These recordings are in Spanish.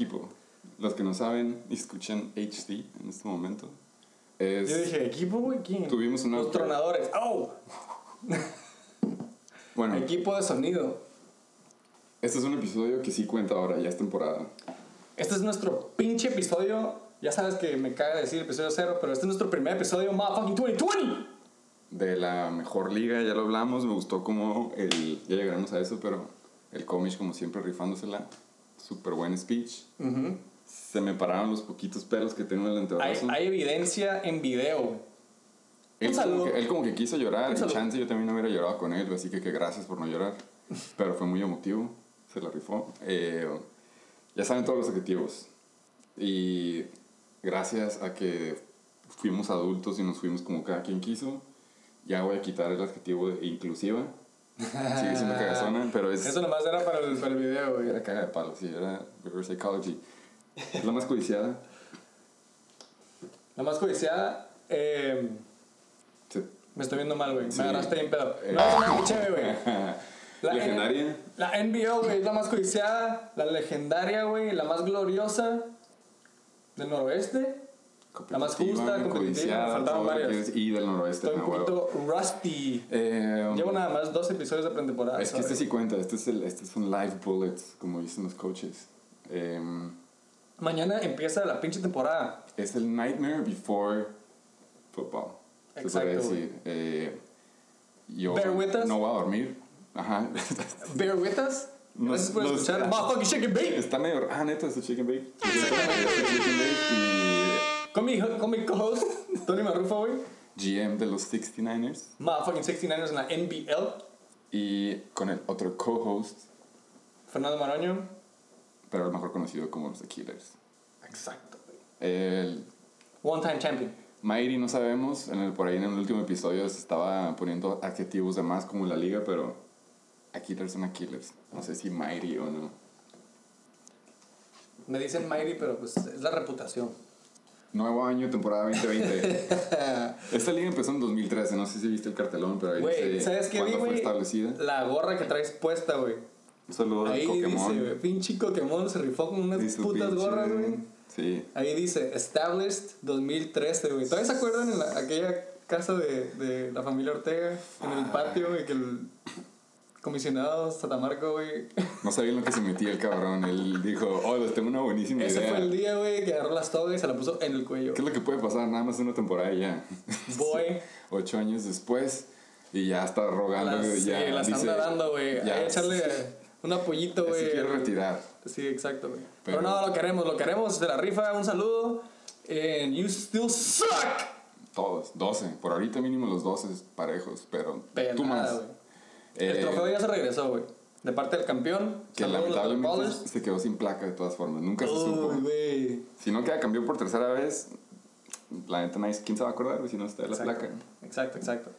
equipo. Los que no saben y escuchan HD en este momento. Es, Yo dije, ¿equipo, güey? ¿Quién? Tuvimos una- Los tronadores. ¡Oh! bueno, Equipo de sonido. este es un episodio que sí cuenta ahora, ya es temporada. Este es nuestro pinche episodio. Ya sabes que me caga decir episodio cero, pero este es nuestro primer episodio, motherfucking 2020. De la mejor liga, ya lo hablamos, me gustó como el, ya llegaremos a eso, pero el Comish como siempre rifándosela, súper buen speech. Se me pararon los poquitos pelos que tengo en el Hay, antebrazo. hay evidencia en video. Él como, que, él como que quiso llorar, saludo. chance yo también no hubiera llorado con él, así que que gracias por no llorar. Pero fue muy emotivo, se la rifó. Eh, ya saben todos los objetivos. Y gracias a que fuimos adultos y nos fuimos como cada quien quiso, ya voy a quitar el adjetivo de inclusiva. Sigue siendo cagazona, pero es... Eso nomás era para el, para el video, güey. Era caga de palo, sí, era reverse psychology. Es la más codiciada. La más codiciada. Eh, Sí. me estoy viendo mal, güey. Sí. Me agarraste bien pedo. Eh. No, es una muy chévere, güey. La Legendaria. La NBO, güey, es la más codiciada. La legendaria, güey. La más gloriosa del noroeste. La más justa, competitiva, codiciada, faltaron varias. y del noroeste. Estoy un no, huevo. poquito rusty. Eh, Llevo nada más dos episodios de pretemporada. es que este sí cuenta, este es, el, este es un live bullets, como dicen los coaches. Eh, Mañana empieza la pinche temporada. es el nightmare before football. Exacto, decir. Eh, yo Bear with us. no voy a dormir. Ajá. Bear with us. Nos- Gracias por escuchar. Motherfucking Shake and Bake. Está medio. Ah, neta, es el chicken bake. chicken bake Con mi, con mi co-host, Tony Marrufo, güey. GM de los 69ers. Motherfucking 69ers en la NBL. Y con el otro co-host, Fernando Maroño. pero el mejor conocido como los The Killers. Exacto, güey. El One time champion. Mayri no sabemos, en el, por ahí en el último episodio se estaba poniendo adjetivos de más como la liga, pero a Killers son a Killers. No sé si Mayri o no. Me dicen Mighty, pero pues es la reputación. Nuevo año, temporada 2020. Esta liga empezó en 2013, no sé si viste el cartelón, pero ahí Güey, dice ¿sabes qué vi, fue güey? establecida. La gorra que traes puesta, güey. Un saludo al Ahí Pokémon. dice, güey. Pinche Pokémon se rifó con unas putas pinche- gorras, güey. Sí. Ahí dice, established 2013, güey. ¿Todavía se acuerdan en la- aquella casa de, de la familia Ortega? En el patio, güey, que el comisionado Satamarco, güey. No sabía en lo que se metía el cabrón. Él dijo, oh, les tengo una buenísima Ese idea. fue el día, güey, que agarró las togas y se la puso en el cuello. ¿Qué es lo que puede pasar? Nada más una temporada y ya. Boy. Ocho años después y ya está rogando. Las, sí, ya las dice, anda dando, güey. ya, echarle un apoyito, Se güey. quiere retirar. Sí, exacto, güey. Pero, Pero- no, lo queremos, lo queremos. De la rifa, un saludo. And you still suck. Todos, 12. Por ahorita mínimo los 12 parejos, pero Pero tú nada, más. güey. El Eh, trofeo ya se regresó, güey. De parte del campeón. que lamentablemente se quedó sin placa de todas formas. Nunca se supo. Güey. Si no queda cambió por tercera vez, la neta nice, ¿quién se va a acordar? güey, Si no está la Exacto, placa. Exacto, exacto.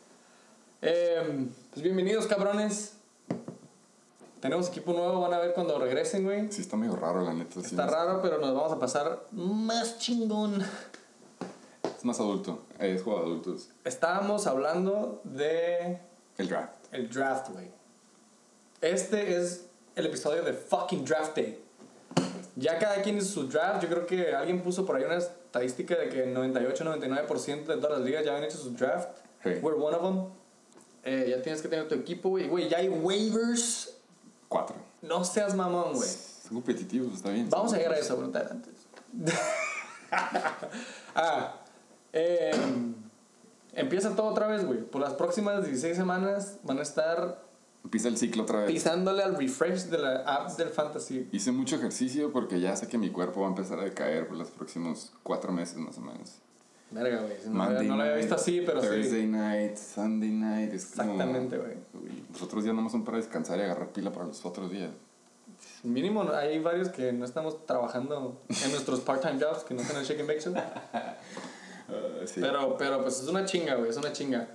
Eh, pues bienvenidos, cabrones. Tenemos equipo nuevo, van a ver cuando regresen, güey. Sí, está medio raro, la neta. sí, Está raro, pero nos vamos a pasar más chingón. Es más adulto. Es juego de adultos. Estábamos hablando de El draft. El draft, güey. Este es el episodio de fucking draft day. Ya cada quien hizo su draft. Yo creo que alguien puso por ahí una estadística de que el 98-99% de todas las ligas ya han hecho su draft. We're one of them. Eh, ya tienes que tener tu equipo, güey. Güey, ya hay waivers. Cuatro. No seas mamón, güey. Son competitivos, está bien. Vamos a llegar a eso, pero antes. ah, eh, empieza todo otra vez, güey. Por las próximas 16 semanas van a estar Empieza el ciclo otra vez. pisándole al refresh de la app del fantasy. Hice mucho ejercicio porque ya sé que mi cuerpo va a empezar a decaer por los próximos cuatro meses más o menos. Verga, güey. No, no lo había visto así, pero Thursday sí. night, Sunday night. Es Exactamente, güey. Uy, Los otros días nomás son para descansar y agarrar pila para los otros días. Mínimo, hay varios que no estamos trabajando en nuestros part-time jobs, que no están en Shake and Bake Sí. Pero, pero, pues es una chinga, güey, es una chinga.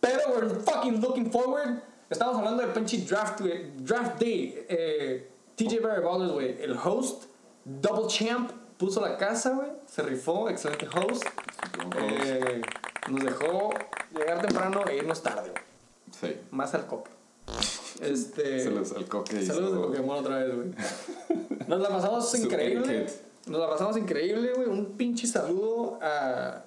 Pero we're fucking looking forward. Estamos hablando de pinche draft. Draft day. Eh, TJ Barry Ballers, güey. El host, double champ, puso la casa, güey. Se rifó, excelente host. Eh, nos dejó llegar temprano e irnos tarde, güey. Sí. Más al copo. Este. Saludos al coque. y Saludos de Pokémon otra vez, güey. Nos la pasamos increíble. Nos la pasamos increíble, güey. Un pinche saludo a.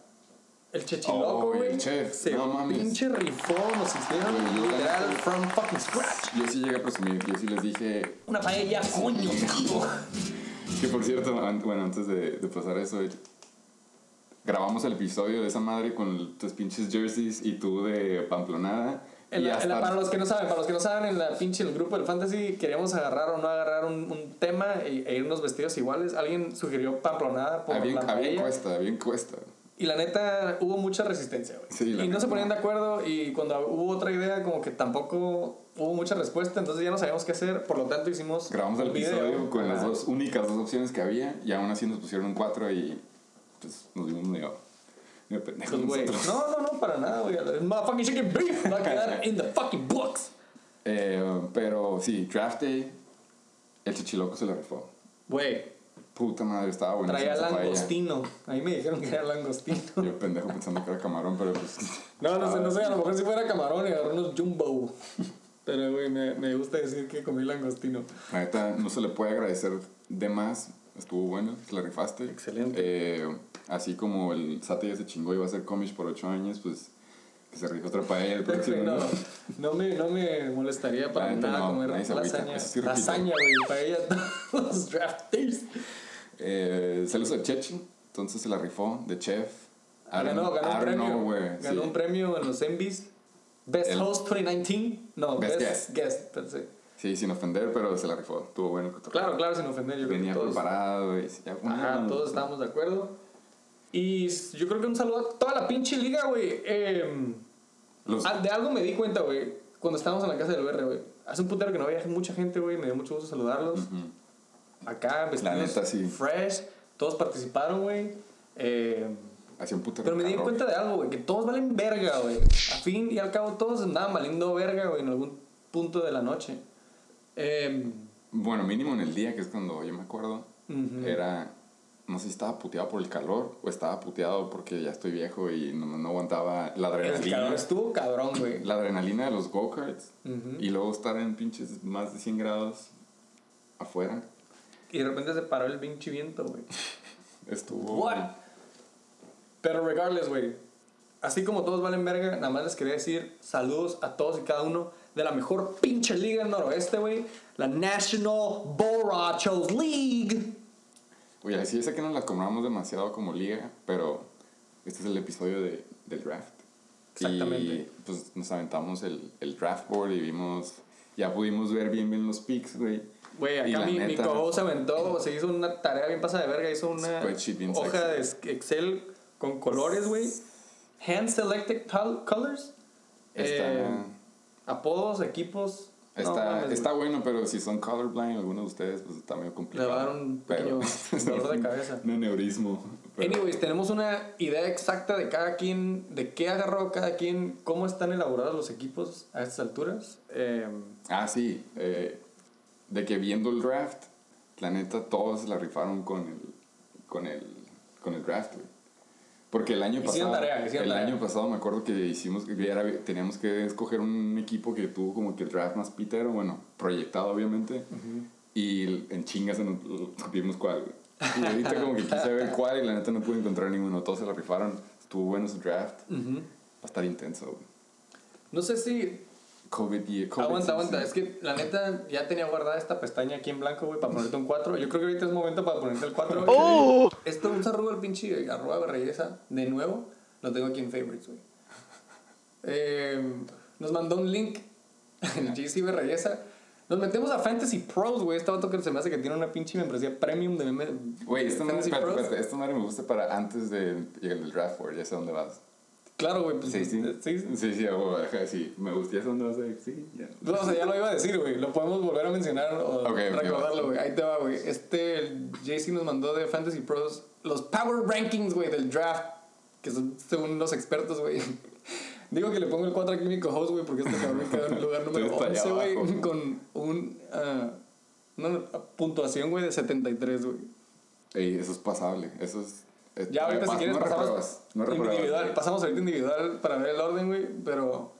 El Chechiloco, Oh, güey. el chef. Se No mames. pinche rifó. Nos hicieron literal from fucking scratch. Yo sí llegué a presumir, yo sí les dije Una paella, coño, que por cierto, bueno, antes de, de pasar eso, grabamos el episodio de esa madre con tus pinches jerseys y tú de Pamplonada. En la- en la- para los que no saben, para los que no saben, en la pinche el grupo del fantasy queríamos agarrar o no agarrar un, un tema e, e irnos vestidos iguales. Alguien sugirió pamplonada por había, la había encuesta, había encuesta. Y la neta, hubo mucha resistencia, güey. Sí, y no neta, se ponían de acuerdo y cuando hubo otra idea, como que tampoco hubo mucha respuesta, entonces ya no sabíamos qué hacer, por lo tanto hicimos Grabamos el un video. episodio con las Ajá. dos únicas dos opciones que había y aún así nos pusieron un 4 y pues nos dimos medio, pendejos Pues, güey, no, no, no, para nada, güey. Motherfucking chicken beef va a quedar in the fucking books. Eh, pero sí, Draft Day, el chichiloco se lo rifó. Güey, Puta madre, estaba bueno. traía langostino. Ahí me dijeron que era langostino. Yo pendejo pensando que era camarón, pero pues... No, no sé, no sé, a lo mejor si fuera camarón y agarró unos jumbo. Pero, güey, me, me gusta decir que comí langostino. La neta, no se le puede agradecer de más. Estuvo bueno, te la rifaste. Excelente. Eh, así como el Sate ya se chingó y va a ser comish por 8 años, pues que se rife otra paella el próximo. No, no, me, no me molestaría para neta, nada no, comer se lasaña. sí lasaña, güey, paella todos los drafters. Eh, saludos a Chechi, entonces se la rifó de chef. Don't- Ganó, ganó un premio. ganó sí. un premio en los Emmys. Best El- Host 2019. No, Best Best, Guest. pensé. Sí, sin ofender, pero se la rifó. Estuvo bueno. el. Claro, claro, sin ofender. Yo creo Venía que todos, preparado y ya, Ajá, todos estábamos de acuerdo. Y yo creo que un saludo a toda la pinche liga, güey. Em, los- Ah, de algo me di cuenta, güey, cuando estábamos en la casa del BR, güey. Hace un putero que no había mucha gente, güey. Me dio mucho gusto saludarlos. Acá, vestidos neta, sí. fresh. Todos participaron, güey. Eh, Hacía un puto pero me di calor. cuenta de algo, güey. Que todos valen verga, güey. A fin y al cabo, todos andaban valiendo verga, güey, en algún punto de la noche. Eh, Bueno, mínimo en el día, que es cuando yo me acuerdo, era. No sé si estaba puteado por el calor o estaba puteado porque ya estoy viejo y no, no aguantaba la el adrenalina. calor estuvo cabrón, güey. La adrenalina de los go-karts y luego estar en pinches más de 100 grados afuera. Y de repente se paró el pinche viento, güey. Estuvo. What? Pero regardless, güey. Así como todos valen verga, nada más les quería decir saludos a todos y cada uno de la mejor pinche liga del noroeste, güey. La National Borrachos League. Oye, sí, sé que nos la compramos demasiado como liga, pero este es el episodio de, del draft. Exactamente. Y pues nos aventamos el, el draft board y vimos. Ya pudimos ver bien bien los picks, güey. Güey, acá la mi, mi neta- co se aventó, se hizo una tarea bien pasada de verga, hizo una hoja sexy. de Excel con colores, güey. Hand selected col- colors. Eh, apodos, equipos. No Está, está bueno, pero si son colorblind, algunos de ustedes, pues está medio complicado. Le va a dar un Pero- pequeño dolor de cabeza. Un aneurismo. pero- Anyways, tenemos una idea exacta de cada quien, de qué agarró cada quien, cómo están elaborados los equipos a estas alturas. Eh, Ah, sí. eh, de que viendo el draft, la neta, todos la rifaron con el, con el, con el draft, güey. Porque el año pasado, tarea, el año pasado me acuerdo que hicimos, que era- teníamos que escoger un equipo que tuvo como que el draft más pitero, bueno, proyectado obviamente, y el- en chingas supimos cuál. Y ahorita como que quise ver cuál y la neta no pude encontrar ninguno, todos se la rifaron, estuvo bueno su draft, va a estar intenso, no sé si... COVID y COVID aguanta, season. aguanta. Es que la neta ya tenía guardada esta pestaña aquí en blanco, güey, para ponerte un 4. Yo creo que ahorita es momento para ponerte el 4. Esto, un saludo al pinche arroba belleza de nuevo. Lo tengo aquí en favorites, güey. Eh, nos mandó un link en GC Berreyesa. Nos metemos a Fantasy Pros, güey. Este vato que se me hace que tiene una pinche membresía premium de meme. Güey, esto no, espérate, espérate, madre me gusta para antes de llegar el draft board, ya sé dónde vas. Claro, güey. Pues, Sí, sí. sí, sí. Sí, sí, huevo, ajá, sí. Me sé dónde vas a ir, sí, ya. No, o sea, ya lo iba a decir, güey. Lo podemos volver a mencionar o Ok, ok, recordarlo, güey. Ahí te va, güey. Este, el JC nos mandó de Fantasy Pros los Power Rankings, güey, del draft. Que son según los expertos, güey. Digo que le pongo el 4 aquí a mi co-host, güey, porque este cabrón quedó en el lugar número Estoy hasta 11, allá güey. Con un, ah, una puntuación, güey, de 73, güey. Ey, eso es pasable, eso es... es- Ya ahorita si quieres no pasamos no individual, pasamos ahorita individual para ver el orden, güey, pero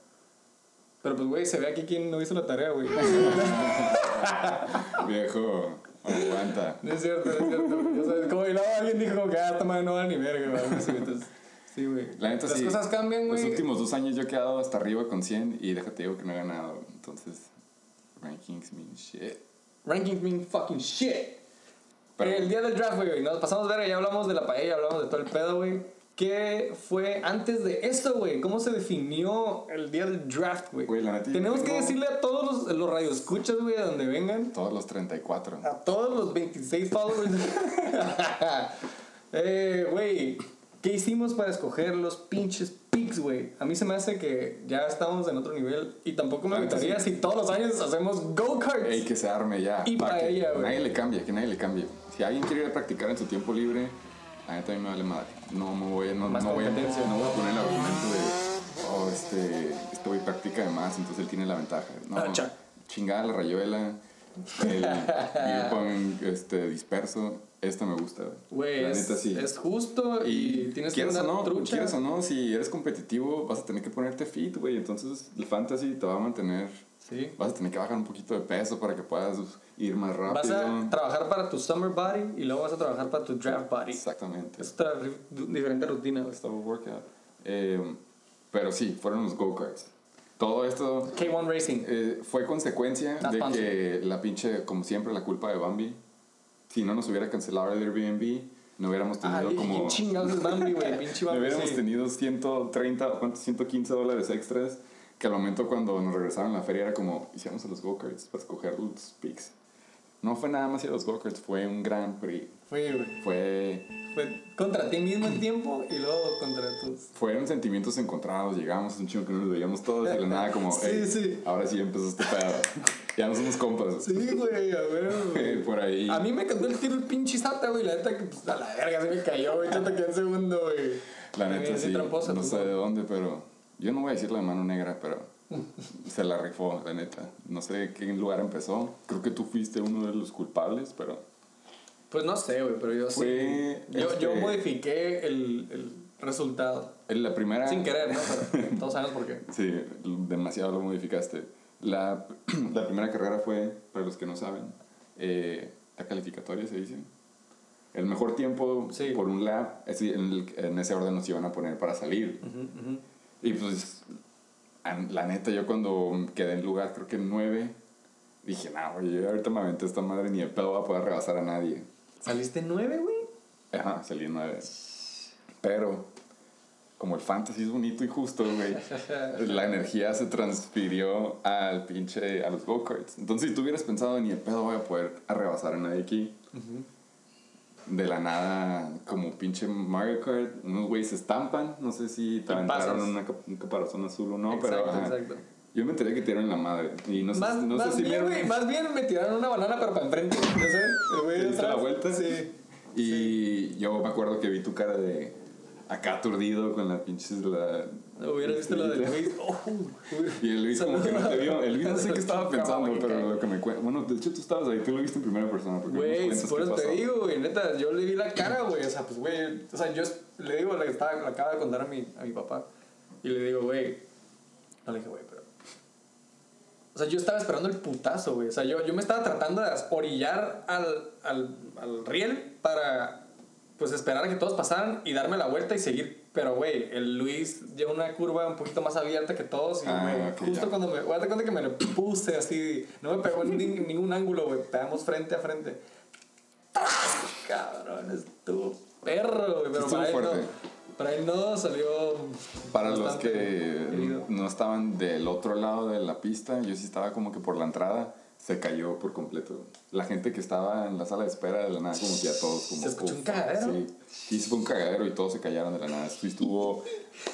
Pero pues, güey, se ve aquí quién no hizo la tarea, güey. Viejo, aguanta. No es cierto, no es cierto. Ya sabes, como y luego alguien dijo como que, ah, esta madre no va ni verga, güey. entonces, Sí, güey. La neta Las sí. cosas cambian, Los güey. últimos dos años yo he quedado hasta arriba con 100 y déjate digo que no he ganado. Entonces, rankings mean shit. Rankings mean fucking shit. Pero- el día del draft, güey, nos pasamos verga, ya hablamos de la paella, hablamos de todo el pedo, güey. ¿Qué fue antes de esto, güey? ¿Cómo se definió el día del draft, güey? Tenemos que tengo- decirle a todos los, los radioescuchas, güey, a donde vengan, Todos los 34. a todos los 26 followers. eh, güey, ¿qué hicimos para escoger los pinches picks, güey? A mí se me hace que ya estamos en otro nivel y tampoco me gustaría sí. si todos los años hacemos go-karts. Ey, que se arme ya. Y pa' que paella, güey. Nadie le cambie, que nadie le cambie. Si alguien quiere ir a practicar en su tiempo libre, a mí también me vale madre. No me voy, no, no voy, a, no voy a poner el argumento de, oh, este, este güey practica de más, entonces él tiene la ventaja. No, Ah, chingada la rayuela, el pong, este, disperso, esto me gusta. Güey, La es, neta sí. es justo y, tienes que quieres o no, trucha. quieres o no, si eres competitivo vas a tener que ponerte fit, güey. Entonces el fantasy te va a mantener, Sí. vas a tener que bajar un poquito de peso para que puedas ir más rápido. Vas a trabajar para tu summer body y luego vas a trabajar para tu draft body. Exactamente. Es otra diferente rutina. Estaba workout. Eh, pero sí, fueron los go-karts. Todo esto K1 Racing. eh, fue consecuencia de que la pinche, como siempre, la culpa de Bambi. Si no nos hubiera cancelado el Airbnb, no hubiéramos tenido Ay, como... chingados Bambi, güey. Pinche No Bambi. hubiéramos sí. tenido 130 o cuántos, 115 dólares extras que al momento cuando nos regresaron a la feria era como hicimos a los go-karts para escoger los picks. No fue nada más ir a los go-karts, fue un gran prix. Fue, güey. Fue, Fue contra ti mismo en tiempo y luego contra tus. fueron sentimientos encontrados. Llegamos un chingo que no nos veíamos todos y de la nada como, Sí, "Ey, sí. ahora sí empezó este pedo. ya no somos compas. Sí, güey, a ver, güey. Por ahí. A mí me cantó el tiro el pinche Sata, güey. La neta que pues, a la verga se me cayó, güey. Yo te quedé en segundo, güey. La neta sí, no tú, sé de dónde, pero yo no voy a decir la mano negra, pero se la rifó, la neta. No sé qué lugar empezó. Creo que tú fuiste uno de los culpables, pero Pues no sé, güey, pero yo Fue, sí. Yo, yo este- modifiqué el, el resultado. en la primera... Sin querer, ¿no? Pero todos sabemos por qué. Sí, demasiado lo modificaste. La, la primera carrera fue, para los que no saben, eh, la calificatoria se dice. El mejor tiempo Sí. por un es decir, en, el- en ese orden nos iban a poner para salir. Y pues, la neta, yo cuando quedé en lugar, creo que en 9, dije, no, güey, ahorita me aventé esta madre, ni el pedo va a poder rebasar a nadie. ¿Saliste nueve, güey? Ajá, salí en 9. Pero, como el fantasy es bonito y justo, güey, la energía se transfirió al pinche, a los go-karts. Entonces, si tú hubieras pensado, ni el pedo voy a poder rebasar a nadie aquí. De la nada, como pinche Mario Kart, unos güeyes se estampan. No sé si te aventaron una, un caparazón azul o no, exacto, pero. ajá. exacto. Yo me enteré que tiraron la madre. Y no sé, Más, no sé más si bien, güey, más bien me tiraron una banana, pero para enfrente. No sé. El güey ¿Te diste atrás. la vuelta? Sí. Y yo me acuerdo que vi tu cara de acá aturdido con la pinche la Hubiera visto lo de Luis. Oh, y el Luis como que no te vio. El Luis no sé qué estaba pensando, pero lo que me cuenta. Bueno, de hecho tú estabas ahí, tú lo viste en primera persona. Güey, por eso te digo, güey, neta, yo le vi la cara, güey, o sea, pues, güey, o sea, yo le digo, le, estaba, le acaba de contar a mi, a mi papá, y le digo, güey, no le dije, güey, pero, o sea, yo estaba esperando el putazo, güey, o sea, yo, yo me estaba tratando de orillar al, al, al riel para, pues, esperar a que todos pasaran y darme la vuelta y seguir, pero, güey, el Luis lleva una curva un poquito más abierta que todos, y, Ah, güey, ok, justo ya. cuando me, voy a dar cuenta que me lo puse así, no me pegó en ni- ningún ángulo, güey, pegamos frente a frente. Cabrón, estuvo perro, güey. Pero Estuvo para él, no, fuerte. para él no salió. Para los que herido. no estaban del otro lado de la pista, yo sí estaba como que por la entrada, se cayó por completo. La gente que estaba en la sala de espera de la nada, como que a todos como... ¿Se escuchó un cagadero? Sí, sí fue un cagadero y todos se callaron de la nada. Sí estuvo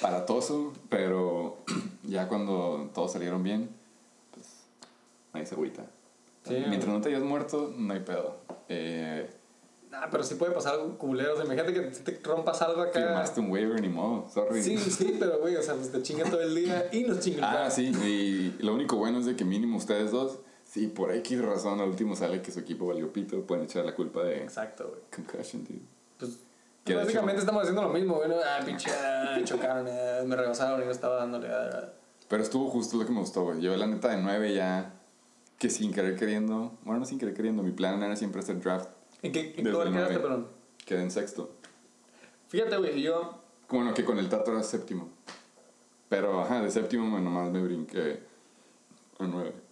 paratoso, pero ya cuando todos salieron bien, pues nadie se agüita. Sí, Mientras no te hayas muerto, no hay pedo. Eh, Nah, pero sí puede pasar algo culero. O sea, imagínate que te rompas algo acá. firmaste un waiver, ni modo, sorry. Sí, sí, pero güey, o sea, pues te chingan todo el día y nos chingan. Ah, sí, y lo único bueno es de que mínimo ustedes dos, si por X razón al último sale que su equipo valió pito, pueden echar la culpa de Exacto, güey. concussion, dude. Pues. Que Básicamente estamos haciendo lo mismo, güey. ¿no? Ah, pinche, ah, chocaron, ah, me rebasaron y no estaba dándole. ah, Pero estuvo justo lo que me gustó, güey. Yo la neta de 9 ya, que sin querer queriendo, bueno, no sin querer queriendo, mi plan era siempre hacer draft. ¿En qué, en quedaste, perdón? Quedé en sexto. Fíjate, güey, yo... Bueno, que con el Tato era séptimo. Pero, ajá, de séptimo nomás me brinqué a 9.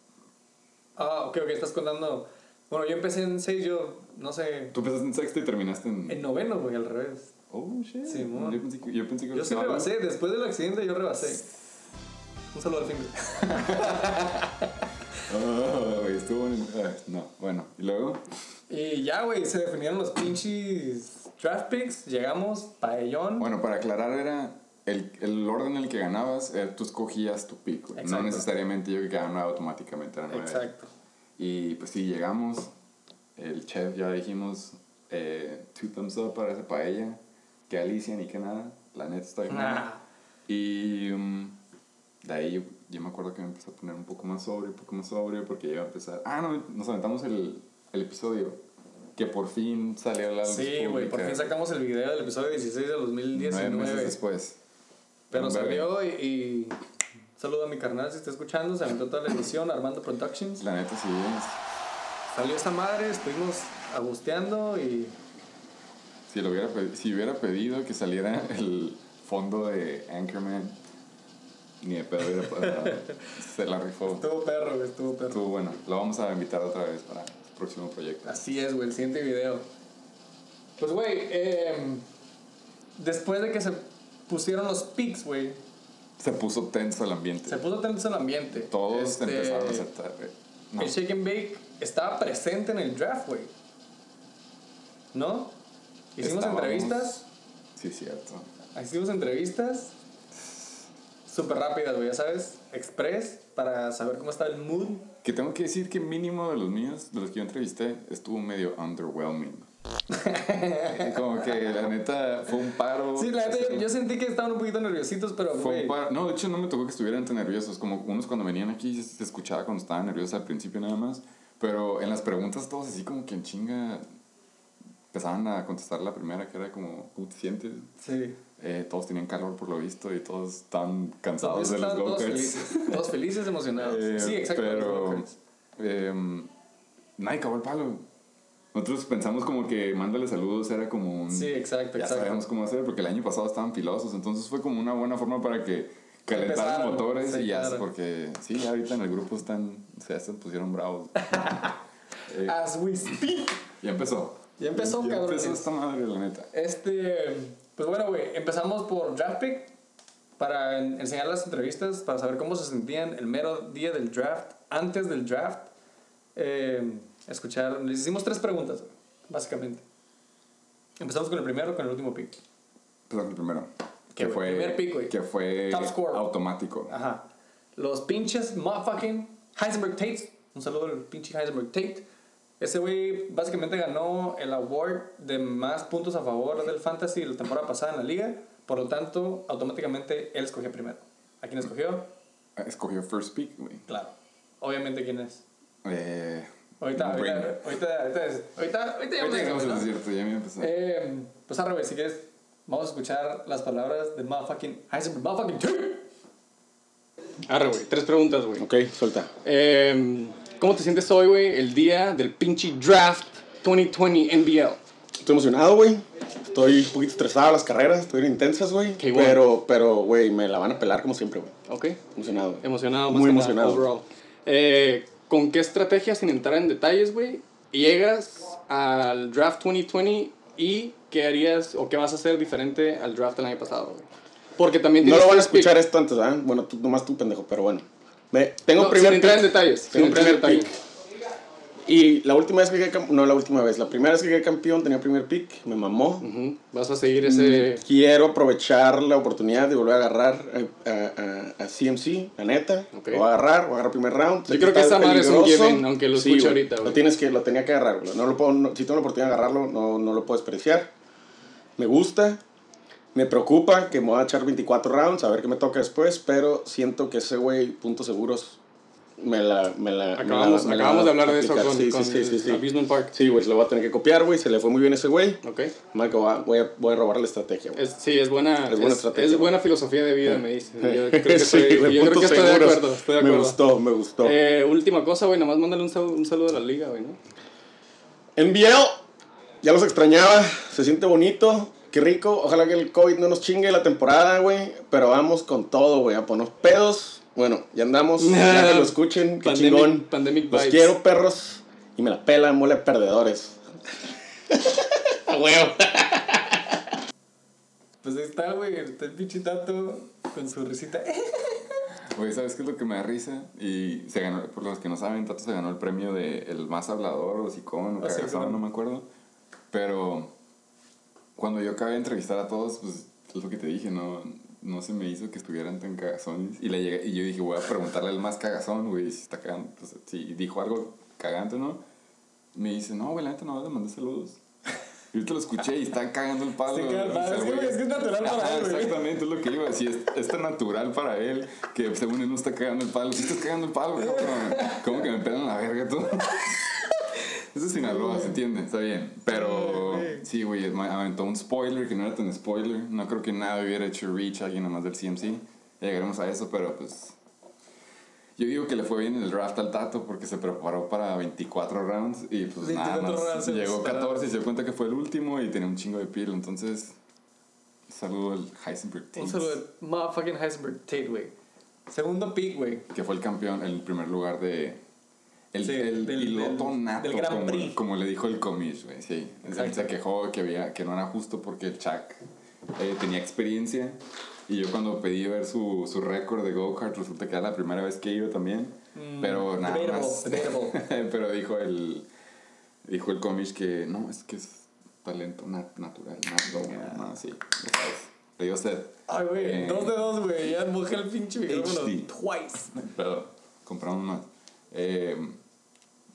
Ah, ok, ok, estás contando... Bueno, yo empecé en 6, yo, no sé... Tú empezaste en sexto y terminaste en... En noveno, güey, al revés. Oh, shit. Yo, pensé que, yo pensé que Yo sí rebasé, después del accidente yo rebasé. Un saludo al fin. Oh, güey, estuvo en... eh, no, bueno. ¿Y luego? Y ya, güey, se definieron los pinches draft picks. Llegamos, paellón. Bueno, para aclarar era... El, el orden en el que ganabas, eh, tú escogías tu pick, güey. No necesariamente yo que ganaba automáticamente era 9. Exacto. Y pues sí, llegamos. El chef ya dijimos eh, two thumbs up para esa paella. Que Alicia ni que nada. La neta está bien. buena. Ah, Y um, de ahí yo, yo me acuerdo que me empecé a poner un poco más sobrio, un poco más sobrio, porque iba a empezar. Ah, no, nos aventamos el, el episodio que por fin salió la luz sí, güey, por fin sacamos el video del episodio 16 del Nueve meses 2019. después. Pero salió y, y saludo a mi carnal si está escuchando. Se aventó toda la edición, Armando Productions. La neta sí es. Salió esta madre, estuvimos agusteando y. Si, lo hubiera, si hubiera pedido que saliera el fondo de Anchorman, ni de pedo hubiera pasado. Se la rifó. Estuvo perro, güey, estuvo perro. Estuvo bueno. Lo vamos a invitar otra vez para el próximo proyecto. Así es, güey, el siguiente video. Pues, güey, em, después de que se pusieron los pics, güey, Se puso tenso el ambiente. se puso tenso el ambiente. Todos Este, empezaron a aceptar. güey. No. El Shake and Bake estaba presente en el draft, güey. ¿No? Hicimos Estábamos- entrevistas. Sí, cierto. Hicimos entrevistas. Súper rápidas, güey, ya sabes. Express, para saber cómo está el mood. Que tengo que decir que mínimo de los míos, de los que yo entrevisté, estuvo medio underwhelming. Como que la neta fue un paro. Sí, la neta, yo, sentí que estaban un poquito nerviositos, pero, Fue güey. un paro. No, de hecho no me tocó que estuvieran tan nerviosos. Como unos cuando venían aquí se escuchaba cuando estaban nerviosos al principio nada más. Pero en las preguntas todos así como que en chinga empezaban a contestar la primera que era como, ¿cómo te sientes? Sí. Eh, todos tenían calor por lo visto y todos estaban cansados de los estaban todos felices. Todos felices, emocionados. Eh, sí, exacto. Pero eh, nadie cagó el palo. Nosotros pensamos como que mándale saludos era como un... Sí, exacto, Ya exacto. sabíamos cómo hacer porque el año pasado estaban filosos, entonces fue como una buena forma para que calentaran motores sí, y ya, claro. porque sí, ya ahorita en el grupo están, se, se pusieron bravos. Eh, As we speak. ya empezó. Ya empezó, ya cabrones. empezó esta madre, la neta. Este, pues bueno, güey, empezamos por draft pick para en- enseñar las entrevistas, para saber cómo se sentían el mero día del draft, antes del draft. Eh, escuchar, les hicimos tres preguntas, básicamente. Empezamos con el primero, con el último pick. Con el primero. ¿Qué, Que fue, Primer pick, güey. que fue Top score. automático. Ajá. Los pinches motherfucking Heisenberg Tate. Un saludo al pinche Heisenberg Tate. Ese güey básicamente ganó el award de más puntos a favor del fantasy la temporada pasada en la liga. Por lo tanto, automáticamente él escogió primero. ¿A quién escogió? Escogió first pick, güey. Claro. Obviamente quién es. Eh, Ahorita, ahorita, ahorita, ahorita, ahorita, llegamos llegamos ya me empezó. Eh, pues arre, güey, si quieres, vamos a escuchar las palabras de motherfucking Heisenberg motherfucking Tate. Arre, güey. Tres preguntas, güey. Ok, suelta. Eh, ¿Cómo te sientes hoy, güey? El día del pinche draft 2020 NBL. Estoy emocionado, güey. Estoy un poquito estresado las carreras, estuvieron intensas, güey. Qué bueno. Pero, pero, güey, me la van a pelar como siempre, güey. Ok. Emocionado. güey. Emocionado, más Muy que nada, emocionado. overall. Eh, ¿Con qué estrategia, sin entrar en detalles, güey, llegas al draft 2020 y qué harías o qué vas a hacer diferente al draft del año pasado, güey? Porque también No lo van a escuchar esto antes, ¿verdad? Bueno, tú, nomás tú, pendejo, pero bueno. Me, tengo No, primer sin entrar en pick. detalles. Tengo sin entrar en primer detalles. Y la última vez que llegué campeón, no la última vez, la primera vez que llegué campeón tenía primer pick, me mamó. Ujú. Vas a seguir ese... Quiero aprovechar la oportunidad de volver a agarrar a, a- a- a CMC, la neta. Ok. Lo voy a agarrar, a agarrar primer round. Yo creo que esa madre es un given, aunque lo Sí, escuche güey. ahorita, güey. Lo tienes que, lo tenía que agarrar. No lo puedo, no- si tengo la oportunidad de agarrarlo, no, no lo puedo despreciar. Me gusta. Me preocupa que me voy a echar 24 rounds, a ver qué me toca después, pero siento que ese güey, puntos seguros, me la. Me la Acabamos, me la- me la acabamos de hablar de eso con, sí, con sí, sí, el Park. Sí, güey, se lo voy a tener que copiar, güey. Se le fue muy bien ese güey. Ok. Marco, va- voy a, voy a robar la estrategia, güey. Es, sí, es buena, Es buena es, estrategia. es buena filosofía de vida, me dice. Yo creo que estoy, güey, yo creo puntos que estoy de acuerdo. Estoy de Me gustó, me gustó. Eh, última cosa, güey, nada más mándale un, sal- un saludo a la liga, güey, ¿no? Ya los extrañaba, se siente bonito, qué rico. Ojalá que el COVID no nos chingue la temporada, güey. Pero vamos con todo, güey, a ponernos pedos. Bueno, ya andamos, ya que lo escuchen, qué Pandemic- chingón. pandemic los vibes. quiero, perros, y me la pelan, mole perdedores. a huevo. Pues ahí está, güey. Está el pinche tato con su risita. Güey, ¿sabes qué es lo que me da risa? Y se ganó, por los que no saben, Tato se ganó el premio de el más hablador o sicón o Ah, cagazón, no me acuerdo. Pero cuando yo acabé de entrevistar a todos, pues es lo que te dije, no, no se me hizo que estuvieran tan cagazones. Y, le llegué, y yo dije, voy a preguntarle al más cagazón, güey, si está cagando. Si dijo algo cagante, ¿no? Me dice, no, güey, la neta no le mandé saludos. Y ahorita lo escuché y está cagando el palo. Sí, caga el o palo. sea, Es que, es que es natural para Ajá, él, güey. Exactamente, es lo que iba a decir. Es, es tan natural para él que según él no está cagando el palo. Si estás cagando el palo, cabrón. ¿Cómo que me pegan la verga tú? Eso es Sinaloa, se entiende, está bien. Pero sí, güey, aventó un spoiler que no era tan spoiler. No creo que nada hubiera hecho Reach a alguien más del CMC. Llegaremos a eso, pero pues. Yo digo que le fue bien en el draft al Tato porque se preparó para 24 rounds y pues nada 24 más. rounds Llegó esperados. 14 y se dio cuenta que fue el último y tenía un chingo de piel. Entonces, saludo al Heisenberg Un Tate, saludo al motherfucking Heisenberg Tate, güey. Segundo pick, güey. que fue el campeón, el primer lugar de. El, Sí, el del- piloto del- nato, del Grand como, Prix. como le dijo el comish, güey. Sí. Él se quejó que, había, que no era justo porque el Chuck eh, tenía experiencia. Y yo cuando pedí ver su, su récord de go-kart, resulta que era la primera vez que iba también. pero nada Mm, debatable, más. debatable. pero dijo el, dijo el comish que no, es que es talento nat- natural, nato. No, sí. Le dio sed. Ay, güey. Eh, Dos de dos, güey. Ya mojé el pinche micrófono. HD. Twice. Pero compramos más. Eh,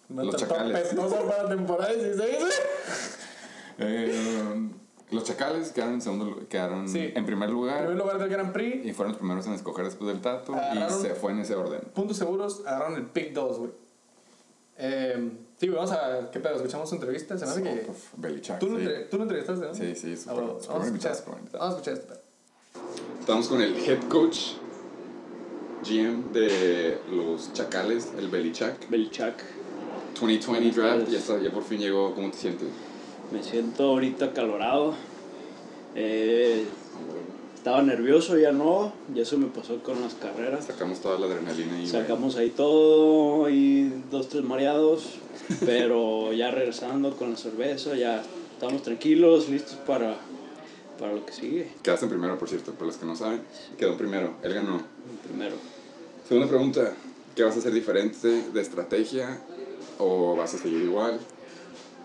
Una Los chacales. pestosa para temporada 16, güey. eh, los chacales quedaron en segundo quedaron Sí. en primer En lugar primer lugar del Grand Prix. y fueron los primeros en escoger después del tato Agarraron- y se fue en ese orden. Puntos seguros. Agarraron el pick 2, güey. Eh, sí, güey. Vamos a. ¿Qué pedo? ¿Escuchamos su entrevista? Se me hace que. Uf, Belichick, Tú lo, sí. entre- tú lo entrevistaste, ¿no? Sí, sí, Ah, súper vamos, a invitado, escuchar, súper invitado. vamos a escuchar esto. Estamos con el head coach GM de los Chacales, el Belichick. Belchak. 2020 draft, ya, está, ya por fin llegó. ¿Cómo te sientes? Me siento ahorita acalorado. Eh, estaba nervioso, ya no. Ya se me pasó con las carreras. Sacamos toda la adrenalina y Sacamos ahí todo y dos, tres mareados. Pero ya regresando con la cerveza, ya estamos tranquilos, listos para, para lo que sigue. Quedaste en primero, por cierto, para los que no saben. Quedó en primero, él ganó. Primero. Segunda pregunta, ¿qué vas a hacer diferente de estrategia o vas a seguir igual?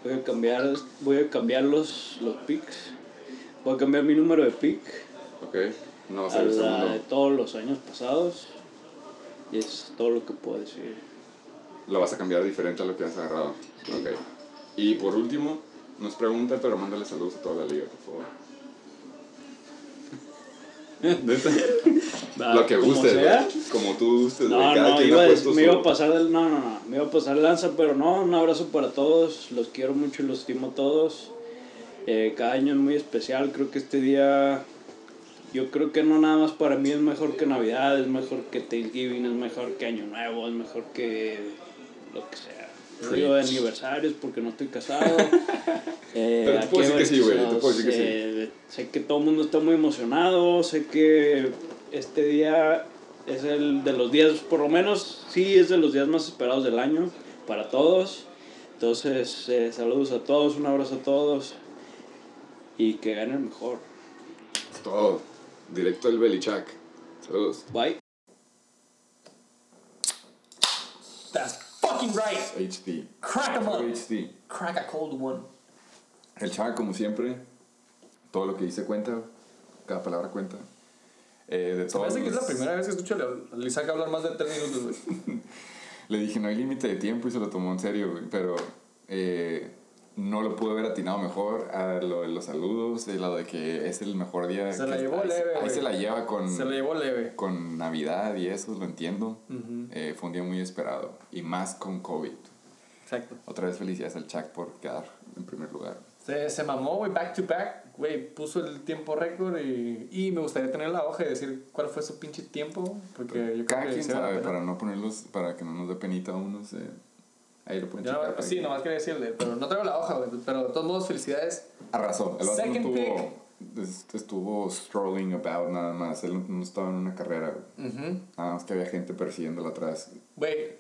Voy a cambiar, voy a cambiar los, los picks. Voy a cambiar mi número de pick ¿Ok? No va a la de todos los años pasados. Y es todo lo que puedo decir. Lo vas a cambiar diferente a lo que has agarrado. Ok. Y por último, no es pregunta, pero mándale saludos a toda la liga, por favor. Lo que como guste, sea. güey. Como tú gustes, güey. No, Cada no, quien iba me iba a pasar del, no, no, no, me iba a pasar lanza, pero no, un abrazo para todos, los quiero mucho y los estimo a todos. Eh, cada año es muy especial, creo que este día, yo creo que no nada más para mí es mejor que Navidad, es mejor que Thanksgiving, es mejor que Año Nuevo, es mejor que lo que sea. No digo de aniversarios porque no estoy casado. Eh, Pero te puedo decir que sí, güey, te puedo decir que sí. eh, Sé que todo el mundo está muy emocionado, sé que este día es el de los días, por lo menos sí es de los días más esperados del año para todos. Entonces, eh, saludos a todos, un abrazo a todos y que ganen mejor. Todo. Directo al Belichick. Saludos. Bye. That's fucking right. HD. Crack 'em up. HD. Crack a cold one. El Chuck, como siempre, todo lo que dice cuenta. Cada palabra cuenta. Eh, de Me todos parece que es la primera vez que escucho a Lizac hablar más de 3 minutos. Le dije, no hay límite de tiempo y se lo tomó en serio, güey. Pero eh, no lo pude haber atinado mejor a lo de los saludos, de lo de que es el mejor día. Se la llevó ahí, leve, Ahí se la lleva con, Se lo llevó leve. con Navidad y eso, lo entiendo. Eh, fue un día muy esperado. Y más con COVID. Exacto. Otra vez felicidades al Chuck por quedar en primer lugar. Se, se mamó, güey, back to back. Güey, puso el tiempo récord y, y me gustaría tener la hoja y decir cuál fue su pinche tiempo. Porque yo creo Cada que quien sabe, para no ponerlos, para que no nos dé penita a unos. eh, ahí lo pueden checar. no- sí, nomás quería decirle, pero no traigo la hoja, güey. Pero de todos modos, felicidades. Arrasó. El Second estuvo, es- estuvo strolling about nada más. Él no- estaba en una carrera. güey. Ujú. Nada más que había gente persiguiéndolo atrás. Güey,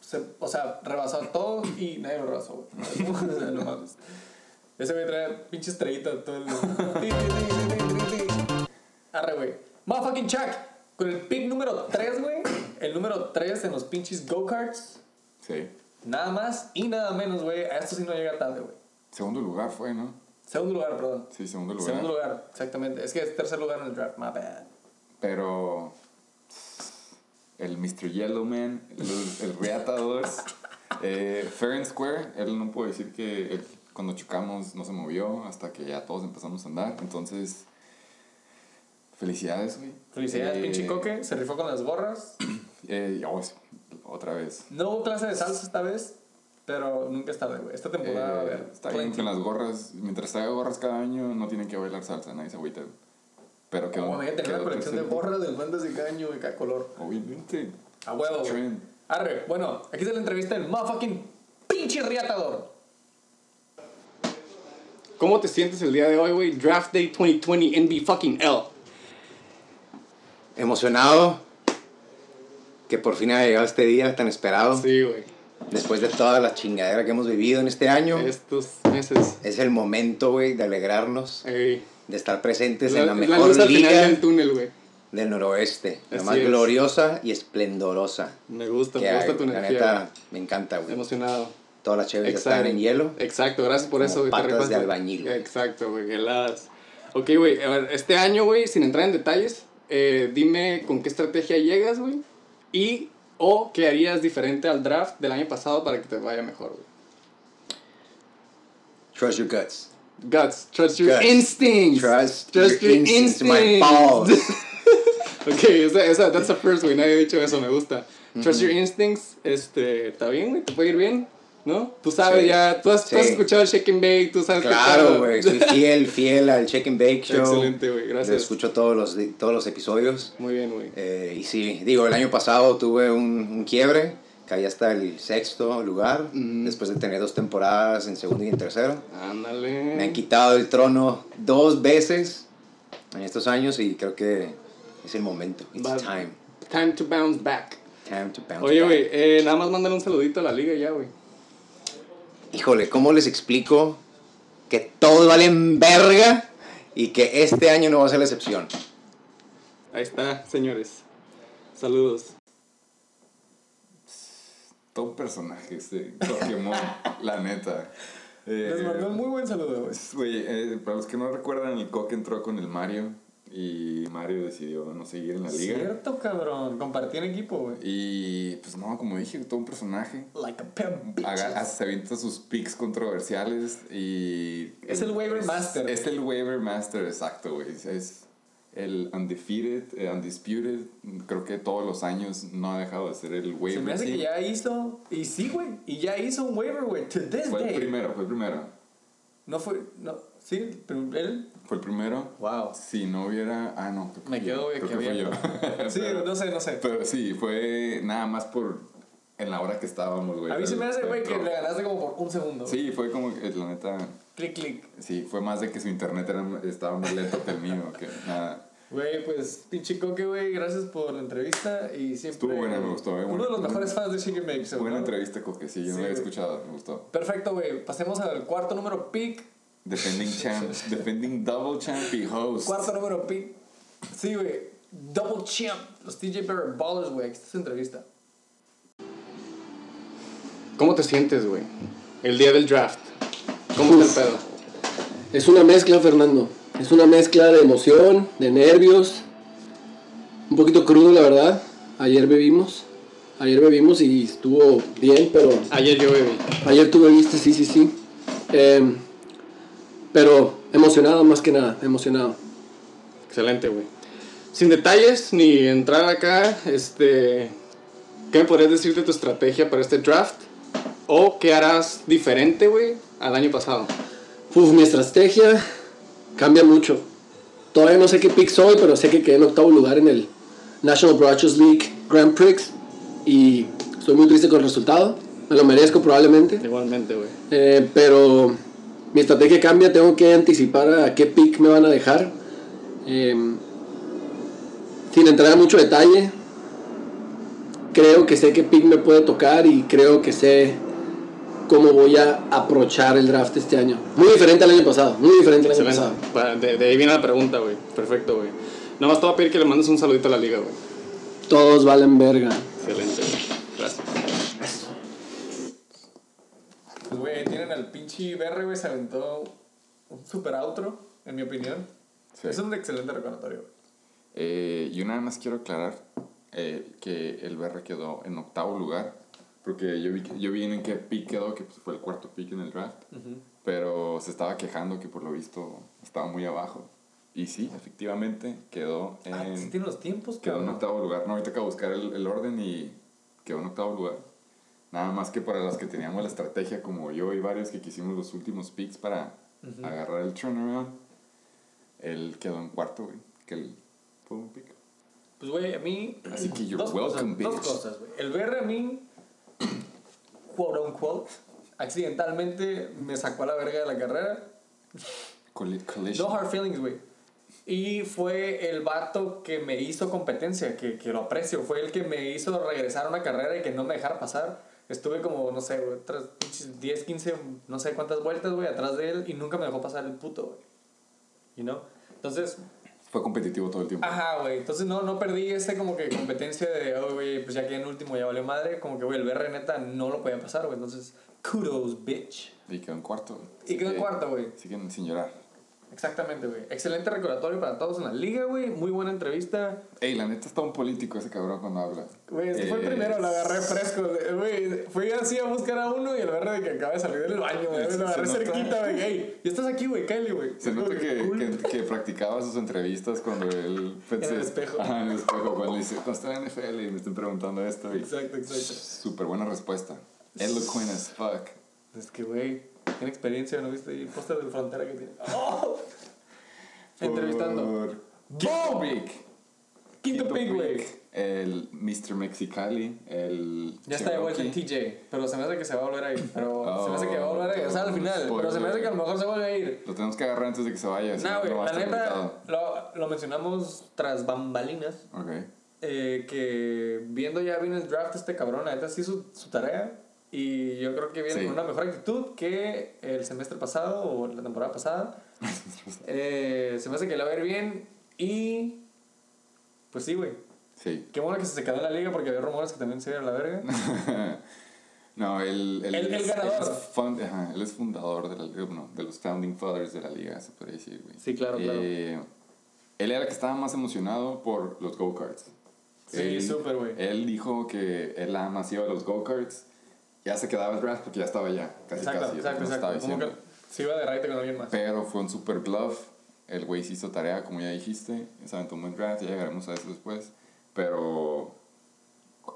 se- o sea, rebasó a todos y nadie lo rebasó, güey. O sea, no mames. Ese güey trae pinche estrellita todo el. Arre, güey. Motherfucking Chuck. Con el pick número 3, güey. El número 3 en los pinches go-karts. Sí. Nada más y nada menos, güey. A esto sí no llega tarde, güey. Segundo lugar fue, ¿no? Segundo lugar, perdón. Sí, segundo lugar. Segundo lugar, exactamente. Es que es tercer lugar en el draft. My bad. Pero el Mr. Yellowman, el, el reatador, eh, fair and square, él no puede decir que él, cuando chocamos no se movió hasta que ya todos empezamos a andar. Entonces, felicidades, güey. Felicidades, Eh, pinche coque. Se rifó con las gorras. Eh, oh, otra vez. No hubo clase de salsa esta vez, pero nunca es tarde, güey. Esta temporada va a Eh, haber. está bien con las gorras. Mientras traiga gorras cada año, no tienen que bailar salsa, nadie se agüita. Pero que Como voy a tener una colección de gorras del Fantasy cada año, cada color. Obviamente. A huevo. Arre, bueno, aquí está la entrevista del motherfucking pinche riatador. ¿Cómo te sientes el día de hoy, güey? Draft Day 2020 NB fucking L. Emocionado que por fin ha llegado este día tan esperado. Sí, güey. Después de toda la chingadera que hemos vivido en este año. Estos meses. Es el momento, güey, de alegrarnos, Ey. de estar presentes La, en la la mejor final liga del túnel, güey. del noroeste. La Así más es. gloriosa y esplendorosa Me gusta, me gusta hay. tu La energía. neta, me encanta, güey. Emocionado. Todas las chéveres están en hielo. Exacto, gracias por Como eso, güey. patas de albañil, güey. Exacto, güey, heladas. Ok, güey, a ver, este año, güey, sin entrar en detalles, eh, dime con qué estrategia llegas, güey. Y, o qué harías diferente al draft del año pasado para que te vaya mejor, güey. Trust your guts. Guts, trust your Guts. instincts. Trust, Trust your, instincts. My balls. ok, esa, esa, that's the first, güey. Nadie ha dicho eso, me gusta. Trust your instincts, este, está bien, güey, te puede ir bien, ¿no? Tú sabes Sí. ya, tú has, tú has Sí. escuchado el Shake and Bake, tú sabes Claro, güey. Soy fiel, fiel al Check and Bake Show. Excelente, güey, Lo gracias. escucho todos los, todos los episodios. Muy bien, güey. Eh, y sí, digo, el año pasado tuve un, un quiebre, caí hasta el sexto lugar, Mm. después de tener dos temporadas en segundo y en tercero. Ándale. Me han quitado el trono dos veces en estos años y creo que es el momento. It's Va- time. Time to bounce back. Time to bounce Oye, back. güey, eh, nada más mándale un saludito a la liga ya, güey. Híjole, ¿cómo les explico que todos valen verga y que este año no va a ser la excepción? Ahí está, señores. Saludos. Todo un personaje ese Pokémon, la neta. Eh, Les mandó un muy buen saludo. Güey, eh, para los que no recuerdan, el Coque entró con el Mario y Mario decidió no seguir en la liga. Cierto, cabrón. Compartí en equipo, güey. Y pues no, como dije, todo un personaje. Like a. Haga- se avienta sus picks controversiales y... Es el waiver es- master. Es el waiver master, exacto, güey. Es- el undefeated, eh, undisputed. Creo que todos los años no ha dejado de ser el waiver Se me hace que ya hizo. Y sí, güey. Y ya hizo un waiver, güey. To this Fue el day. primero, fue el primero. No fue. No. Sí, pero él. Fue el primero. Wow. Si no hubiera... Ah, no. Me quedo, yo, que que fui yo. había- Sí, Pero- no sé, no sé. Pero sí, fue nada más por... En la hora que estábamos, güey. A mí se me hace, güey, que le ganaste como por un segundo. Sí, fue como que la neta... Clic, clic. Sí, fue más de que su internet era, estaba más lento que el mío, que nada. Güey, pues, pinche coque, güey. Gracias por la entrevista. Y siempre. Estuvo buena, me gustó, eh, Uno bueno. de los mejores fans de Chicken Bake Show, Buena ¿no? entrevista, Coque, sí, yo no Sí, la había escuchado, me gustó. Perfecto, güey. Pasemos al cuarto número pick. Defending champ, defending double champ y host. Cuarto número pick. Sí, güey. Double champ. Los TJ Barrett Ballers, güey. Aquí está su entrevista. ¿Cómo te sientes, güey? El día del draft. ¿Cómo está el pedo? Es una mezcla, Fernando. Es una mezcla de emoción, de nervios. Un poquito crudo, la verdad. Ayer bebimos. Ayer bebimos y estuvo bien, pero Ayer yo bebí. ayer tú bebiste, sí, sí, sí. Eh, pero emocionado más que nada, emocionado. Excelente, güey. Sin detalles ni entrar acá, este, ¿qué me podrías decir de tu estrategia para este draft? ¿O qué harás diferente, güey, al año pasado? Uf, mi estrategia cambia mucho. Todavía no sé qué pick soy, pero sé que quedé en octavo lugar en el National Broadcast League Grand Prix. Y estoy muy triste con el resultado. Me lo merezco probablemente. Igualmente, güey. Eh, pero mi estrategia cambia, tengo que anticipar a qué pick me van a dejar. Eh, sin entrar a mucho detalle, creo que sé qué pick me puede tocar y creo que sé cómo voy a aprovechar el draft este año. Muy diferente al año pasado, muy diferente al año pasado. Pa- De, de ahí viene la pregunta, güey. Perfecto, güey. Nada más te voy a pedir que le mandes un saludito a la liga, güey. Todos valen verga. Excelente, güey. Gracias. Pues, güey, tienen al pinche BR, güey, se aventó un super outro, en mi opinión. Sí. Es un excelente recordatorio. Eh, yo nada más quiero aclarar eh, que el BR quedó en octavo lugar. Porque yo vi, yo vi en qué pick quedó, que pues, fue el cuarto pick en el draft. Pero se estaba quejando que por lo visto estaba muy abajo. Y sí, efectivamente quedó en, Ah, sí tiene los tiempos, quedó en octavo lugar. No, ahorita acabo de buscar el, el orden y quedó en octavo lugar. Nada más que para los que teníamos la estrategia, como yo y varios que quisimos los últimos picks para agarrar el turnaround, él quedó en cuarto, güey. Que él fue un pick. Pues, güey, a mí. Así que you're dos welcome, cosas, Dos bitch. cosas, güey. El BR a mí, quote unquote, accidentalmente me sacó a la verga de la carrera. Colli- collision. No hard feelings, güey. Y fue el vato que me hizo competencia, que, que lo aprecio. Fue el que me hizo regresar a una carrera y que no me dejara pasar. Estuve como, no sé, güey, otras pinches 10, 15, no sé cuántas vueltas, güey, atrás de él y nunca me dejó pasar el puto, güey. You know? Entonces, Fue competitivo todo el tiempo. Ajá, güey. Entonces no, no perdí ese como que competencia de, oh, güey, pues ya que en último ya valió madre. Como que, güey, el BR neta no lo podía pasar, güey. Entonces, kudos, bitch. Y quedó en cuarto. güey. Y quedó en cuarto, güey. Siguen sin llorar. Exactamente, güey. Excelente recordatorio para todos en la liga, güey. Muy buena entrevista. Ey, la neta está un político ese cabrón cuando habla. Güey, este fue el Eh, primero, lo agarré fresco. Güey, fui así a buscar a uno y el BR de que acaba de salir del baño, güey. Lo agarré cerquita, güey. Ey, y estás aquí, güey, Kylie, güey. Se nota que, Cool. que, que practicaba sus entrevistas cuando él pensé, En el espejo. Ajá, en el espejo. Cuando le dice, ¿cómo está la NFL? Y me están preguntando esto. Y Exacto, exacto. Súper buena respuesta. Eloquent as fuck. Es que, güey, tiene experiencia, ¿no viste? Y el póster de frontera que tiene. ¡Oh! Entrevistando. Por Quinto güey. El Mr. Mexicali. El. Ya está de vuelta Cherokee. TJ, pero se me hace que se va a volver a ir. Pero se me hace que va a volver a ir. O sea, al final, Spoiler. pero se me hace que a lo mejor se vuelve a ir. Lo tenemos que agarrar antes de que se vaya. No, güey, no la neta, lo, lo mencionamos tras bambalinas. Ok. eh, que viendo ya bien el draft este cabrón, la neta sí su, su tarea. Y yo creo que viene Sí. con una mejor actitud que el semestre pasado o la temporada pasada. Eh, se me hace que le va a ir bien. Y. Pues sí, güey. Sí. Qué bueno que se quedó en la liga porque había rumores que también se iba a la verga. No, él, él, El- el es, ganador. Él es, fund- ajá, él es fundador de la bueno, de los founding fathers de la liga, se podría decir, güey. Sí, claro, claro. Eh, él era el que estaba más emocionado por los go-karts. Sí, Él- súper, güey. Él dijo que él nada más iba a los go-karts, ya se quedaba el draft porque ya estaba ya, casi Exacto, casi. exacto, exacto. Como que se iba de raite con alguien más. Pero fue un super bluff. El güey sí hizo tarea, como ya dijiste. Se aventó un buen draft, ya llegaremos a eso después. Pero.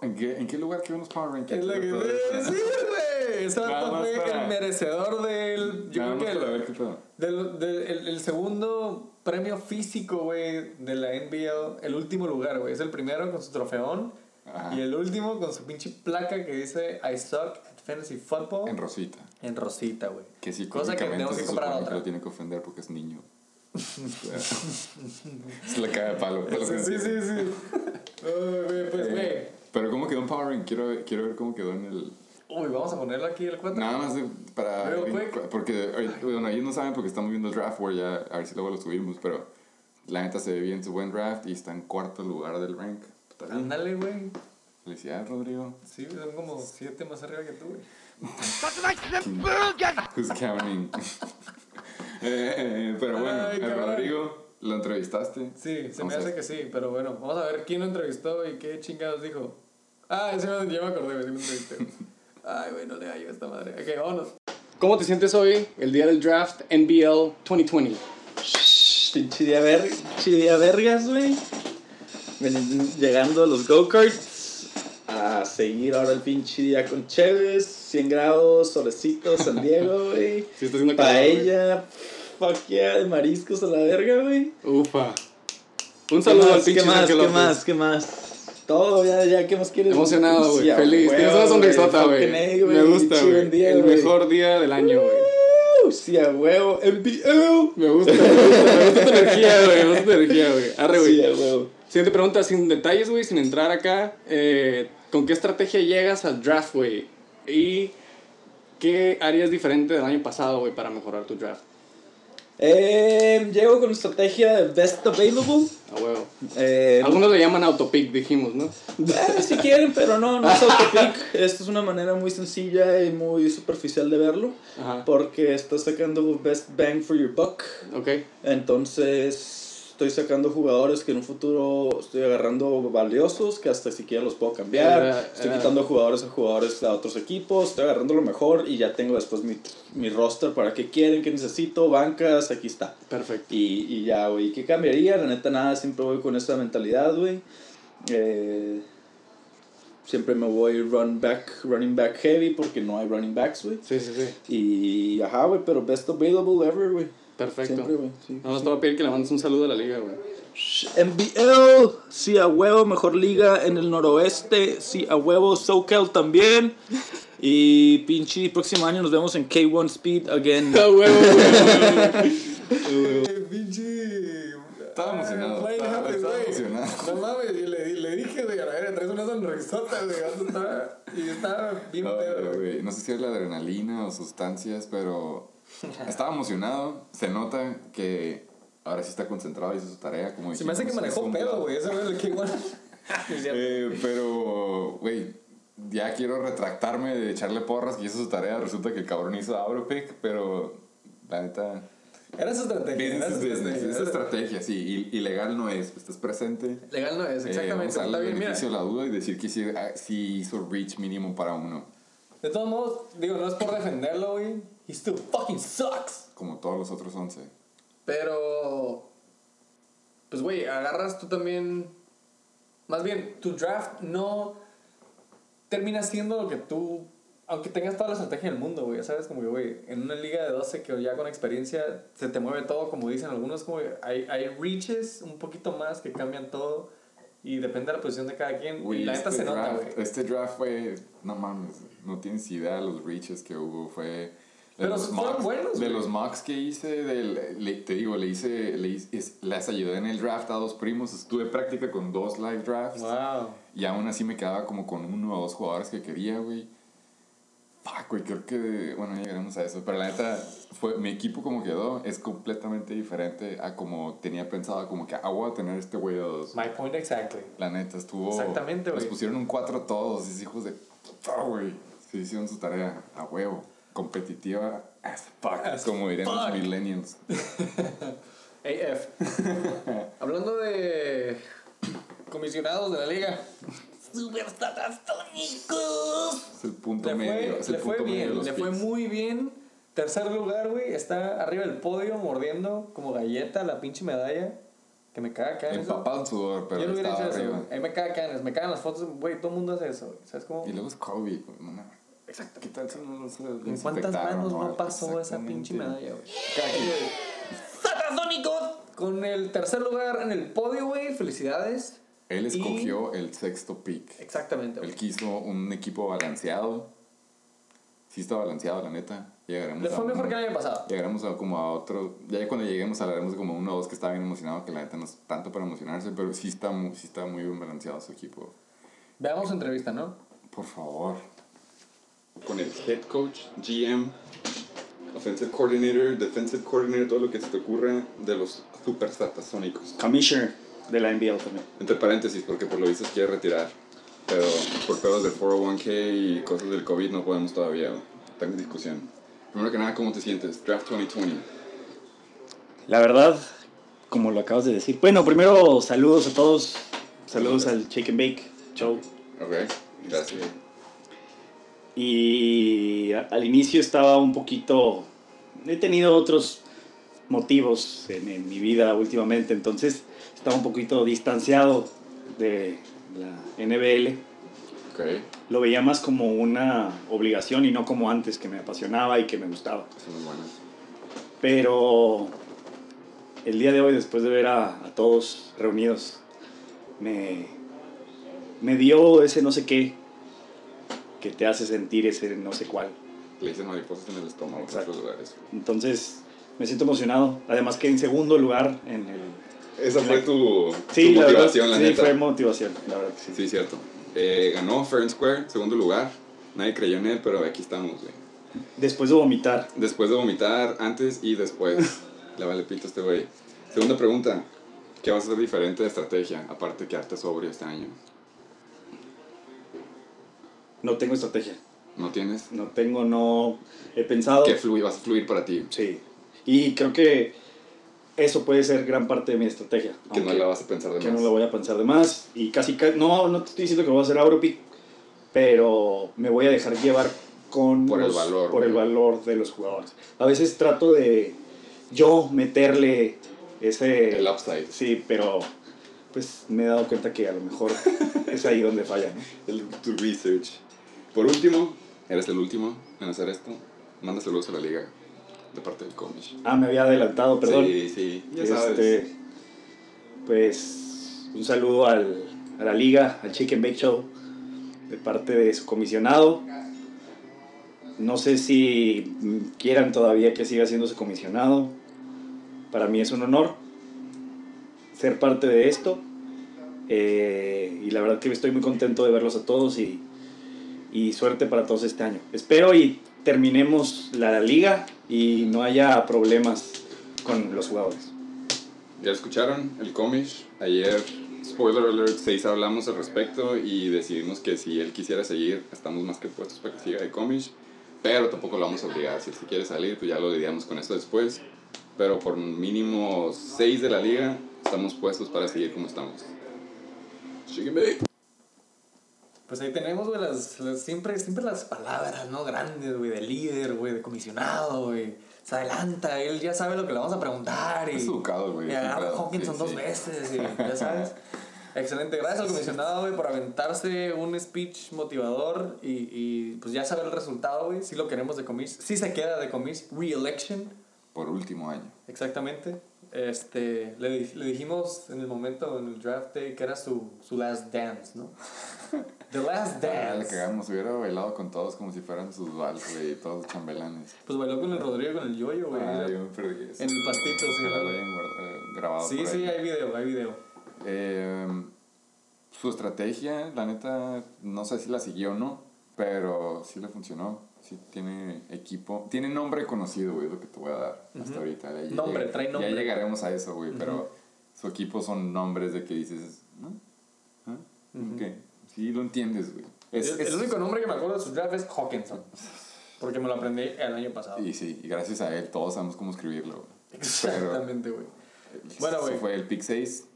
¿En qué, en qué lugar quedó en los Power Rankings? Es lo que decir, güey. Ese fue para- el merecedor del. Yo Nada creo que el, del, del- el, el segundo premio físico, güey, de la NBL. El último lugar, güey. Es el primero con su trofeón. Ajá. Y el último con su pinche placa que dice I suck at fantasy football. En Rosita. En rosita, güey. Que sí, Cosa que tenemos que comprar otra. lo tiene que ofender porque es niño. Se le cae de palo. que Sí, sí, sí. sí. Güey, pues, Eh, güey. Pero ¿cómo quedó en Power Rank? Quiero, quiero ver cómo quedó en el... Uy, vamos a ponerlo aquí el 4. Nada más de- para... Real quick. Porque, ahorita- bueno, ellos no saben porque estamos viendo el draft where ya, a ver si luego lo subimos, pero la neta se ve bien su buen draft y está en cuarto lugar del rank. Está bien. Ándale, güey. Felicidades, Rodrigo. Sí, son como 7 más arriba que tú, güey. Who's counting? Eh, pero bueno, Ay, el cabrón. Rodrigo lo entrevistaste. Sí, se me hace que sí, pero bueno, vamos a ver quién lo entrevistó y qué chingados dijo. Ah, ese me- ya me acordé, güey, sí lo entrevisté. Ay, güey, no le hallo a esta madre. Ok, vámonos. ¿Cómo te sientes hoy, el día del draft NBL 2020? Pinche día, ver, vergas, güey. Llegando a los go-karts. A seguir ahora el pinche día con Chévez. 100 grados, solecito, San Diego, güey. Sí, está haciendo calor. Paella, fuck yeah, de mariscos a la verga, güey. Ufa. Un ¿Qué saludo al pinche ¿Qué más? ¿Qué López. más? ¿Qué más? Todo, ya, ya, ¿qué más quieres? Emocionado, güey. Feliz. Tienes una sonrisota, güey. Me gusta, güey. El mejor día del año, güey. Uh, Sí, a huevo. MBL. Me gusta, me gusta, me gusta tu energía, güey. Me gusta tu energía, güey. Arre, güey. Sí, a huevo. Siguiente pregunta, sin detalles, güey, sin entrar acá. Eh, ¿Con qué estrategia llegas al draft, güey? ¿Y qué harías diferente del año pasado, güey, para mejorar tu draft? Eh, llego con estrategia de best available. A huevo. Eh, Algunos le llaman autopick, dijimos, ¿no? eh, si quieren, pero no, no es autopic. Esta es una manera muy sencilla y muy superficial de verlo. Ajá. Porque estás sacando best bang for your buck. Ok. Entonces, estoy sacando jugadores que en un futuro estoy agarrando valiosos, que hasta siquiera los puedo cambiar. Era- estoy quitando jugadores a jugadores a otros equipos, estoy agarrando lo mejor y ya tengo después mi, mi roster para qué quieren, qué necesito, bancas, aquí está. Perfecto. Y, y ya, güey, ¿qué cambiaría? La neta, nada, siempre voy con esa mentalidad, güey. Eh, siempre me voy run back, running back heavy porque no hay running backs, güey. Sí, sí, sí. Y, ajá, güey, pero best available ever, güey. Perfecto. Siempre, güey. Sí. Nada más te voy a pedir que le mandes un saludo a la liga, güey. NBL, sí a huevo, mejor liga en el noroeste, sí a huevo, SoCal también. Y pinche próximo año nos vemos en K1 Speed again. A huevo, güey. Pinche. Estaba emocionado, Ay, estaba- estaba emocionado. No mames, y le, le dije, güey, a la verga, traes una sonrisota, güey. ¿dónde está? Y estaba bien pedo, güey, no sé si es la adrenalina o sustancias, pero estaba emocionado. Se nota que ahora sí está concentrado y hizo su tarea. Como Se me hace que es manejó pedo, güey. Güey el que igual. Eh, pero, güey, ya quiero retractarme de echarle porras que hizo su tarea. Resulta que el cabrón hizo Auropick, pero la neta. Era su estrategia. Business su business. estrategia, Es estrategia, sí. i- Ilegal no es. Estás presente. Legal no es, Eh, exactamente. vamos a el bien, mira. beneficio de la duda y decir que sí, ah, sí hizo reach mínimo para uno. De todos modos, digo, no es por defenderlo, güey. He still fucking sucks. Como todos los otros 11. Pero. Pues, güey, agarras tú también. Más bien, tu draft no termina siendo lo que tú. Aunque tengas toda la estrategia del mundo, güey. ya ¿Sabes? Como que, güey, en una liga de 12 que ya con experiencia se te mueve todo, como dicen algunos, como que hay, hay reaches un poquito más que cambian todo. Y depende de la posición de cada quien. Güey, y la neta este se nota, draft- güey. Este draft fue, no mames, no tienes idea de los reaches que hubo. Fue Pero los fueron buenos, de los mocks que hice, le- te digo, le hice, le hice- es- les ayudé en el draft a dos primos. Estuve práctica con dos live drafts. Wow. Y aún así me quedaba como con uno o dos jugadores que quería, güey. Fuck, güey, creo que, bueno, ya llegaremos a eso. Pero la neta, fue, mi equipo como quedó es completamente diferente a como tenía pensado. Como que, ah, voy a tener este güey a dos. My point exactly. La neta, estuvo. Exactamente, Les güey. pusieron un 4 todos, esos hijos de. puta, güey. Se hicieron su tarea a huevo. Competitiva as fuck, As como dirían los fuck. millennials. AF. Hablando de comisionados de la liga. Superstatastónicos. Es el punto Le medio. fue, es el le fue punto medio de bien, los le fue picks. muy bien. Tercer lugar, güey. Está arriba del podio mordiendo como galleta la pinche medalla. Que me caga eso. Empapado en sudor, pero Yo hubiera hecho eso, arriba. güey. Ahí me caga acá, me cagan las fotos, güey. Todo el mundo hace eso, güey. ¿Sabes cómo? Y luego es Kobe, güey. no. Exacto. ¿Qué tal si no lo se ¿En cuántas manos no pasó esa pinche medalla, güey? ¡Satasónicos! Con el tercer lugar en el podio, güey. Felicidades. Él Y- escogió el sexto pick. Exactamente, güey. Él quiso un equipo balanceado. Sí está balanceado, la neta. Llegaremos Le a fue mejor uno- que el año pasado. Llegaremos a como a otro. Ya cuando lleguemos hablaremos de como uno o dos que está bien emocionado, que la neta no es tanto para emocionarse, pero sí está muy, sí está muy bien balanceado su equipo. Veamos su entrevista, ¿no? Por favor. Con el head coach, GM, offensive coordinator, defensive coordinator, todo lo que se te ocurra de los super satasónicos. Commissioner de la NBL también. Entre paréntesis, porque por lo visto se quiere retirar. Pero por pedos del 401k y cosas del COVID no podemos todavía. Está en discusión. Primero que nada, ¿cómo te sientes? Draft 2020. La verdad, como lo acabas de decir. Bueno, primero saludos a todos. Saludos al Shake and Bake Show. Ok, gracias. Y al inicio estaba un poquito... He tenido otros motivos en, en mi vida últimamente, entonces estaba un poquito distanciado de la NBL. Ok, Lo veía más como una obligación y no como antes, que me apasionaba y que me gustaba. son muy buenas. Pero el día de hoy, después de ver a, a todos reunidos, me, me dio ese no sé qué que te hace sentir ese no sé cuál. Le dicen mariposas en el estómago en Exacto. otros lugares. Entonces me siento emocionado. Además que en segundo lugar en el... Esa fue tu, Sí, tu la verdad, motivación, la sí, neta. fue motivación, la verdad que sí. Sí, cierto. Eh, ganó and Square, segundo lugar. Nadie creyó en él, pero aquí estamos, güey. Después de vomitar, Después de vomitar, antes y después. Le vale pito a este güey. Segunda pregunta. ¿Qué vas a hacer diferente de estrategia? Aparte de quedarte sobrio este año. No tengo estrategia. ¿No tienes? No tengo, no... He pensado... ¿Qué fluir, vas a fluir para ti? Sí. Y creo que eso puede ser gran parte de mi estrategia. Que no la vas a pensar de que más. no lo voy a pensar de más. Y casi, ca- no, no te estoy diciendo que voy a hacer Europick, pero me voy a dejar llevar con Por el valor, por el valor de los jugadores. A veces trato de yo meterle ese... El upside. Sí, pero pues me he dado cuenta que a lo mejor es ahí donde falla. ¿no? El, tu research. Por último, eres el último en hacer esto. Manda saludos a la liga de parte del Comish. Ah, me había adelantado, perdón. Sí, sí, ya sabes. Este, pues un saludo al, a la liga, al Chicken Bake Show, de parte de su comisionado. No sé si quieran todavía que siga siendo su comisionado. Para mí es un honor ser parte de esto. Eh, y la verdad que estoy muy contento de verlos a todos y, y suerte para todos este año. Espero y terminemos la liga y no haya problemas con los jugadores. Ya escucharon, el Comish. Ayer, spoiler alert, seis hablamos al respecto y decidimos que si él quisiera seguir, estamos más que puestos para que siga el Comish. Pero tampoco lo vamos a obligar. Si él quiere salir, pues ya lo lidiamos con esto después. Pero por mínimo seis de la liga, estamos puestos para seguir como estamos. Bake. Pues ahí tenemos, güey, las, las- siempre, siempre las palabras, ¿no? Grandes, güey, de líder, güey, de comisionado, güey. Se adelanta, él ya sabe lo que le vamos a preguntar y... Es educado, güey, Y agarra a Hawkinson sí, dos sí. veces y ya sabes. Excelente, gracias al comisionado, güey, por aventarse un speech motivador y, y pues ya saber el resultado, güey. Si lo queremos de comis. Si se queda de comis. Re-election, Por último año. exactamente. Este, le, le dijimos en el momento, en el draft day, que era su, su last dance, ¿no? The last Ah, le dance. cagamos, hubiera bailado con todos como si fueran sus vals, güey, todos chambelanes. Pues bailó con el Rodrigo, con el yoyo, güey. Ah, yo me perdí eso. En el pastito, sí. Ojalá lo hayan guarda- eh, grabado Sí, por sí, ahí. hay video, hay video. Eh, su estrategia, la neta, no sé si la siguió o no, pero sí le funcionó. Sí tiene equipo. Tiene nombre conocido, güey, lo que te voy a dar hasta ahorita. Ya Nombre, lleg- trae nombre. Ya llegaremos a eso, güey, pero su equipo son nombres de que dices, ¿no? ¿Ah? Ok, sí lo entiendes, güey. Es, el, es- el único nombre que me acuerdo de su draft es Hawkinson. Porque me lo aprendí el año pasado. Y sí, y gracias a él todos sabemos cómo escribirlo, güey. Exactamente, güey. Bueno, Bueno, güey. fue el pick 6.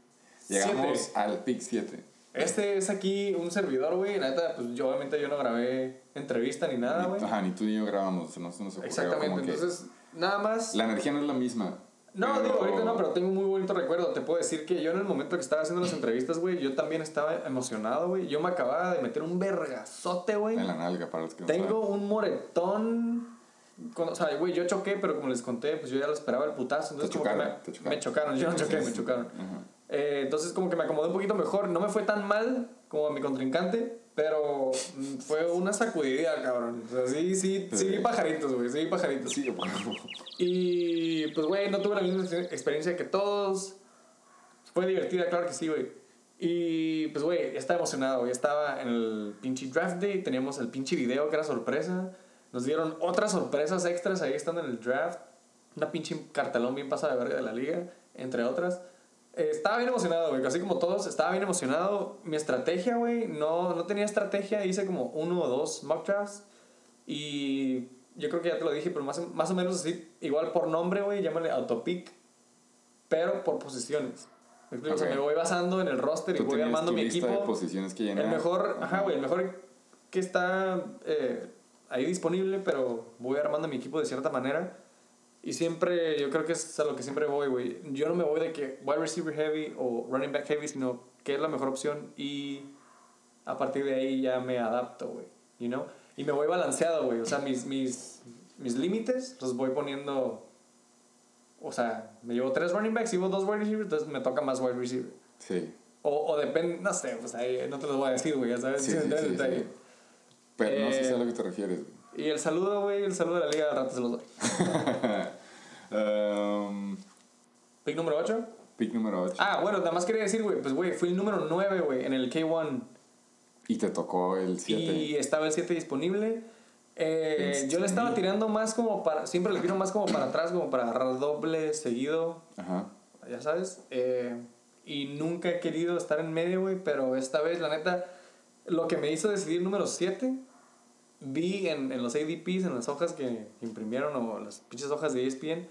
Llegamos Siete. al pick 7. Este es aquí un servidor, güey. La neta, pues yo obviamente yo no grabé entrevista ni nada, güey. Ajá, ni tú ni yo grabamos, no se nos ocurrió Exactamente, entonces, nada más. La energía no es la misma. No, pero- digo, ahorita no, pero tengo un muy bonito recuerdo. Te puedo decir que yo en el momento que estaba haciendo las entrevistas, güey, yo también estaba emocionado, güey. Yo me acababa de meter un vergazote, güey. En la nalga, para los que no Tengo saben. un moretón. con- o sea, güey, yo choqué, pero como les conté, pues yo ya lo esperaba el putazo. Entonces, Te como que me, te chocaron. me chocaron. Yo no choqué, me chocaron. Ajá. Eh, entonces, como que me acomodé un poquito mejor. No me fue tan mal como a mi contrincante, pero mm, fue una sacudida, cabrón. O sea, sí, sí, sí, vi pajaritos, güey, sí, vi pajaritos. Sí. Y pues, güey, no tuve la misma ex- experiencia que todos. Fue divertida, claro que sí, güey. Y pues, güey, ya estaba emocionado. Ya estaba en el pinche draft day. Teníamos el pinche video que era sorpresa. Nos dieron otras sorpresas extras ahí estando en el draft. Una pinche cartelón bien pasada de verga de la liga, entre otras. Eh, estaba bien emocionado, güey. Así como todos, estaba bien emocionado. Mi estrategia, güey, no, no tenía estrategia. Hice como uno o dos mock drafts. Y yo creo que ya te lo dije, pero más, más o menos así, igual por nombre, güey, llámale autopic, pero por posiciones. ¿Me explico? O sea, me voy basando en el roster y voy armando tu mi lista equipo. de posiciones que llenar. El mejor, ajá, güey, el mejor que está eh, ahí disponible, pero voy armando mi equipo de cierta manera. Y siempre, yo creo que es a lo que siempre voy, güey. Yo no me voy de que wide receiver heavy o running back heavy, sino que es la mejor opción y a partir de ahí ya me adapto, güey. You know? Y me voy balanceado, güey. O sea, mis, mis, mis límites los voy poniendo. O sea, me llevo tres running backs y llevo dos wide receivers, entonces me toca más wide receiver. Sí. O, o depende, no sé, pues ahí no te lo voy a decir, güey, ya sabes. Sí, Sí, sí. Pero no sé si Eh, a lo que te refieres, güey. Y el saludo, güey, el saludo de la Liga de Ratas se los doy. Um, Pick número 8. pick número 8. Ah, bueno, nada más quería decir, güey, pues, güey, fui el número 9, güey, en el K1. Y te tocó el 7. Y estaba el 7 disponible. Eh, yo le estaba tirando más como para. Siempre le tiro más como para atrás, como para agarrar doble seguido. Ajá. Ya sabes. Eh, y nunca he querido estar en medio, güey. Pero esta vez, la neta, lo que me hizo decidir número 7. Vi en, en los ADPs, en las hojas que imprimieron o las pinches hojas de ESPN.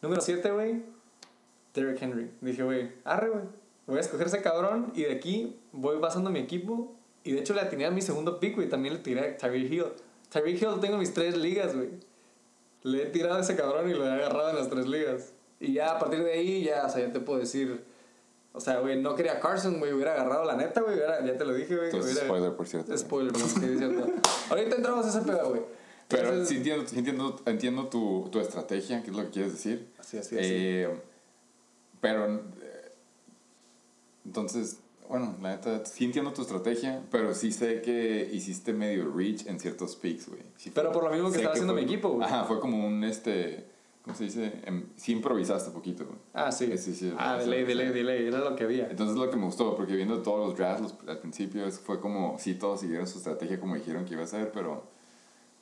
Número 7, güey. Derrick Henry. Dije, güey, arre, güey. Voy a escoger ese cabrón y de aquí voy basando mi equipo. Y de hecho le atiné a mi segundo pick, güey. También le tiré a Tyreek Hill. Tyreek Hill tengo en mis tres ligas, güey. Le he tirado a ese cabrón y lo he agarrado en las tres ligas. Y ya a partir de ahí, ya, o sea, ya te puedo decir. O sea, güey, no quería Carson, güey. Hubiera agarrado la neta, güey. Ya te lo dije, güey. Hubiera- spoiler, por cierto. Spoiler, es cierto. Ahorita entramos a ese pedo, güey. Pero Entonces- sí entiendo, sí entiendo, entiendo tu, tu estrategia, que es lo que quieres decir. Así, así, así. Eh, pero, eh, entonces, bueno, la neta, sí entiendo tu estrategia, pero sí sé que hiciste medio reach en ciertos picks, güey. Sí Pero por lo mismo que estaba haciendo fue- mi equipo, güey. Ajá, fue como un, este, ¿cómo se dice? Em, sí improvisaste poquito, güey. Ah, sí. Sí, sí, ah, o sea, delay, sí. delay, delay. Era lo que había. Entonces lo que me gustó, porque viendo todos los drafts los- al principio, fue como, sí, todos siguieron su estrategia como dijeron que iba a ser, pero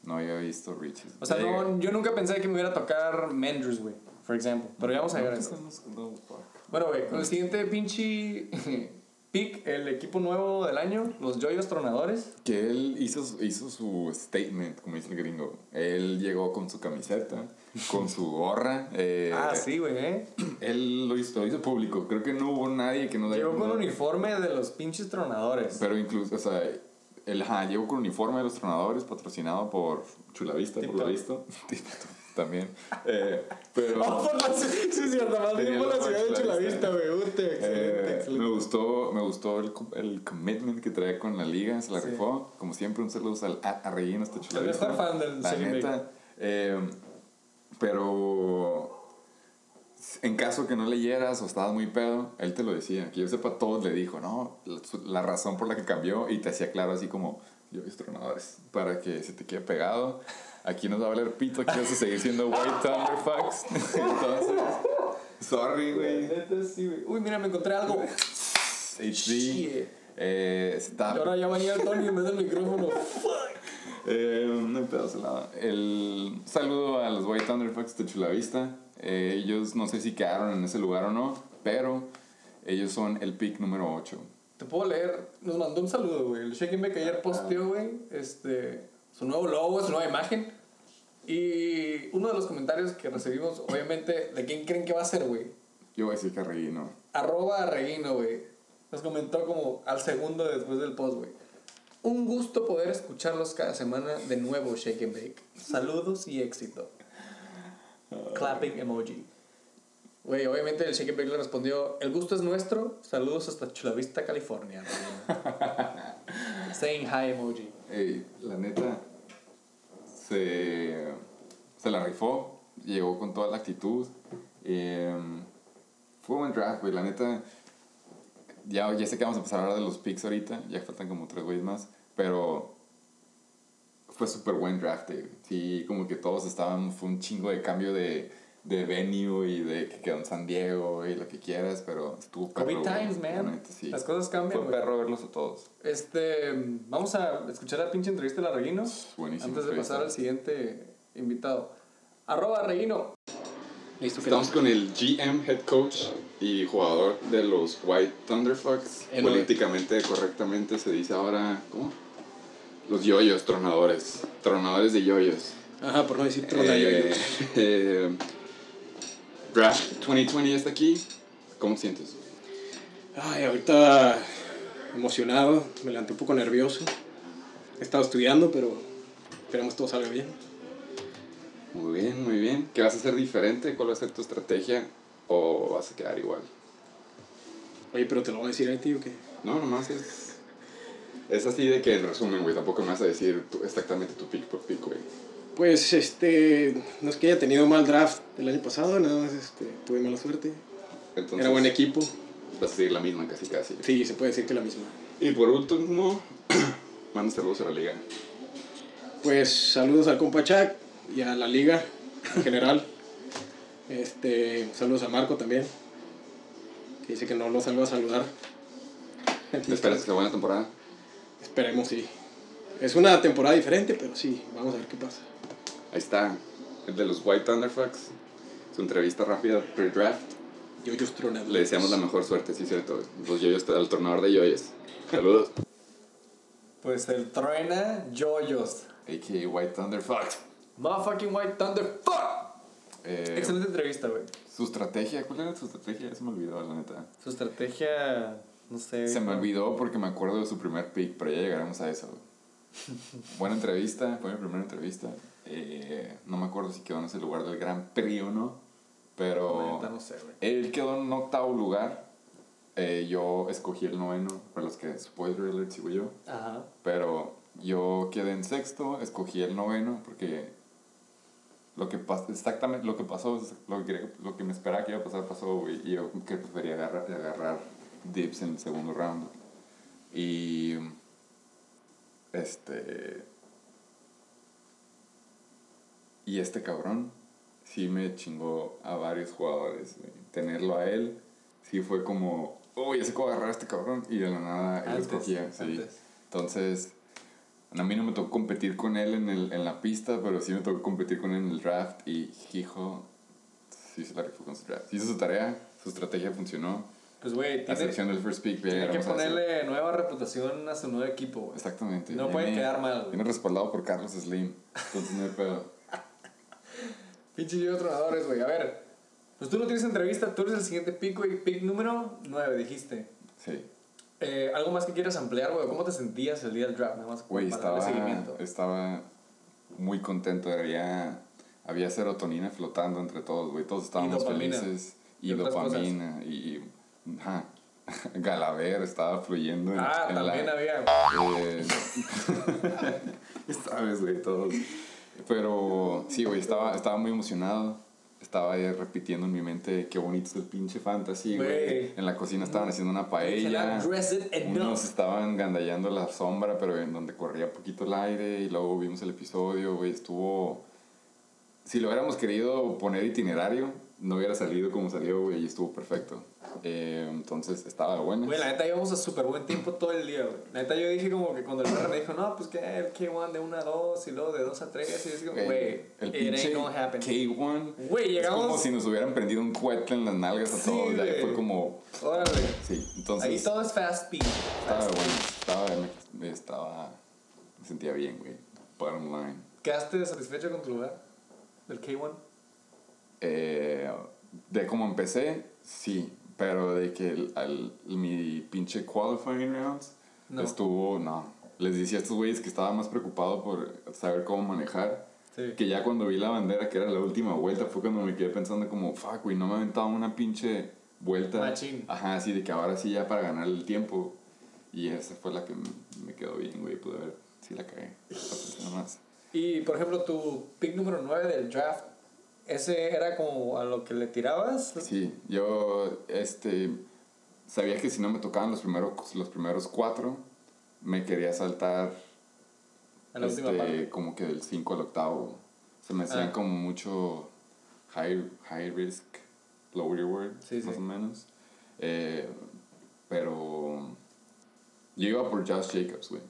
no había visto reaches. O sea, no, yo nunca pensé que me iba a tocar Menders, güey. Por ejemplo. Pero ya vamos a llegar a eso. Bueno, güey, con el siguiente pinche pick, el equipo nuevo del año, los Joyos Tronadores. Que él hizo, hizo su statement, como dice el gringo. Él llegó con su camiseta, con su gorra. eh, Ah, sí, güey, ¿eh? Él lo hizo, lo hizo público. Creo que no hubo nadie que no le Llegó con no- uniforme de los pinches tronadores. Pero incluso, o sea, él ajá, llegó con uniforme de los tronadores, patrocinado por Chulavista, por lo visto. También. Eh, pero. Oh, por la, sí, sí, cierto, más bien por la ciudad de Chulavista, güey. Ute, excelente, Eh, excelente. me gustó, me gustó el, el commitment que trae con la liga, se la Sí. rifó. Como siempre, un saludo al a, a Reguín, este chulavista. mejor fan del La neta. eh, pero en caso que no leyeras o estabas muy pedo, él te lo decía. Que yo sepa, todos le dijo, no, la, razón por la que cambió y te hacía claro así como, yo he tronadores, para que se te quede pegado. Aquí nos va a valer pito, aquí vas a seguir siendo White Thunder Fox. Entonces, sorry, güey. Uy, mira, me encontré algo. HD. Eh, Y está. ahora ya venía el Tony en vez del micrófono. Eh, no hay al lado. El saludo a los White Thunderfucks de Chulavista. Eh, ellos no sé si quedaron en ese lugar o no, pero ellos son el pick número 8. Te puedo leer, nos mandó un saludo, güey. El Shaking Back ayer posteó, güey, este, su nuevo logo, su nueva imagen. Y uno de los comentarios que recibimos, obviamente, ¿de quién creen que va a ser, güey? Yo voy a decir que Reguino. Arroba Reguino, güey. Nos comentó como al segundo después del post, güey. Un gusto poder escucharlos cada semana de nuevo, Shake and Bake. Saludos y éxito. Clapping emoji. Güey, obviamente el Shake and Bake le respondió, el gusto es nuestro, saludos hasta Chulavista, California. Reguino". Saying hi emoji. Ey, la neta, se, se la rifó, llegó con toda la actitud. Eh, fue un buen draft, güey. La neta, ya, ya sé que vamos a empezar a hablar de los picks ahorita, ya faltan como tres güeyes más, pero fue súper buen draft, güey. Sí, como que todos estaban, fue un chingo de cambio de, de venue y de que quedó en San Diego y lo que quieras, pero estuvo COVID times, man. neta, sí. Las cosas cambian, Fue perro verlos a todos. Este, vamos a escuchar la pinche entrevista de la Reguino. Buenísimo. Antes de pasar al siguiente invitado. Arroba Reguino. Listo, Estamos con el GM, head coach y jugador de los White Thunderfucks. Eh, no, Políticamente correctamente se dice ahora, ¿cómo? Los yoyos, tronadores. Tronadores de yoyos. Ajá, por no decir Eh, tronayoyos. eh, Draft 2020 está aquí. ¿Cómo te sientes? Ay, ahorita emocionado, me levanté un poco nervioso. He estado estudiando, pero Esperemos todo salga bien. Muy bien, muy bien. ¿Qué vas a hacer diferente? ¿Cuál va a ser tu estrategia? ¿O vas a quedar igual? Oye, pero te lo voy a decir a ti o qué? No, nomás es. Es así de que en resumen, güey, tampoco me vas a decir tu- exactamente tu pick por pick, güey. Pues este, no es que haya tenido mal draft el año pasado, nada más este, tuve mala suerte. Entonces, Era buen equipo. Vas a seguir la misma casi casi. Sí, se puede decir que la misma. Y por último, manda saludos a la liga. Pues saludos al compa Chuck y a la liga en general. Este, saludos a Marco también. Que dice que no lo salgo a saludar. ¿Esperas que sea buena temporada? Esperemos, sí. Es una temporada diferente, pero sí, vamos a ver qué pasa. Ahí está, el de los White Thunderfucks. Su entrevista rápida pre-draft. Yoyos tronadores. Le deseamos la mejor suerte, sí, cierto. Los yoyos, al tornador de yoyos. Saludos. Pues el truena yoyos. A.K.A. White Thunderfucks. Motherfucking White Thunder. Fuck. Eh, Excelente entrevista, güey. Su estrategia, ¿cuál era su estrategia? Se me olvidó, la neta. Su estrategia, no sé. Se me olvidó porque me acuerdo de su primer pick, pero ya llegaremos a eso. güey. Buena entrevista, fue mi primera entrevista. Eh, no me acuerdo si quedó en ese lugar del Gran Prix o no, pero no sé, güey. él quedó en un octavo lugar. Eh, yo escogí el noveno, para los que spoiler alert sigo yo. Ajá. Pero yo quedé en sexto, escogí el noveno porque lo que pasó, exactamente lo que pasó, lo que, lo que me esperaba que iba a pasar pasó, y yo que prefería agarrar, agarrar dips en el segundo round. Y este y este cabrón sí me chingó a varios jugadores, güey. Tenerlo a él sí fue como, uy, ya sé cómo agarrar a este cabrón y de la nada él escogía, sí. antes. Entonces, a mí no me tocó competir con él en, el, en la pista, pero sí me tocó competir con él en el draft y, hijo, sí se la rifó con su draft. Hizo su tarea, su estrategia funcionó. Pues, güey, tiene, excepción del first pick, ya tiene que ponerle nueva reputación a su nuevo equipo, güey. Exactamente. No puede quedar mal. Viene respaldado por Carlos Slim. Entonces no hay pedo. Pinche yo tronadores, güey. A ver, pues tú no tienes entrevista, tú eres el siguiente pick, güey. Pick número 9, dijiste. Sí. Eh, ¿Algo más que quieras ampliar, güey? ¿Cómo te sentías el día del draft? Nada más Güey, estaba, seguimiento. estaba muy contento. Había, había serotonina flotando entre todos, güey. Todos estábamos felices. Y, dopamina. Y. Ajá. Galaver estaba fluyendo en, Ah, en también la, había. Eh, Sabes, güey, todos. Pero sí, güey, estaba, estaba muy emocionado. Estaba ahí repitiendo en mi mente qué bonito es el pinche fantasy, güey. En la cocina estaban haciendo una paella. Unos estaban gandallando la sombra, pero en donde corría poquito el aire. Y luego vimos el episodio, güey. Estuvo. Si lo hubiéramos querido poner itinerario, no hubiera salido como salió, güey. Y estuvo perfecto. Eh, entonces estaba bueno. Güey, la neta íbamos a súper buen tiempo todo el día, güey. La neta yo dije como que cuando el perro me dijo, no, pues que el K1 de 1 a 2 y luego de 2 a 3. Y yo así como, güey, el it ain't gonna happen. K1. Güey, Es como llegamos. si nos hubieran prendido un cohete en las nalgas a Sí, todos. ahí fue como. Órale. Sí, entonces. Ahí todo es fast speed. Estaba bueno. Estaba, me, estaba. Me sentía bien, güey. Bottom line. ¿Quedaste satisfecho con tu lugar? ¿Del K1? Eh, de cómo empecé, sí. Pero de que el, al- mi pinche qualifying rounds No. estuvo. No. Les decía a estos güeyes que estaba más preocupado por saber cómo manejar. Sí. Que ya cuando vi la bandera, que era la última vuelta, fue cuando me quedé pensando como, fuck, güey, no me aventaba una pinche vuelta. Machín. Ajá, así de que ahora sí ya para ganar el tiempo. Y esa fue la que me quedó bien, güey, pude ver si la cagué. Más. Y por ejemplo, tu pick número 9 del draft, ¿ese era como a lo que le tirabas? Sí, yo, este, sabía que si no me tocaban los primeros, los primeros cuatro, me quería saltar, la este, parte. como que del 5 al octavo. Se me hacían Ah. como mucho high, high risk, low reward, Sí, más sí. o menos. Eh, pero yo iba por Josh Jacobs, güey.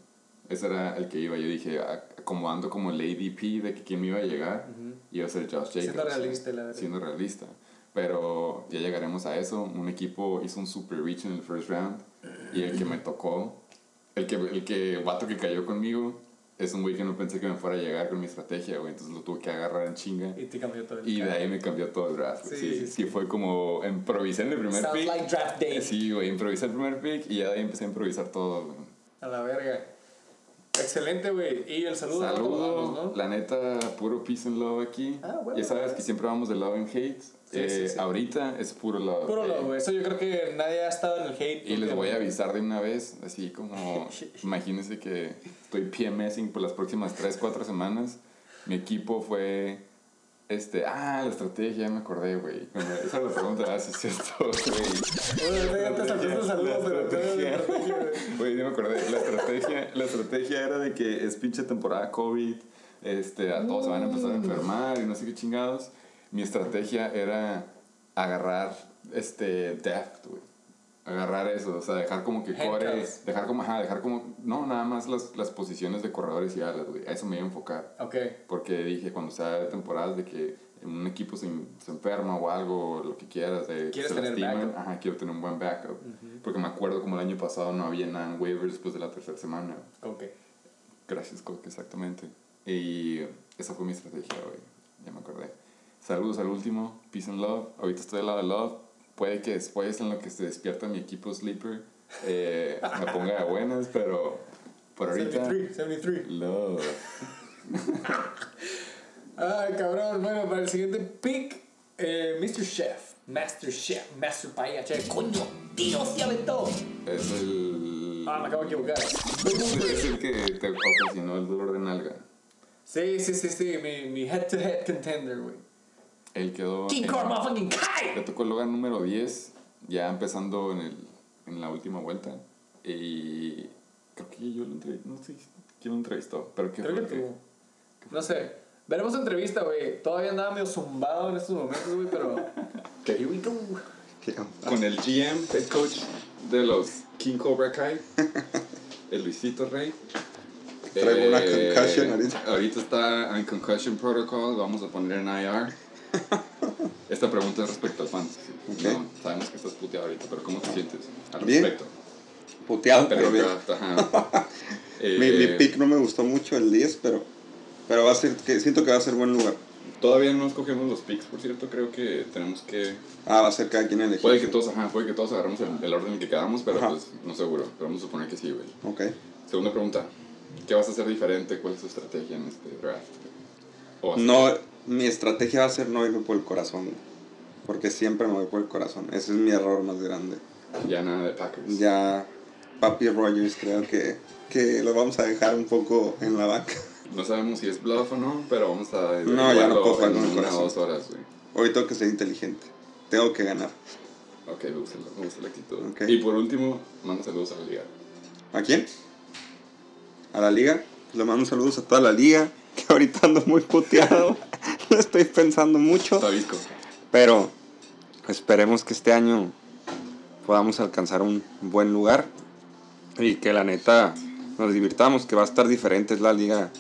Ese era el que iba. Yo dije, a- acomodando como el ADP de que quién me iba a llegar, iba a ser Josh Jacobs. Siendo realista, la verdad. Siendo realista. Pero ya llegaremos a eso. Un equipo hizo un super reach en el first round. Y el que me tocó, el que, el que vato que cayó conmigo, es un güey que no pensé que me fuera a llegar con mi estrategia, güey. Entonces lo tuve que agarrar en chinga. Y te cambió todo el Y de draft. ahí me cambió todo el draft. güey. Sí, Sí, sí, sí, fue como improvisé en el primer Sounds pick. like draft day. Sí, güey, improvisé el primer pick y ya de ahí empecé a improvisar todo, güey. A la verga. Excelente, güey. Y el saludo. Saludos, damos, ¿no? la neta, puro peace and love aquí. Ah, bueno. ya sabes que siempre vamos de love and hate. Eh, sí, sí. Ahorita es puro love. Puro eh, love, güey. Eso yo creo que nadie ha estado en el hate. Y les voy a avisar de una vez, así como, imagínense que estoy PMSing por las próximas 3, 4 semanas. Mi equipo fue, este, ah, la estrategia, ya me acordé, güey. Bueno, Esa es la pregunta, ah, sí es cierto, güey. Oye, ya te salté el saludo, La pero güey. Güey, ya me acordé. La estrategia, la estrategia era de que es pinche temporada COVID, este, a todos se van a empezar a enfermar y no sé qué chingados. Mi estrategia era agarrar, este, depth, güey. Agarrar eso, o sea, dejar como que core, dejar como, ajá, dejar como, no, nada más las, las posiciones de corredores y alas, güey. A eso me iba a enfocar. Ok. Porque dije, cuando sea temporadas de que un equipo se, se enferma o algo, lo que quieras, de Quieres se tener lastiman, backup. ajá, quiero tener un buen backup. Porque me acuerdo como el año pasado no había nada en waivers después de la tercera semana. Ok. Gracias, Coque, exactamente. Y esa fue mi estrategia, güey. Ya me acordé. Saludos al último, peace and love. Ahorita estoy al lado de love. Puede que después, en lo que se despierta mi equipo sleeper, eh, me ponga de buenas, pero por ahorita, 73, 73. love. Ay, cabrón. Bueno, para el siguiente pick, eh, Mr. Chef. Master Chef. Master Paella Chef. Coño, tío, se aventó. Es el. Ah, me acabo de equivocar. Es el que te ocasionó el dolor de nalga. Sí, sí, sí, sí. Mi, mi head-to-head contender, güey. Él quedó. King en- Kong Kai. Le tocó el lugar número 10, ya empezando en, el, en la última vuelta. Y creo que yo lo entrevisté, no sé quién lo entrevistó, pero que Creo que tú. No sé. Veremos entrevista, güey. Todavía andaba medio zumbado en estos momentos, güey, pero. Here we go. Con el GM, head coach de los King Cobra Kai, el Luisito Rey. Eh, Traigo una concussion ahorita. Ahorita está en concussion protocol, vamos a poner en IR. Esta pregunta es respecto al fantasy. Ok. No, sabemos que estás puteado ahorita, pero ¿cómo te sientes al Bien. respecto? Puteado, Pero pero bien. ajá. Mi, mi Eh, pick no me gustó mucho el 10, pero, pero va a ser, que siento que va a ser buen lugar. Todavía no escogemos los picks, por cierto, creo que tenemos que... Ah, va a ser cada quien elegir. Puede que todos, ajá, puede que todos agarremos el, el orden en que quedamos, pero Ajá. pues no seguro, pero vamos a suponer que sí, güey. Ok. Segunda pregunta, ¿qué vas a hacer diferente? ¿Cuál es tu estrategia en este draft? O. No, mi estrategia va a ser no irme por el corazón. Porque siempre me voy por el corazón. Ese es mi error más grande. Ya nada de Packers. Ya, Papi Rogers creo que, que lo vamos a dejar un poco en la banca. No sabemos si es bluff o no, pero vamos a... No, ya no puedo en con el corazón. dos horas, güey. Hoy tengo que ser inteligente. Tengo que ganar. Ok, me gusta, la- me gusta la actitud. Ok. Y por último, manda saludos a la liga. ¿A quién? A la liga. Le mando saludos a toda la liga. Ahorita ando muy puteado. no estoy pensando mucho. Tabisco. Pero esperemos que este año podamos alcanzar un buen lugar. Y que la neta nos divirtamos. Que va a estar diferente. Es la liga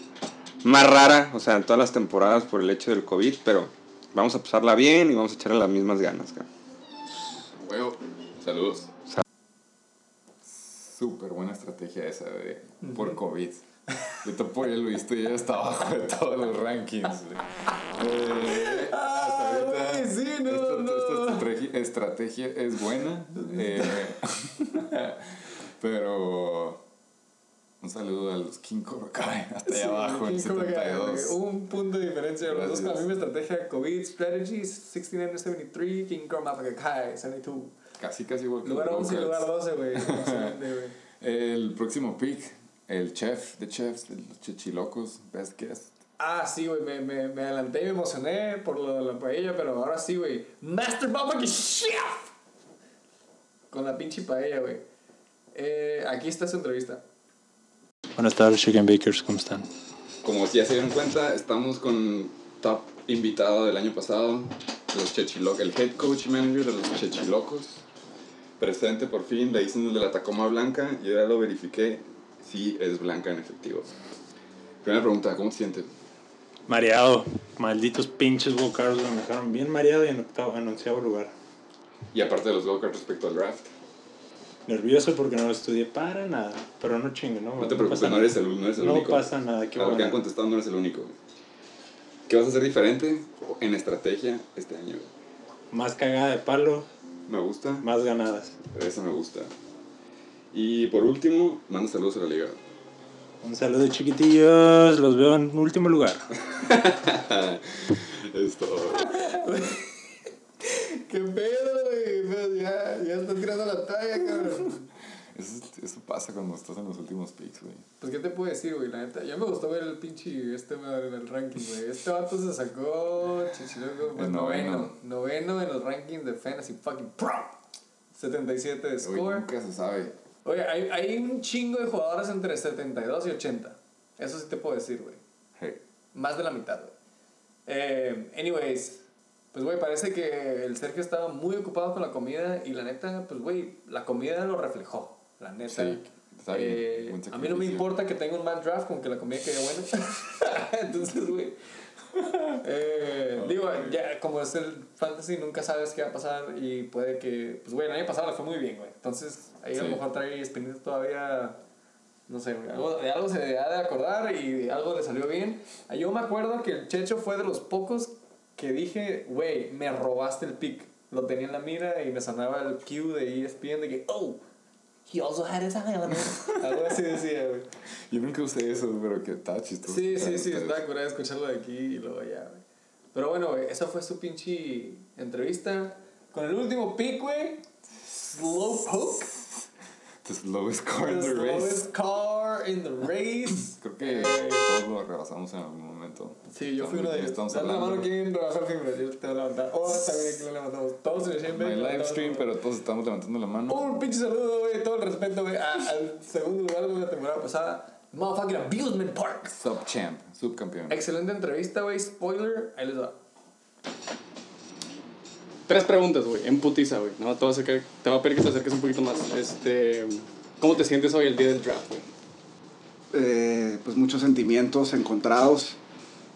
más rara. O sea, en todas las temporadas por el hecho del COVID. Pero vamos a pasarla bien y vamos a echarle las mismas ganas. cara. Huevo. Saludos. Sal- Súper buena estrategia esa de por COVID. Yo te apoyo, Luis, tú ya está abajo de todos los rankings. Eh, hasta ahorita, Ay, sí, no, esta, no. esta estrategia, es buena. eh, pero un saludo a los King Cobra Kai hasta allá abajo en King Cobra Kai, 72. güey. Un punto de diferencia los. Con la misma estrategia. COVID Strategy 69-73. King motherfucking Kai 72. Casi, casi igual que Lugar los 11 y lugar 12, güey. Excelente, güey. El próximo pick, el chef de chefs, de los chichilocos, best guest. Ah, sí, güey, me, me, me adelanté y me emocioné por lo de la paella, pero ahora sí, güey. Master Motherfucking Chef. Con la pinche paella, güey. Eh, aquí está su entrevista. Buenas tardes, Chicken Bakers, ¿cómo están? Como ya se dieron cuenta, estamos con top invitado del año pasado, los Chechilocos, el head coach manager de los Chechilocos. Presente por fin, le dicen el de la Tacoma Blanca y ya lo verifiqué, sí es blanca en efectivo. Primera pregunta, ¿cómo te sientes? Mareado. Malditos pinches go-karts me dejaron bien mareado y en octavo, en onceavo lugar. Y aparte de los go-karts respecto al draft, Nervioso porque no lo estudié para nada. Pero no chingue, ¿no? no te preocupes, no eres el, no eres el No único. pasa nada, qué lo que han bueno. contestado no eres el único. ¿Qué vas a hacer diferente en estrategia este año? Más cagada de palo, Me gusta. más ganadas. Eso me gusta. Y por último, manda saludos a la liga. Un saludo chiquitillos, los veo en último lugar. Esto. ¿Qué pedo, güey? Ya, ya estás tirando la talla, cabrón. Eso, eso pasa cuando estás en los últimos picks, güey. Pues, ¿qué te puedo decir, güey? La neta, ya me gustó ver el pinche este madre en el ranking, güey. Este vato se sacó, chichiloco, pues, El noveno. noveno. Noveno en los rankings de Fantasy fucking Pro. 77 de Uy, score. nunca se sabe. Oye, hay, hay un chingo de jugadores entre 72 y 80. Eso sí te puedo decir, güey. Hey. Más de la mitad, güey. Eh, anyways, pues, güey, parece que el Sergio estaba muy ocupado con la comida y la neta, pues, güey, la comida lo reflejó. La neta. Sí, está bien. Eh, a mí no me importa que tenga un mal draft con que la comida quede buena. Entonces, güey. Eh, digo, ya como es el fantasy, nunca sabes qué va a pasar y puede que. Pues, güey, el año pasado le fue muy bien, güey. Entonces, ahí a lo mejor trae espinita todavía. No sé, güey. Algo, de algo se ha de acordar y algo le salió bien. Ah, Yo me acuerdo que el Checho fue de los pocos que dije, güey, me robaste el pick. Lo tenía en la mira y me sonaba el cue de ESPN de que, oh, he also had his eye on it. Algo así decía, güey. Yo nunca usé eso, pero que está chistoso. Sí, sí, sí, está- curada escucharlo de aquí y luego ya, güey. Pero bueno, güey, esa fue su pinche entrevista. Con el último pick, güey, Slowpoke. The slowest car in The the race. slowest car in the race. Creo que Eh, todos lo rebasamos en algún momento. Sí, yo fui uno de ellos. Estamos Dale la mano hablando. quién rebasó el Fimbres. Yo te voy a levantar. Oh, también aquí lo levantamos. Todos en el Shane No hay Beck, live stream, pero todos estamos levantando la mano. Un pinche saludo, güey. Todo el respeto, güey. Al segundo lugar de la temporada pasada. Motherfucking Abusement Park. Subchamp, subcampeón. Excelente entrevista, güey. Spoiler. Ahí les va. Tres preguntas, güey, en putiza, güey. No, te, voy a acercar- te voy a pedir que te acerques un poquito más. Este, ¿Cómo te sientes hoy el día del draft, güey? Eh, pues muchos sentimientos encontrados.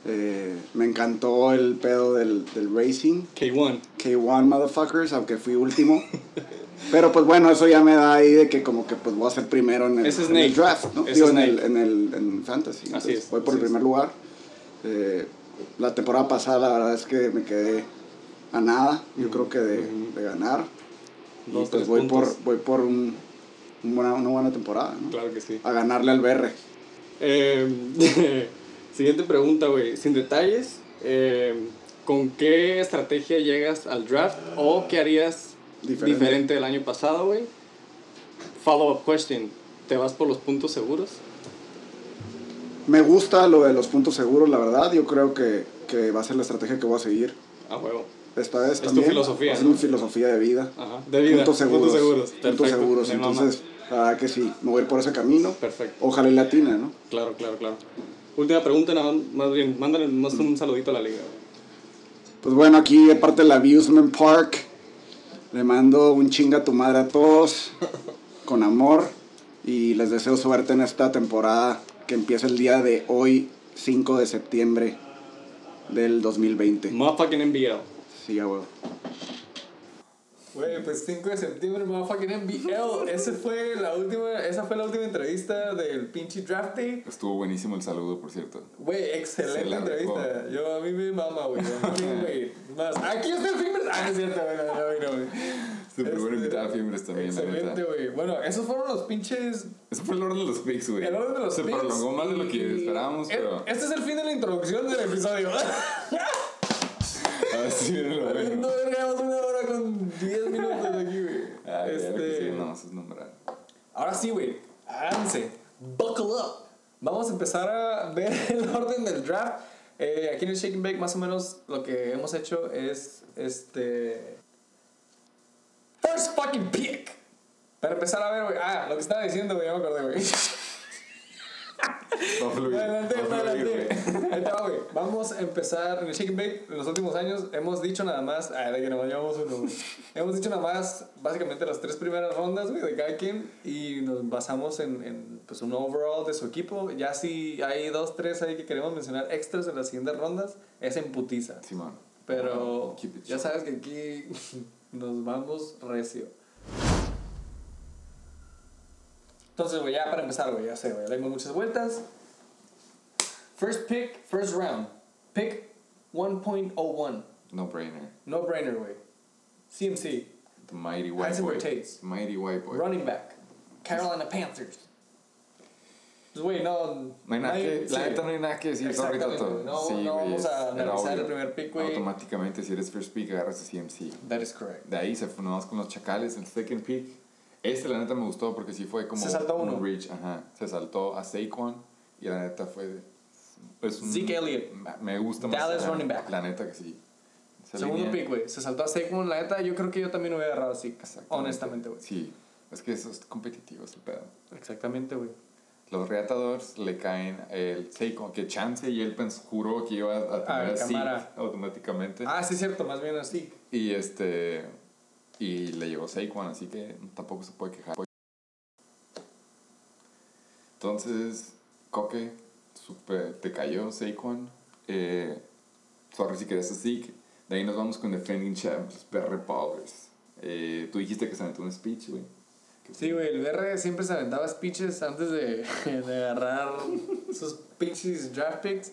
Eh, me encantó el pedo del, del racing. K1. K1 motherfuckers, aunque fui último. Pero pues bueno, eso ya me da ahí de que como que pues voy a ser primero en el, Ese es en el Snake. draft, ¿no? Digo, en el, en el en fantasy. Así Entonces, es, Voy por así el primer lugar. Eh, la temporada pasada la verdad es que me quedé a nada, yo creo que de, de ganar. Y Dos, pues tres voy por, voy por un, un buena- una buena temporada, ¿no? Claro que sí. A ganarle al BR. Eh, siguiente pregunta, güey. Sin detalles, eh, ¿con qué estrategia llegas al draft o qué harías Diferente. diferente, del año pasado, güey? Follow-up question. ¿Te vas por los puntos seguros? Me gusta lo de los puntos seguros, la verdad. Yo creo que, que va a ser la estrategia que voy a seguir A huevo. esta vez Es tu también. filosofía, Es ¿no? mi filosofía de vida. Ajá. De vida. Puntos seguros. Puntos seguros. Puntos seguros. Entonces, verdad que sí, me voy a ir por ese camino. Perfecto. Ojalá y latina, ¿no? Claro, claro, claro. Última pregunta, nada más bien, mándale más un saludito a la liga. Pues bueno, aquí de parte del Abusement Park, le mando un chinga a tu madre a todos, con amor, y les deseo suerte en esta temporada que empieza el día de hoy, 5 de septiembre del 2020. Motherfucking NBL. Sí, ya, huevo. Güey, pues 5 de septiembre, motherfucking NBL. Ese fue la última, esa fue la última entrevista del pinche draft day. Estuvo buenísimo el saludo, por cierto. Güey, Se excelente entrevista. Yo a mí me mama, güey. Más, aquí está el Fimbres. Ah, es cierto, güey. No, no, güey. Súper Este, invitar a Fimbres también, Excelente, güey. Bueno, esos fueron los pinches. Eso fue el orden de los picks, güey. El orden de los Se picks prolongó más de lo que esperábamos, Eh, pero. Este es el fin de la introducción del episodio. A ver si viene lo vergamos una hora con 10 minutos aquí, güey. Ah, Este, sí, no, eso es nombrar. Ahora sí, güey. Háganse. Buckle up. Vamos a empezar a ver el orden del draft. Eh, aquí en el Shake and Bake, más o menos, lo que hemos hecho es este. First fucking pick. Para empezar a ver, güey. Ah, lo que estaba diciendo, güey, ya me acordé, güey. Va a fluir. Adelante, va adelante. Ahí va, güey. Vamos a empezar en el Shake and Bake. En los últimos años hemos dicho nada más. Ah, de que nada más llevamos uno. güey. hemos dicho nada más, básicamente, las tres primeras rondas, güey, de cada quien. Y nos basamos en, en pues, un overall de su equipo. Ya si hay dos, tres ahí que queremos mencionar extras en las siguientes rondas, es en putiza. Simón. Pero Keep it ya sabes que aquí nos vamos recio. Entonces, güey, ya para empezar, güey, ya sé, güey, le dimos muchas vueltas. First pick, first round. Pick 1.01. No brainer. No brainer, güey. CMC, The mighty white boy. Heisenberg Tates. Mighty white boy. running back. Carolina Panthers. Pues, güey, no. No hay nada que, la sí. neta no hay nada que decir, Toto. güey. No, sí, no güey, vamos a analizar el primer pick, güey. Automáticamente, si eres first pick, agarras a CMC. That is correct. De ahí se fuimos con los chacales, el second pick. Este, la neta, me gustó porque sí fue como. Se saltó un uno. reach, ajá. Se saltó a Saquon y la neta fue. Es un- Zeke Elliott. me- gusta más. Dallas la- running back. La neta que sí. Esa Segundo pick, güey. Se saltó a Saquon, la neta. Yo creo que yo también hubiera agarrado a Zeke. Honestamente, güey. Sí. Es que eso es competitivo, ese pedo. Exactamente, güey. Los reatadores le caen el Saquon, que Chance y él pens- juró que iba a tener a Zeke Camara. automáticamente. Ah, sí, es cierto. Más bien así. Y este. Y le llegó Saquon, así que tampoco se puede quejar. Entonces, Coque, super, te cayó Saquon. Eh, sorry si querías a Zeke. De ahí nos vamos con Defending Champs, PR Powers. Eh, tú dijiste que se aventó un speech, güey. Sí, güey. El BR siempre se aventaba speeches antes de, de agarrar sus pinches draft picks.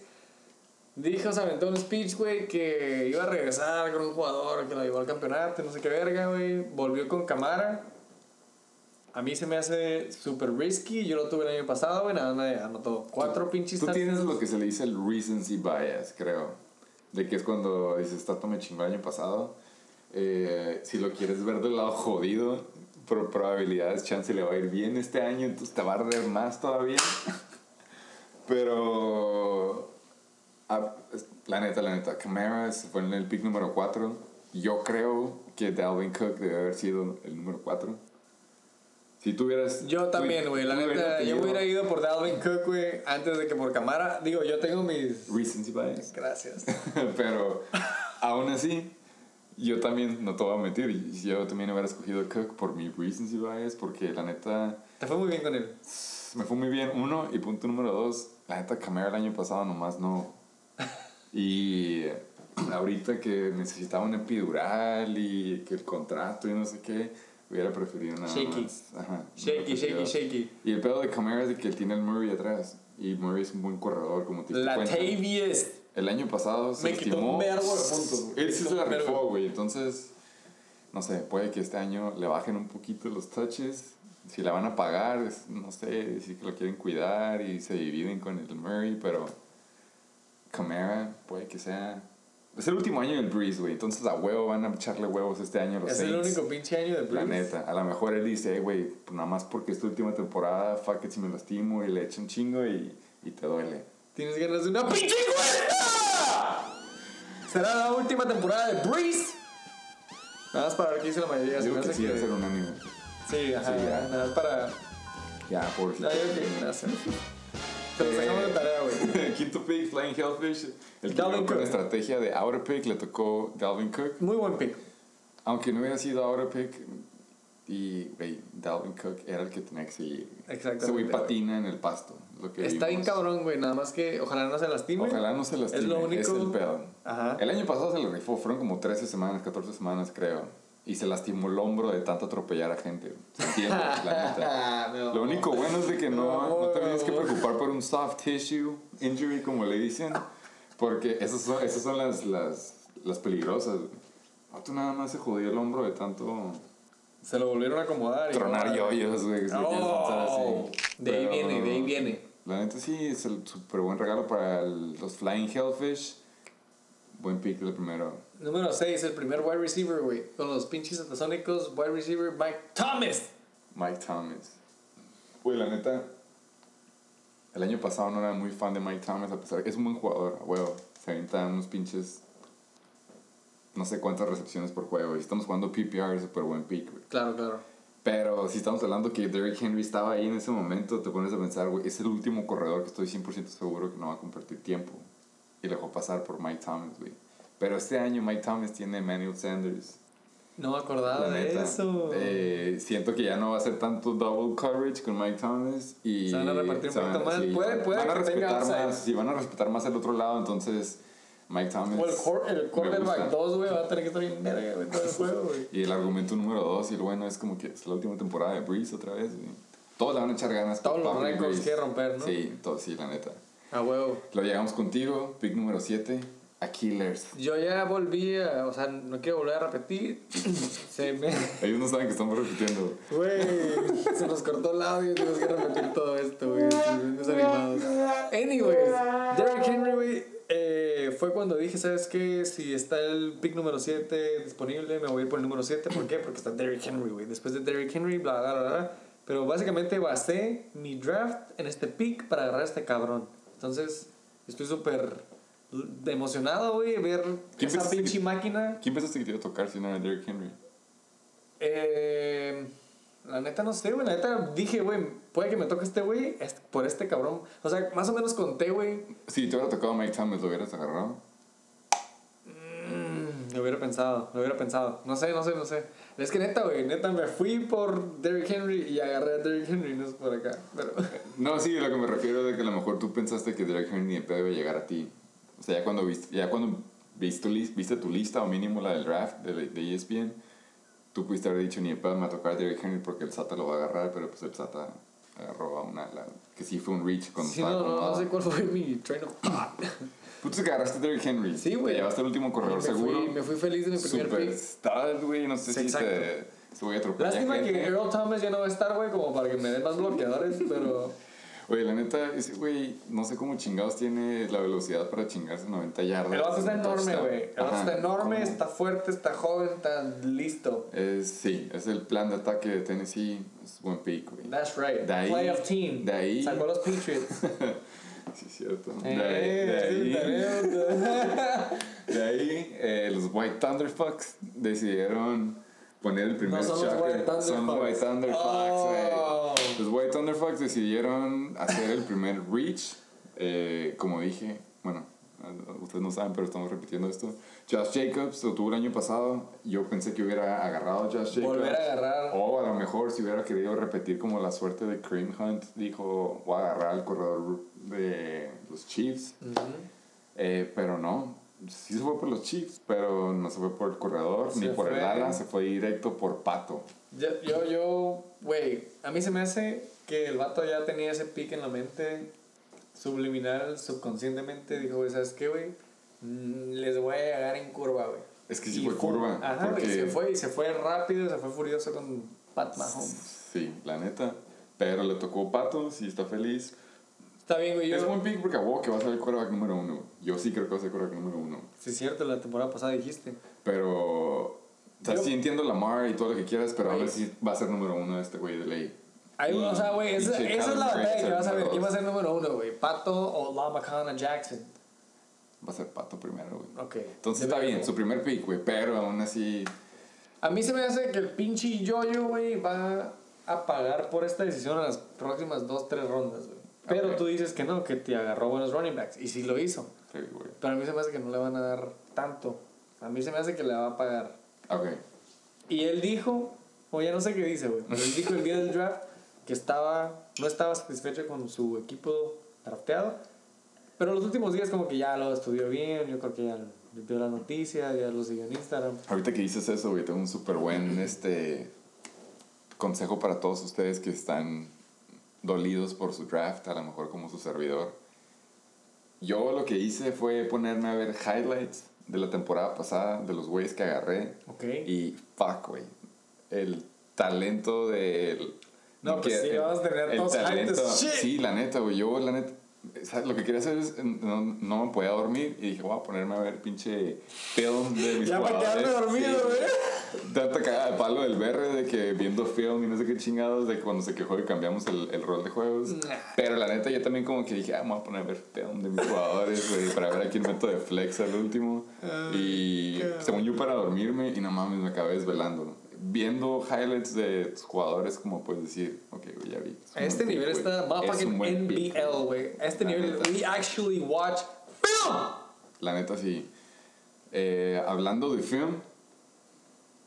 Dijo, se aventó un speech, güey, que iba a regresar con un jugador que lo llevó al campeonato, no sé qué verga, güey. Volvió con Camara. A mí se me hace súper risky. Yo lo tuve el año pasado, güey. Nada, me anotó cuatro pinches Tú tienes lo que se le dice el recency bias, creo. De que es cuando dices, Tato me chingó el año pasado. Eh, si lo quieres ver del lado jodido, por probabilidades, chance le va a ir bien este año, entonces te va a arder más todavía. Pero. Ah, la neta, la neta, Camara fue en el pick número 4. Yo creo que Dalvin Cook debe haber sido el número 4. Si tuvieras. Yo también, güey. La neta, yo hubiera ido por Dalvin Cook, güey, antes de que por Camara. Digo, yo tengo mis. Recency bias. Gracias. Pero aún así, yo también, no te voy a mentir, yo también hubiera escogido Cook por mi recency bias, porque la neta Te fue muy bien con él. me fue muy bien, uno, y punto número dos, la neta Camara el año pasado nomás no. Y ahorita que necesitaba un epidural y que el contrato y no sé qué, hubiera preferido nada Shaky. más. Ajá, Shaky, shaky, shaky. Y el pedo de Camara es de que él tiene el Murray atrás, y Murray es un buen corredor, como te cuenta. Latavius. El año pasado se Me quitó un vergo de puntos. Él sí se la rifó, güey. Entonces, no sé, puede que este año le bajen un poquito los touches. Si la van a pagar, no sé, decir que lo quieren cuidar y se dividen con el Murray, pero Camara puede que sea... Es el último año del Breeze, güey. Entonces a huevo van a echarle huevos este año a los Es el Saints. único pinche año de La Breeze. neta, a lo mejor él dice, "Eh, güey, pues nada más porque es tu última temporada, fuck it si me lastimo y le echo un chingo y, y te duele. Tienes ganas de una pinche encuesta. Será la última temporada de Breeze. Nada más para ver qué dice la mayoría. Digo me que sí, a ser unánime. Sí, ajá. Sí, ya. Nada más para. Ya, por Ah, yo qué, gracias. Se de tarea, güey. Quinto pick, Flying Hellfish. El Dalvin llegó con Cook. estrategia de outer pick le tocó Dalvin Cook. Muy buen pick. Aunque no hubiera sido outer pick, y güey, Dalvin Cook era el que tenía que seguir. Exactamente, Ese güey patina en el pasto. Lo que Está bien cabrón, güey. Nada más que ojalá no se lastime. Ojalá no se lastime. Es lo único. Es el pedo. Ajá. El año pasado se le rifó, fueron como 13 semanas, 14 semanas creo. Y se lastimó el hombro de tanto atropellar a gente. Se entiende, la neta. No. Lo único bueno es de que no, no te tienes que No. preocupar por un soft tissue injury, como le dicen. Porque esas son, esas son las, las, las peligrosas. Tú nada más se jodió el hombro de tanto Se lo volvieron a acomodar. y- tronar yoyos, güey. Oh, de ahí Pero, viene, de ahí viene. La neta sí, es el súper buen regalo para el- los Flying Hellfish. Buen pick el primero. Número 6, el primer wide receiver, güey. Con los pinches atasónicos, wide receiver Mike Thomas. Mike Thomas. Güey, la neta, el año pasado no era muy fan de Mike Thomas, a pesar de que es un buen jugador, huevo. Se avienta unos pinches. No sé cuántas recepciones por juego. Y estamos jugando PPR, súper buen pick, güey. Claro, claro. Pero si estamos hablando que Derrick Henry estaba ahí en ese momento, te pones a pensar, güey, es el último corredor que estoy 100% seguro que no va a compartir tiempo. Y lo dejó pasar por Mike Thomas, güey. Pero este año Mike Thomas tiene Emmanuel Sanders. No me acordaba La de neta. eso. Eh, siento que ya no va a ser tanto double coverage con Mike Thomas y Se van a repartir un poquito más. Puede- puede van a que respetar más, sí, van a respetar más el otro lado, entonces Mike Thomas o el, cor- el me quarterback gusta. 2, güey, va a tener que estar bien verga, güey, todo el juego, güey. Y el argumento número dos y el bueno es como que es la última temporada de Breeze otra vez. güey. Todos le van a echar ganas. Todos los récords quiere romper, ¿no? Sí, todo, sí, la neta. A huevo. Lo llegamos contigo, pick número 7. A Killers. Yo ya volví a, o sea, no quiero volver a repetir. se me. Ellos no saben que estamos repitiendo. Güey, se nos cortó el audio y tenemos que repetir todo esto, güey. Desanimados. Anyways, Derrick Henry, güey, eh, fue cuando dije, ¿sabes qué? Si está el pick número 7 disponible, me voy a ir por el número 7. ¿Por qué? Porque está Derrick Henry, güey. Después de Derrick Henry, bla, bla, bla, bla. Pero básicamente basé mi draft en este pick para agarrar a este cabrón. Entonces, estoy súper emocionado, güey, ver ¿Quién esa pinche que- máquina. ¿Quién pensaste que te iba a tocar si no era Derrick Henry? Eh, la neta no sé, güey. La neta dije, güey, puede que me toque este güey por este cabrón. O sea, más o menos conté, güey. Si te hubiera tocado Mike Thomas, ¿lo hubieras agarrado? Mm, Lo hubiera pensado, lo hubiera pensado. No sé, no sé, no sé. Es que neta, güey, neta me fui por Derrick Henry y agarré a Derrick Henry, no es por acá. Pero. No, sí, lo que me refiero es de que a lo mejor tú pensaste que Derrick Henry ni pedo iba a llegar a ti. O sea, ya cuando viste, ya cuando viste viste tu lista o mínimo la del draft de, de ESPN, tú pudiste haber dicho ni pedo me va a tocar Derrick Henry porque el SATA lo va a agarrar, pero pues el SATA agarró a una, la- que sí fue un reach cuando Sí, estaba no, no, no sé cuál fue mi train of thought. Puto que agarraste a Derrick Henry. Sí, güey. Te llevaste el último corredor me seguro. fui, me fui feliz de mi primer pick. güey. No sé si Exacto. te, se voy a atropellar. Lástima que. Earl Thomas ya no va a estar, güey, como para que me den más bloqueadores, pero. Güey, la neta, ese güey, no sé cómo chingados tiene la velocidad para chingarse 90 yardas. El vato está enorme, güey. El vato está enorme, ¿cómo? está fuerte, está joven, está listo. Es, sí, es el plan de ataque de Tennessee. Es buen pick, güey. That's right. De ahí- Playoff team. de ahí- Sacó a los Patriots. Sí, cierto. De Eh, ahí, de ahí, sí, de ahí, eh, los White Thunderfucks decidieron poner el primer No son los. White Thunderfucks. Son White Thunderfucks. Oh. Los White Thunderfucks decidieron hacer el primer reach. eh, como dije, bueno, ustedes no saben, pero estamos repitiendo esto. Josh Jacobs lo tuvo el año pasado. Yo pensé que hubiera agarrado a Josh Jacobs. Volver a agarrar. O a lo mejor si hubiera querido repetir como la suerte de Kareem Hunt, dijo, voy a agarrar al corredor de los Chiefs. Eh, pero no, sí se fue por los Chiefs, pero no se fue por el corredor Se ni por el fue. ala, se fue directo por Pato. Yo, yo, yo, güey, a mí se me hace que el vato ya tenía ese pique en la mente, subliminal, subconscientemente, dijo, güey, ¿sabes qué, güey? Mm, Les voy a llegar en curva, güey. Es que sí Y fue fu- curva. Ajá, porque- se fue, y se fue rápido, se fue furioso con Pat Mahomes. Sí, la neta. Pero le tocó Pato, sí está feliz. Está bien, güey, Es buen pick porque a huevo que va a ser el quarterback número uno. Yo sí creo que va a ser el quarterback número uno. Sí, es cierto, la temporada pasada dijiste. Pero. O sea, Yo- sí entiendo Lamar y todo lo que quieras, pero Güey. ahora sí va a ser número uno este güey de ley. Ahí, Y- o sea, güey, esa, es la batalla que vas a ver. ¿Quién va a ser número uno, güey? ¿Pato o Lama Khan Jackson? Va a ser Pato primero, güey. Ok. Entonces está bien, su primer pick, güey, pero aún así. A mí se me hace que el pinche yoyo, güey, va a pagar por esta decisión en las próximas dos, tres rondas, güey. Pero Ok. tú dices que no, que te agarró buenos running backs. Y sí lo hizo. Sí, güey. Pero a mí se me hace que no le van a dar tanto. A mí se me hace que le va a pagar. Ok. Y él dijo, o ya no sé qué dice, güey, pero él dijo el día del draft que estaba, no estaba satisfecho con su equipo drafteado. Pero los últimos días como que ya lo estudió bien, yo creo que ya vio la noticia, ya lo siguió en Instagram. Ahorita que dices eso, güey, tengo un súper buen este, consejo para todos ustedes que están dolidos por su draft, a lo mejor como su servidor. Yo lo que hice fue ponerme a ver highlights de la temporada pasada, de los güeyes que agarré. Ok. Y fuck, güey. El talento del. No, pues que- sí, el- vamos a tener el talento. Sí, la neta, güey. Yo, la neta. ¿Sabes? Lo que quería hacer es. No, no me podía dormir y dije, voy a ponerme a ver pinche film de mis Ya para quedarme dormido, Sí, güey. Tanta cagada de palo del berre de que viendo film y no sé qué chingados de cuando se quejó y cambiamos el, el rol de juegos. Pero la neta, yo también como que dije, ah, me voy a poner a ver film de mis jugadores, güey, para ver a quién meto de flex al último. Y según yo, para dormirme, y no mames, me acabé desvelando. Viendo highlights de tus jugadores, como puedes decir, ok, güey, ya vi. Es A este nivel pick, está Es motherfucking pick. NBL, güey. A este La nivel, neta. we actually watch film. La neta, sí. Eh, hablando de film.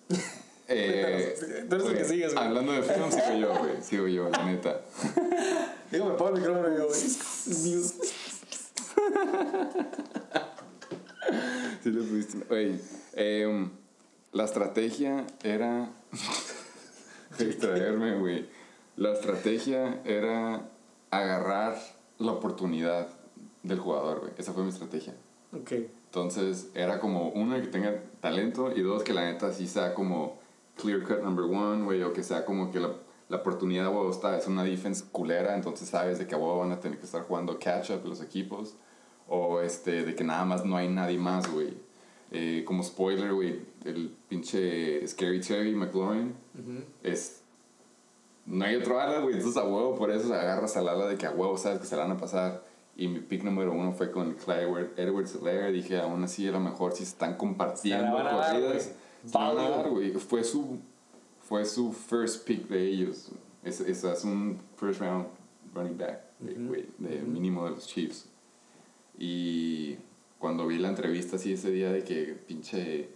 eh, Tú eres el que sigues, güey. Hablando de film, sigo yo, güey. Sigo yo, la neta. Digo, me pongo el micrófono yo, güey. Sí le pudiste. Güey, em, la estrategia era. extraerme, güey. La estrategia era agarrar la oportunidad del jugador, güey. Esa fue mi estrategia. Ok. Entonces era como, uno, que tenga talento y dos, que la neta sí sea como clear cut number one, güey, o que sea como que la, la oportunidad, güey, está, es una defense culera, entonces sabes de que, güey, van a tener que estar jugando catch up los equipos, o este, de que nada más no hay nadie más, güey. Eh, como spoiler, güey, el pinche Scary Terry McLaurin es no hay otro ala, güey. Entonces a huevo, por eso agarras al ala de que a huevo sabes que se la van a pasar. Y mi pick número uno fue con Clyde Edwards Helaire. Dije, aún así a lo mejor si están compartiendo corridas. Fue su, fue su first pick de ellos. Es, es, es un first round running back, de- güey, de mínimo de los Chiefs. Y cuando vi la entrevista así ese día de que pinche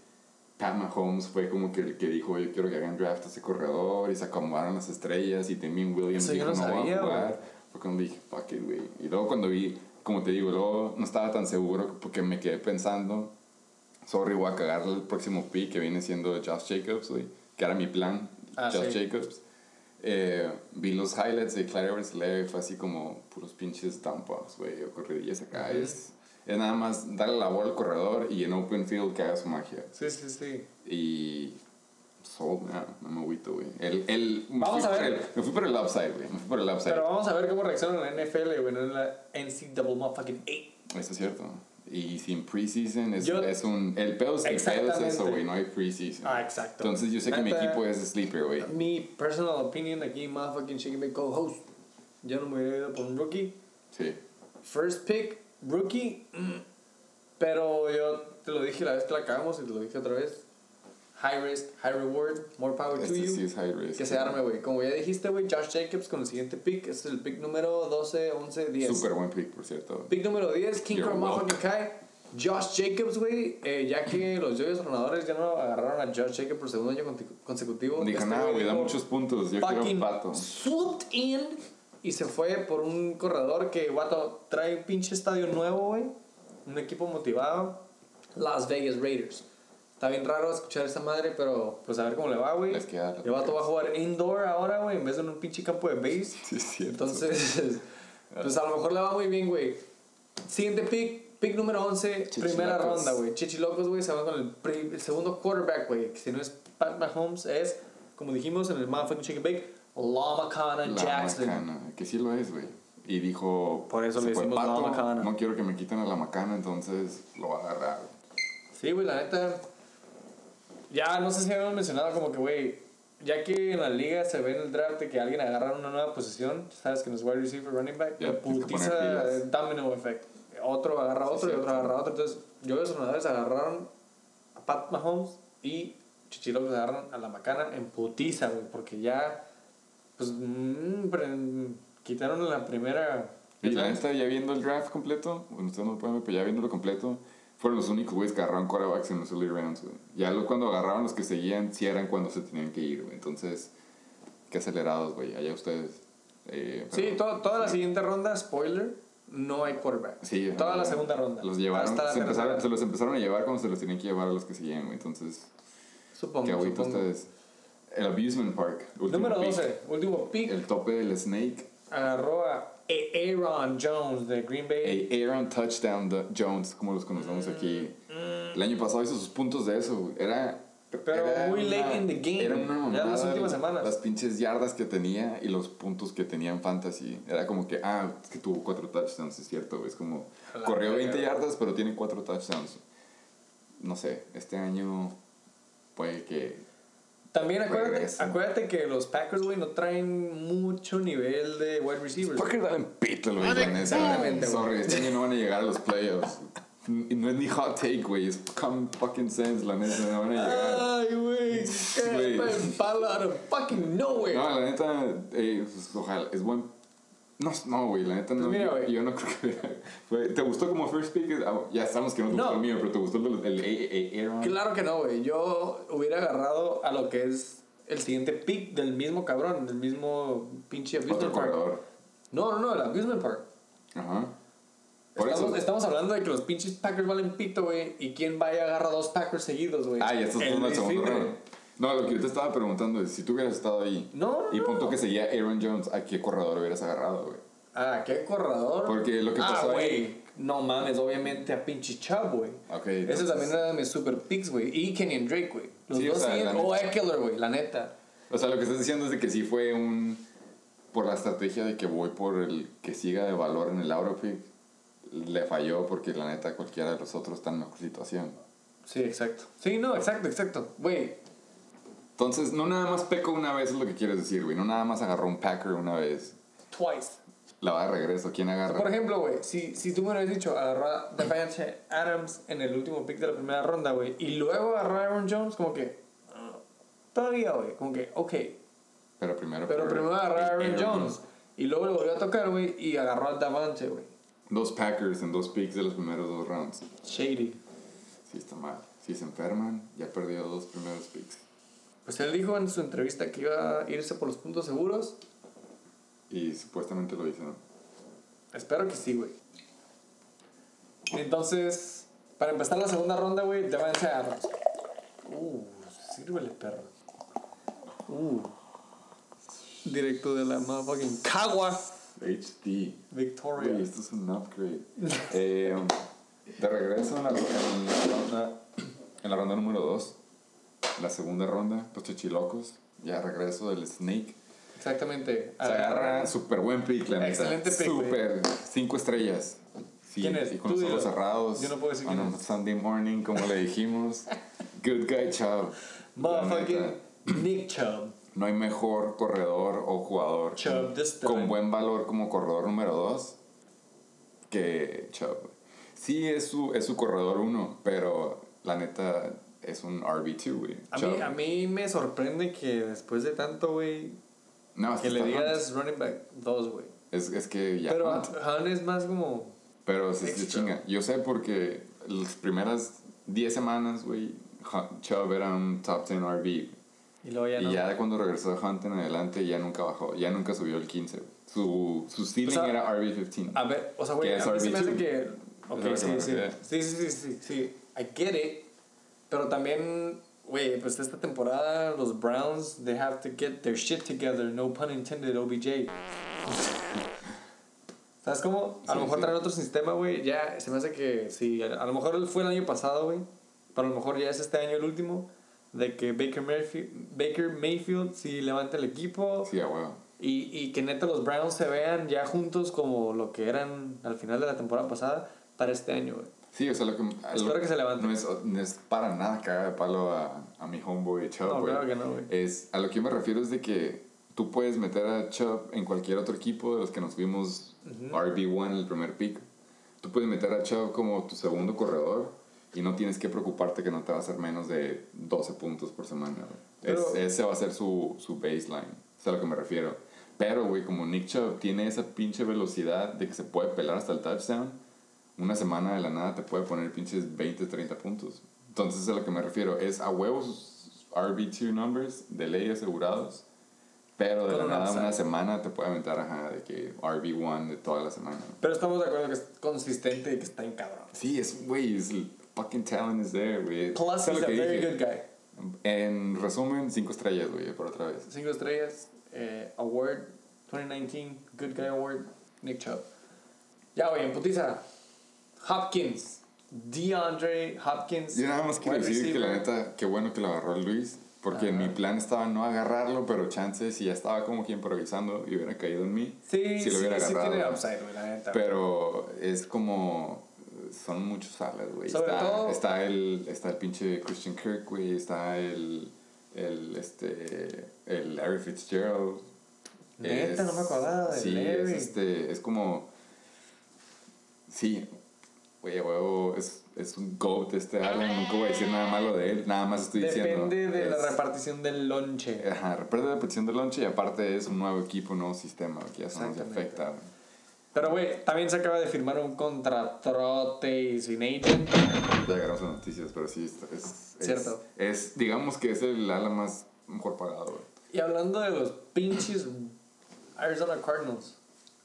Pat Mahomes fue como que el que dijo, yo quiero que hagan draft a ese corredor y se acomodaron las estrellas y Damien Williams Eso dijo, no sabía, a jugar. güey. Fue cuando dije, fuck it, güey. Y luego cuando vi, como te digo, luego no estaba tan seguro porque me quedé pensando, sorry, voy a cagar el próximo pick que viene siendo Josh Jacobs, güey, que era mi plan, Ah, Josh sí. Jacobs. Eh, vi los highlights de Edwards Helaire fue así como puros pinches dump güey, o corridillas acá. es, es nada más darle la bola al corredor y en open field que haga su magia. Sí, sí, sí. Y. Sold, no, no me agüito, güey. El, el, Vamos a ver. el- me fui por el upside, güey. Me fui por el upside. Pero vamos a ver cómo reacciona la NFL, güey, no en la NCAA motherfucking 8. Eso es cierto. Y sin preseason es, Yo- es un. El pedo es, el pedo es eso, güey. No hay preseason. Ah, exacto. Entonces yo sé que mi Neta, equipo es sleeper, güey. Mi personal opinion aquí, motherfucking Chicken Bake co-host. Yo no me hubiera ido por un rookie. Sí. First pick, rookie. mm, Pero yo te lo dije la vez que la acabamos y te lo dije otra vez. High risk, high reward, more power to Este you. sí es high risk. Que se arme, güey. Como ya dijiste, güey, Josh Jacobs con el siguiente pick. Este es el pick número 12, 11, 10. Súper buen pick, por cierto. Pick número 10, King motherfucking Kai. Josh Jacobs, güey. eh, ya que los Joyos Tronadores ya no agarraron a Josh Jacobs por segundo año consecutivo. Dijo, este nada, güey, da muchos puntos. Yo quiero un pato. swooped in y se fue por un corredor que, guato, trae un pinche estadio nuevo, güey. Un equipo motivado. Las Vegas Raiders. Está bien raro escuchar esa madre, pero pues a ver cómo le va, güey. El vato va a jugar indoor ahora, güey, en vez de en un pinche campo de base. Sí, es cierto. Entonces, pues a lo mejor le va muy bien, güey. Siguiente pick, pick número 11, primera ronda, güey. Chichilocos, güey, se van con el, el segundo quarterback, güey. Que si no es Pat Mahomes, es, como dijimos en el motherfucking Chicken Bake, Lamacana La Jackson. macana, que sí lo es, güey. Y dijo, Por eso le decimos pato, la macana. No quiero que me quiten a la macana, entonces lo va a agarrar. Sí, güey, la neta. Ya no sé si habíamos mencionado como que, güey, ya que en la liga se ve en el draft de que alguien agarra una nueva posición, sabes que no es wide receiver, running back, que putiza domino effect. Otro agarra a otro y cierto. otro agarra a otro. Entonces, yo los sonadores agarraron a Pat Mahomes y Chichilocos agarran a la macana en putiza, güey, porque ya, pues, mm, pre- quitaron la primera. Y la neta, ya viendo el draft completo, bueno, ustedes no lo pueden ver, pero ya viéndolo completo, fueron los únicos güeyes que agarraron quarterbacks en los early rounds, güey. Ya lo- cuando agarraron los que seguían, sí eran cuando se tenían que ir, güey. Entonces, qué acelerados, güey. Allá ustedes. Eh, Sí, to- toda la siguiente ronda, spoiler, no hay quarterback. Sí, toda la segunda ronda. Los llevaron, Hasta la se, empezaron- se los empezaron a llevar cuando se los tenían que llevar a los que seguían, güey. Entonces, Supongo. qué agüito ustedes. El Amusement Park. Número pick. 12, último pick. El tope del Snake. Agarró a Aaron Jones de Green Bay. A- Aaron Touchdown Jones, como los conocemos aquí. El año pasado hizo sus puntos de eso. Era. Pero era muy late in the game. Era una Ya en las mamada últimas semanas. Las pinches yardas que tenía y los puntos que tenía en fantasy. Era como que, ah, es que tuvo cuatro touchdowns, es cierto. Es como, la corrió verga. 20 yardas, pero tiene cuatro touchdowns. No sé, este año puede que. También acuérdate, Regresa. acuérdate que los Packers, güey, no traen mucho nivel de wide receivers. Packers dan pito, güey, la neta. Exactamente, güey. Sorry, este año no van a llegar a los playoffs. Y No es ni hot take, güey. Es common fucking sense, la neta. No van a llegar. Ay, güey. Palo out of fucking nowhere. No, la neta, eh, pues, ojalá, es buen. No, no, güey, la neta no. Pues mira, yo, güey. yo no creo que. ¿Te gustó como first pick? Ah, Ya sabemos que no te No. gustó el mío, pero ¿te gustó el, el, el- el Aaron? Claro que no, güey. Yo hubiera agarrado a lo que es el siguiente pick del mismo cabrón, del mismo pinche Otro Amusement Park. corredor. No, no, no, el Amusement Park. Ajá. Estamos, estamos hablando de que los pinches Packers valen pito, güey. ¿Y quién va y agarra dos Packers seguidos, güey? Ah, ya estás El en el segundo round. No, lo que yo te estaba preguntando es: si tú hubieras estado ahí No, y punto que seguía Aaron Jones, ¿a qué corredor hubieras agarrado, güey? Ah, qué corredor. Porque lo que ah, pasó güey. ahí. no mames, obviamente a pinche Chubb, güey. Ok, Ese también era de mis super picks, güey. Y Kenyon Drake, güey. Los Sí, o dos sea, siguen. O neta- Eckler, güey, la neta. O sea, lo que estás diciendo es de que sí fue un. Por la estrategia de que voy por el que siga de valor en el autopick, le falló porque la neta cualquiera de los otros está en mejor situación. Sí, exacto. Sí, no, exacto, exacto. Güey, Entonces, no nada más pecó una vez, es lo que quieres decir, güey. No nada más agarró un Packer una vez. twice. La va de regreso. ¿Quién agarra? Por ejemplo, güey, si, si tú me hubieras dicho agarrar a Devante Adams en el último pick de la primera ronda, güey, y luego agarrar a Aaron Jones, como que. ah, todavía, güey, como que, ok. Pero primero. Pero primero agarrar a Aaron Aaron Jones. Y luego le volvió a tocar, güey, y agarró a Davante, güey. Dos Packers en dos picks de los primeros dos rounds. Shady. Sí, está mal. Si se enferman, ya perdió dos primeros picks. Pues él dijo en su entrevista que iba a irse por los puntos seguros. Y supuestamente lo hizo, ¿no? Espero que sí, güey. Entonces, para empezar la segunda ronda, güey, Devante Adams. Uh, sírvele, perro. Uh. Directo de la motherfucking Cagua. HD. Victoria. Güey, esto es un upgrade. Eh, de regreso en la, en la ronda, en la ronda número 2, la segunda ronda, los chichilocos, ya regreso del Snake. Exactamente. Se agarra súper buen pick, la neta. Excelente pick. Súper, cinco estrellas. Sí, ¿Quién es? Y con Tú los ojos dilo. cerrados. Yo no puedo decir quién es. Sunday morning, como le dijimos. Good guy, Chubb. Motherfucking Nick Chubb. No hay mejor corredor o jugador Chubb con buen valor como corredor número 2 que Chubb. Sí, es su, es su corredor 1, pero la neta es un RB2, güey. A mí, a mí me sorprende que después de tanto, güey, No, que le digas running back 2, güey. Hunt. Es, es que ya. Pero Hunt. Han es más como. Pero se extra. chinga. Yo sé porque las primeras 10 semanas, güey, Hunt- Chubb era un top 10 RB. Y luego ya y no. ya de cuando regresó Hunt en adelante, ya nunca bajó, ya nunca subió el 15. güey. Su, su ceiling O sea, era RB15. A ver, o sea, güey, a mí se me hace RB2. que. Ok, sí, sí, sí, sí, sí, sí, sí. I get it. Pero también, güey, pues esta temporada los Browns, they have to get their shit together. No pun intended, OBJ. ¿Sabes cómo? A lo mejor sí. traer otro sistema, güey. Ya, se me hace que sí. A a lo mejor fue el año pasado, güey. Pero a lo mejor ya es este año el último. De que Baker Mayfield, Baker Mayfield sí levanta el equipo. Sí, a huevo. Y, y que neta los Browns se vean ya juntos como lo que eran al final de la temporada pasada para este año, güey. Sí, o sea, lo que. Espero lo- que se levante. No es, no es para nada caga de palo a, a mi homeboy Chubb, No, güey. claro que no, güey. Es, a lo que yo me refiero es de que tú puedes meter a Chubb en cualquier otro equipo de los que nos vimos RB1 en el primer pick. Tú puedes meter a Chubb como tu segundo corredor y no tienes que preocuparte que no te va a hacer menos de 12 puntos por semana. güey. Es- Pero- ese va a ser su, su baseline. Es a lo que me refiero. Pero, güey, como Nick Chubb tiene esa pinche velocidad de que se puede pelar hasta el touchdown, una semana de la nada te puede poner pinches 20, 30 puntos. Entonces, a lo que me refiero es a huevos RB2 numbers de ley asegurados, pero de Con la un nada upside. una semana te puede aventar ajá, de que RB1 de toda la semana. Pero estamos de acuerdo que es consistente y que está en cabrón. Sí, es, güey, es el fucking talent is there, güey. Plus, Es he's a very dije. good guy. En resumen, 5 estrellas, güey, por otra vez. Cinco estrellas, eh, Award 2019, Good Guy Award, Nick Chubb. Ya, güey, en putiza. Hopkins, DeAndre Hopkins. Yo nada más quiero decir que la neta, qué bueno que lo agarró Luis, porque mi plan estaba no agarrarlo, pero chances, si ya estaba como que improvisando y hubiera caído en mí, Sí, sí, lo hubiera sí agarrado. tiene upside, la neta. Pero es como. Son muchos alas, güey. Está, todo- está, el, está el pinche Christian Kirk, güey. Está el. El, este, el Larry Fitzgerald. Neta, no me acordaba de Sí, Larry. es, este, es como. Sí, güey, huevo, es, es un GOAT este Alan. Nunca voy a decir nada malo de él. Nada más estoy diciendo. Depende de la es- repartición del lonche. Ajá, depende de la petición del lunch y aparte es un nuevo equipo, un nuevo sistema que ya se nos Exactamente. afecta. Pero, güey, también se acaba de firmar un contratrote y sin agent. Ya agarramos las noticias, pero sí, es, es, es- Cierto. Es, digamos que es el ala más mejor pagado, güey. Y hablando de los pinches Arizona Cardinals.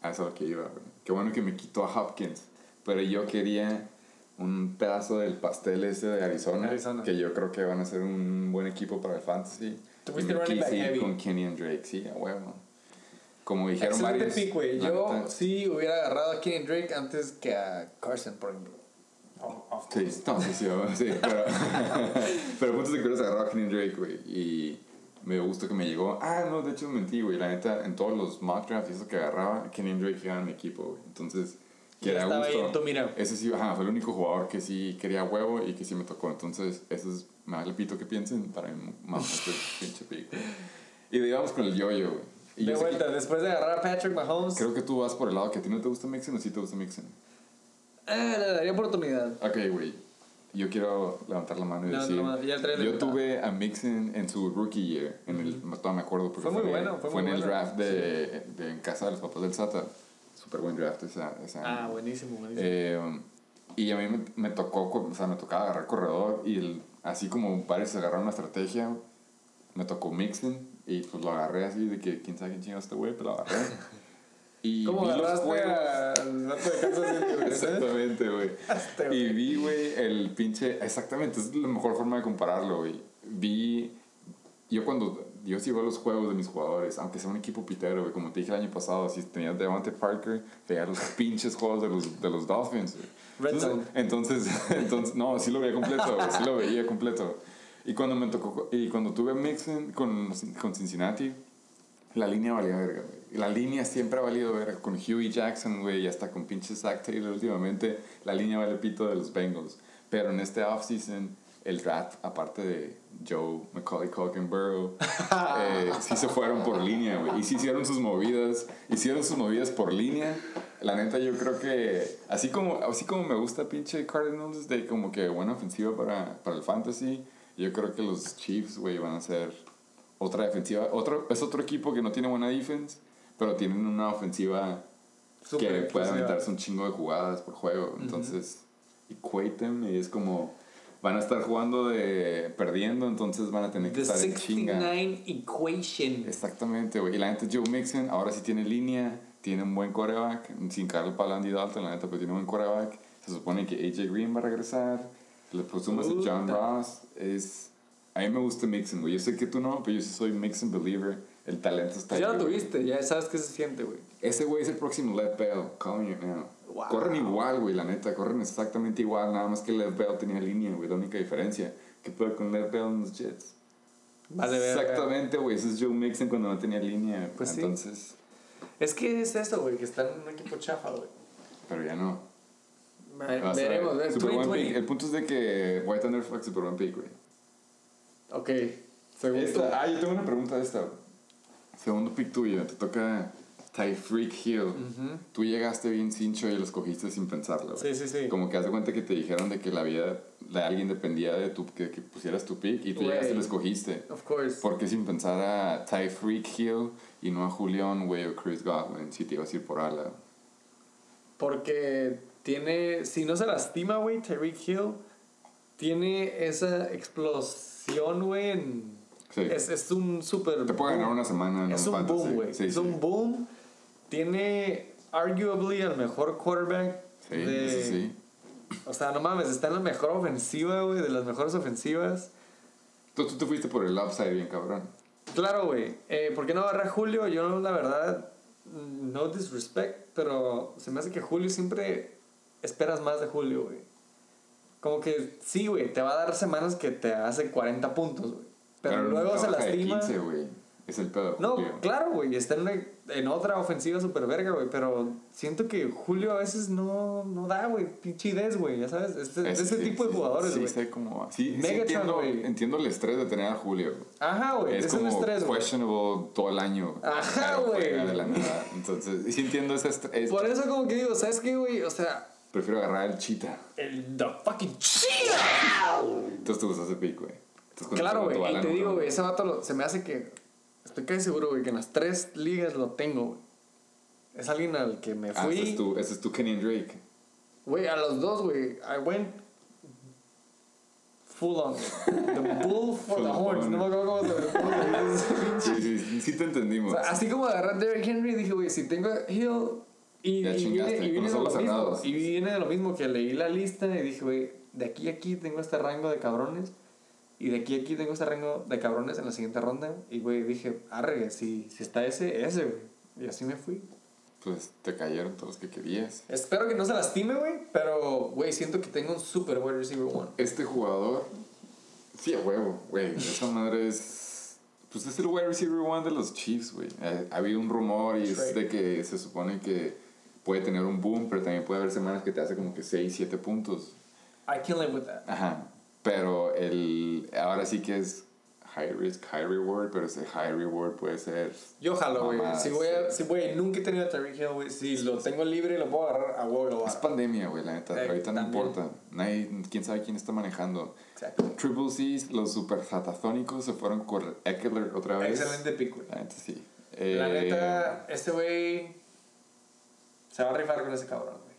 A eso es lo que iba, güey. Qué bueno que me quitó a Hopkins. Pero yo quería un pedazo del pastel ese de Arizona, Arizona. Que yo creo que van a ser un buen equipo para el fantasy. Te Y fuiste me running back heavy. con Kenny and Drake, sí, a huevo. como dijeron Excelente varios. pick, Yo neta, sí hubiera agarrado a Kenny Drake antes que a Carson, por ejemplo. Sí, no, sí, sí, sí, pero, pero el punto es que hubieras agarrado a Kenny Drake, güey, y me gustó que me llegó, ah, no, de hecho mentí, güey, la neta, en todos los mock drafts y eso que agarraba, Kenny Drake iba en mi equipo, güey, entonces, que era estaba ahí gusto, en tu mira. ese sí, ajá, fue el único jugador que sí quería huevo y que sí me tocó, entonces, eso es, me vale pito que piensen para mí, más este pinche güey. y de ahí vamos con el yo-yo, güey. De sé que- vuelta, después de agarrar a Patrick Mahomes, Creo que tú vas por el lado que a ti no te gusta Mixon o sí te gusta Mixon. ah, le daría oportunidad. Ok, güey. Yo quiero levantar la mano y Levanta decir. trae yo levantada. tuve a Mixon en su rookie year. En el, todavía me acuerdo porque Fue muy en- bueno, fue muy en el bueno. draft de, de en casa de los papás del Sata. Super buen draft esa, esa Ah, buenísimo, buenísimo. Eh, y a mí me, me tocó, o sea, me tocaba agarrar corredor y el- así como varios agarraron una estrategia, me tocó Mixon y pues lo agarré así de que quién sabe quién chingó este güey, pero lo agarré. Y ¿Cómo vi los agarraste juegos. al vato de Kansas? Exactamente, güey. Este, güey. Y vi, güey, el pinche. Exactamente, es la mejor forma de compararlo, güey. Vi. Yo cuando. Yo sí veo los juegos de mis jugadores, aunque sea un equipo pitero, güey. Como te dije el año pasado, si tenía Devante Parker, veía los pinches juegos de los, de los Dolphins, güey. Zone. Entonces, entonces, no, sí lo veía completo, güey, sí lo veía completo. Y cuando me tocó, y cuando tuve Mixon con, con Cincinnati, la línea valía verga, güey. La línea siempre ha valido verga. Con Huey Jackson, güey, y hasta con pinche Zach Taylor últimamente, la línea vale pito de los Bengals. Pero en este offseason, el draft, aparte de Joe, Macaulay Culkin, Burrow, eh, sí se fueron por línea, güey. Y sí hicieron sus movidas, hicieron sus movidas por línea. La neta, yo creo que, así como, así como me gusta pinche Cardinals, de como que buena ofensiva para, para el fantasy, yo creo que los Chiefs, güey, van a ser otra defensiva. Otro, es otro equipo que no tiene buena defense, pero tienen una ofensiva que puede aventarse un chingo de jugadas por juego. Entonces, equate them y es como van a estar jugando de perdiendo, entonces van a tener que The estar en chinga. 69 Equation. Exactamente, güey. Y la neta Joe Mixon ahora sí tiene línea, tiene un buen coreback, sin caer el palo a Andy Dalton, la neta, pero tiene un buen coreback. Se supone que AJ Green va a regresar. Le presumas a John. Ross. Es, a mí me gusta Mixon, güey. Yo sé que tú no, pero yo sí soy Mixon believer. El talento está Pues ya ahí, lo tuviste, ya sabes qué se siente, güey. Ese güey es el próximo Led Bell, calling you now. Wow. Corren igual, güey, la neta, corren exactamente igual, nada más que Led Bell tenía línea, güey, la única diferencia. ¿Qué puede con Led Bell en los Jets? Vale. Exactamente, güey, ese es Joe Mixon cuando no tenía línea. Pues sí. entonces, Es que es eso, güey, que están en un equipo chafa, güey. pero ya no. Vas. Veremos, ver, Super buen pick. 2020. El punto es de que White Thunder fue super buen pick, güey. Ok, segundo. Esta- ah, yo tengo una pregunta de esta. Segundo pick tuyo, te toca Tyreek Hill. Tú llegaste bien cincho y los cogiste sin pensarlo. Sí, sí, sí. Como que haz de cuenta que te dijeron de que la vida de alguien dependía de tu, que, que pusieras tu pick y tú Güey. llegaste y lo escogiste. Of course. ¿Por qué sin pensar a Tyreek Hill y no a Julián, güey, o Chris Godwin si te ibas a ir por ala? Porque tiene, si no se lastima, güey, Tyreek Hill, tiene esa explosión, güey, en... Sí. Es, es un super... Te puede ganar una semana en Es un boom, güey. Sí, es sí. un boom. Tiene, arguably, el mejor quarterback. Sí, de- eso sí. O sea, no mames, está en la mejor ofensiva, güey, de las mejores ofensivas. Tú, tú te fuiste por el upside bien cabrón. Claro, güey. Eh, ¿Por qué no agarrar a Julio? Yo, la verdad, no disrespect, pero se me hace que Julio siempre esperas más de Julio, güey. Como que sí, güey, te va a dar semanas que te hace 40 puntos, güey. Pero, luego nunca se lastima. 15, güey. Es el pedo. No, Julio. claro, güey, está en, en otra ofensiva super verga, güey, pero siento que Julio a veces no, no da, güey, pinche idez, güey, ya sabes, es de, de Ese sí, tipo de sí, jugadores, Sí, güey. sé cómo. Sí, sí entiendo, entiendo el estrés de tener a Julio. Ajá, güey, es es como estrés, güey. questionable todo el año. Ajá, güey. de la nada. Entonces, sí entiendo ese estrés. Por eso como que digo, ¿sabes qué, güey? O sea, Prefiero agarrar el chita. el the fucking cheetah. Entonces te gusta ese pick, güey. Claro, güey, y te digo, güey, ese vato lo- se me hace que, estoy casi seguro, güey, que en las tres ligas lo tengo, güey. Es alguien al que me Ah, ese es fui, tu, ese es tu Kenny Drake. güey, a los dos, güey, I went full on, the bull for the horns, no me acuerdo cómo dice. Sí, sí, sí te entendimos. O sea, así como agarrar a Derrick Henry, dije, güey, si tengo Hill y, Ya y viene, y viene de lo mismo, y viene de lo mismo que leí la lista y dije, güey, de aquí a aquí tengo este rango de cabrones y de aquí a aquí tengo este rango de cabrones en la siguiente ronda y, güey, dije, arre, si, si está ese, ese, güey. Y así me fui. Pues te cayeron todos los que querías. Espero que no se lastime, güey. Pero, güey, siento que tengo un super wide receiver one. Este jugador, sí, a huevo, güey. Esa madre es. Pues es el wide receiver one de los Chiefs, güey. Eh, Ha habido un rumor y es Right. de que se supone que puede tener un boom, pero también puede haber semanas que te hace como que 6, 7 puntos. I can live with that. Ajá. Pero el. Ahora sí que es high risk, high reward, pero ese high reward puede ser. Yo jalo, güey. Si voy a. sí. Si, güey, nunca he tenido a Tyreek Hill, güey. Si lo tengo libre lo puedo agarrar a huevo, Es pandemia, güey, la neta. Eh, Ahorita no importa. Nadie, quién sabe quién está manejando. Exacto. Triple C's, los super satatónicos se fueron con Eckler otra vez. Excelente güey. La neta sí. La Eh, neta, este güey. Se va a rifar con ese cabrón, güey.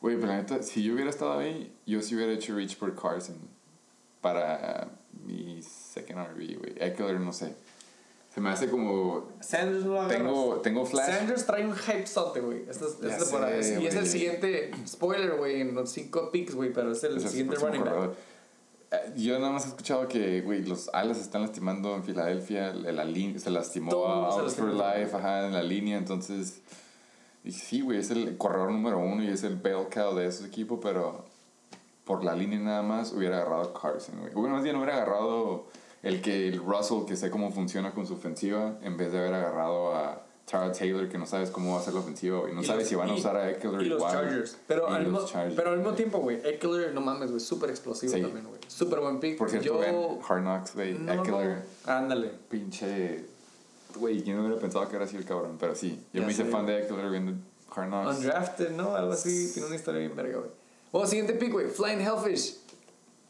Güey, pero la neta, si yo hubiera estado ahí, yo sí hubiera hecho reach por Carson para mi second RB, güey. Eckler, no sé. Se me hace como. Sanders no. Tengo, tengo flash. Sanders trae un hype sote, güey. Esta, esta temporada. sé, y es el siguiente spoiler, güey, en los cinco picks, güey, pero es el Es el siguiente running back. Eh, Yo nada más he escuchado que, güey, los alas están lastimando en Filadelfia. la- se lastimó Todo a Oxford. Life, ajá, en la línea. Entonces, y sí, güey, es el corredor número uno y es el bell cow de ese equipo, pero por la línea nada más hubiera agarrado a Carson, güey. Bueno, más bien hubiera agarrado el que el Russell, que sé cómo funciona con su ofensiva, en vez de haber agarrado a Tara Taylor, que no sabes cómo va a ser la ofensiva, güey. No sabes los- si van a usar a Eckler Y los igual. Chargers. Pero, Y al los mismo, Chargers. pero al mismo tiempo, güey, Eckler, no mames, güey, súper explosivo Sí. también, güey. Súper buen pick. Por cierto, Yo... ven, Hard Knocks, güey, No, Eckler. no. Ándale. Pinche. Güey, ¿quién hubiera pensado que era así el cabrón? Pero sí, yo Ya me hice sé. fan de Eckler viendo Hard Knocks. Undrafted, ¿no? Algo así. Tiene una historia bien verga, güey. Oh, siguiente pick, güey. Flying Hellfish.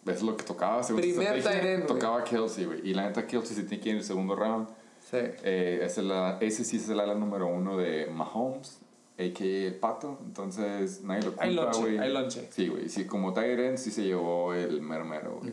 Es lo que tocaba, según Primer tight. Tocaba Kelsey, güey. Y la neta, Kelsey se tiene que ir en el segundo round. Sí. Eh, ese, es la- ese sí es el ala número uno de Mahomes, a.k.a. el pato. Entonces, nadie lo Hay culpa, lonche, güey. hay lonche. Sí, güey. Sí, como tight end sí se llevó el mero mero, güey.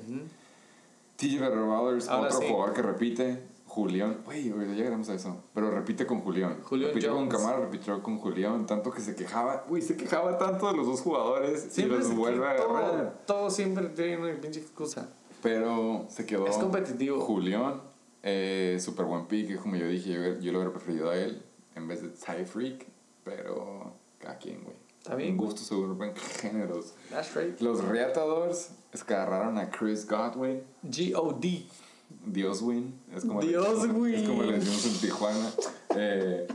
TJ Ballers, Ahora otro sí. jugador que repite. Julián, güey, ya llegaremos a eso. Pero repite con Julián. Julián repitió con Jones. Camara, repitió con Julián. Tanto que se quejaba, güey, se quejaba tanto de los dos jugadores Siempre y los se- vuelve a agarrar. todo siempre tiene una pinche excusa. Pero se quedó. Es competitivo. Julián, eh, súper buen pick. Como yo dije, yo, yo lo hubiera preferido a él en vez de Ty Freak. Pero cada quien, güey. Está bien, Un gusto seguro en géneros. That's right. Los Reatadores es que agarraron a Chris Godwin. G-O-D. Dioswin. Es como Dioswin. Es como le decimos en Tijuana. Eh,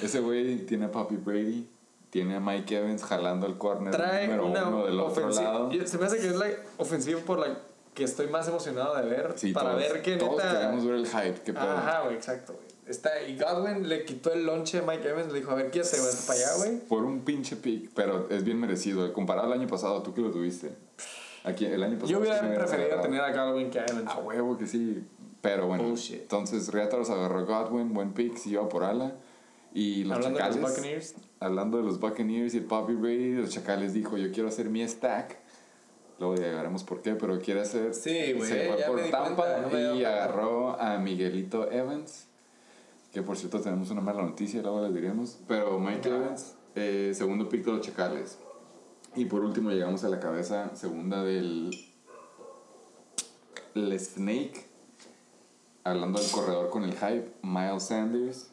ese güey tiene a Papi Brady. Tiene a Mike Evans jalando el corner Trae número una uno del otro lado. Se me hace que es la ofensiva por la que estoy más emocionado de ver. Sí, para todos, ver que todos neta. queremos ver el hype. ¿Qué pedo? Ajá, güey, exacto, güey. Está, y Godwin le quitó el lonche a Mike Evans, le dijo, a ver, ¿qué hace, güey? para allá, güey? Por un pinche pick, pero es bien merecido. Comparado al año pasado, tú que lo tuviste. Aquí, el año pasado. Yo hubiera sí preferido tener a Godwin que a Evans. A huevo que sí. Pero bueno. Bullshit. Entonces, Reataros agarró a Godwin, buen pick, se iba por ala. Y los Hablando de los Chacales. Buccaneers. Hablando de los Buccaneers y el Bobby Brady, los Chacales dijo: Yo quiero hacer mi stack. Luego llegaremos por qué, pero quiere hacer. Sí, güey, Se fue por Tampa cuenta, y agarró a Miguelito Evans. Que por cierto tenemos una mala noticia, luego les diremos. Pero Mike Evans, eh, segundo pick de los Chacales. Y por último llegamos a la cabeza segunda del el Snake. Hablando del corredor con el hype, Miles Sanders.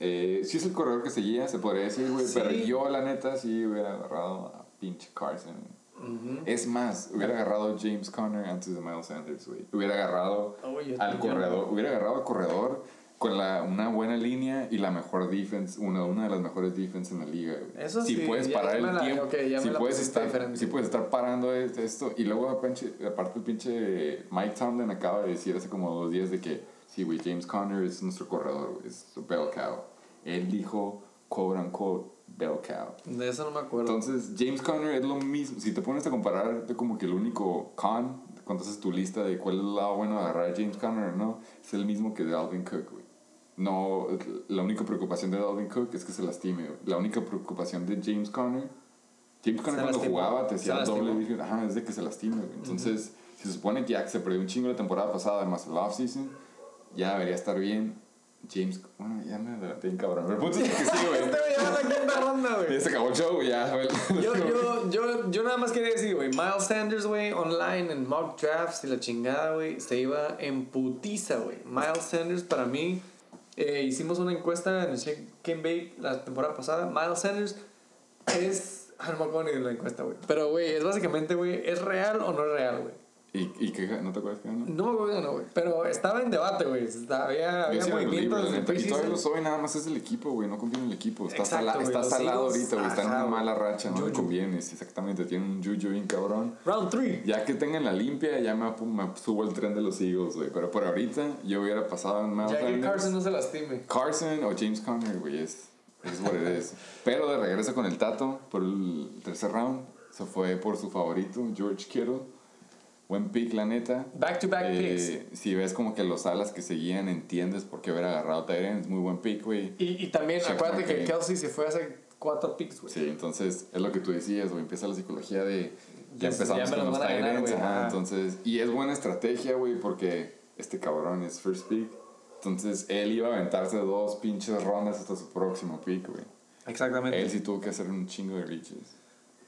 Eh, sí es el corredor que seguía, se podría decir, güey. Sí. Pero yo, la neta, sí hubiera agarrado a pinche Carson. Es más, hubiera agarrado a James Conner antes de Miles Sanders, güey. Hubiera agarrado Oh, yo- al corredor. Hubiera agarrado al corredor con la, una buena línea y la mejor defense, una, una de las mejores defense en la liga, güey. Eso si sí, puedes parar el la- tiempo, ok, ya me si, puedes estar, si puedes estar parando es- esto, y luego aparte el pinche Mike Tomlin acaba de decir hace como dos días de que, sí, güey, James Conner es nuestro corredor, güey, es su bell cow. Él dijo, quote unquote, bell cow. De eso no me acuerdo. Entonces, James Conner es lo mismo. Si te pones a comparar, como que el único con, cuando haces tu lista de cuál es el lado bueno de agarrar a James Conner no, es el mismo que de Alvin Cook, güey. No, la única preocupación de Dalvin Cook es que se lastime. La única preocupación de James Conner, James Conner cuando lastimó. jugaba te hacía doble ajá, es de que se lastime. Entonces, si se supone que ya se perdió un chingo la temporada pasada, además el offseason, ya debería estar bien. James, bueno, ya me adelanté bien cabrón. Pero punto es que sí, güey. Este güey ya la quinta ronda, güey. Ya se acabó el show, ya, güey. Yo, yo, yo, yo nada más quería decir, güey, Miles Sanders, güey, online en mock drafts y la chingada, güey, se iba en putiza, güey. Miles Sanders para mí eh, hicimos una encuesta en el Shake Game Bake la temporada pasada. Miles Sanders es. Ah, no me de la encuesta, güey. Pero, güey, es básicamente, güey, ¿es real o no es real, güey? ¿Y, y qué? ¿No te acuerdas que ganó? No me acuerdo, no, güey. Pero estaba en debate, güey. Había, había movimientos neta. Y todavía lo soy, nada más es el equipo, güey. No confío en el equipo. Está, Exacto, güey, está salado ahorita, güey. Está en una mala racha, no le Juju. conviene. Sí, exactamente, tiene un juju bien cabrón. Round 3. Ya que tengan la limpia, ya me, me subo el tren de los Eagles, güey. Pero por ahorita, yo hubiera pasado en Miles Ya que. Carson no se lastime. Carson o James Conner, güey, es, es what it is. Pero de regreso con el Tato por el tercer round, se fue por su favorito, George Kittle. Buen pick, la neta. Back to back Eh, si ves como que los alas que seguían, entiendes por qué haber agarrado. Es muy buen pick, güey. Y, y también, Shaq acuérdate que. Kelsey se fue hace cuatro picks, güey. Sí, entonces es lo que tú decías, güey. Empieza la psicología de. Ya empezamos ya con los ajá. entonces. Y es buena estrategia, güey, porque este cabrón es first pick. Entonces él iba a aventarse dos pinches rondas hasta su próximo pick, güey. Exactamente. Él sí tuvo que hacer un chingo de reaches.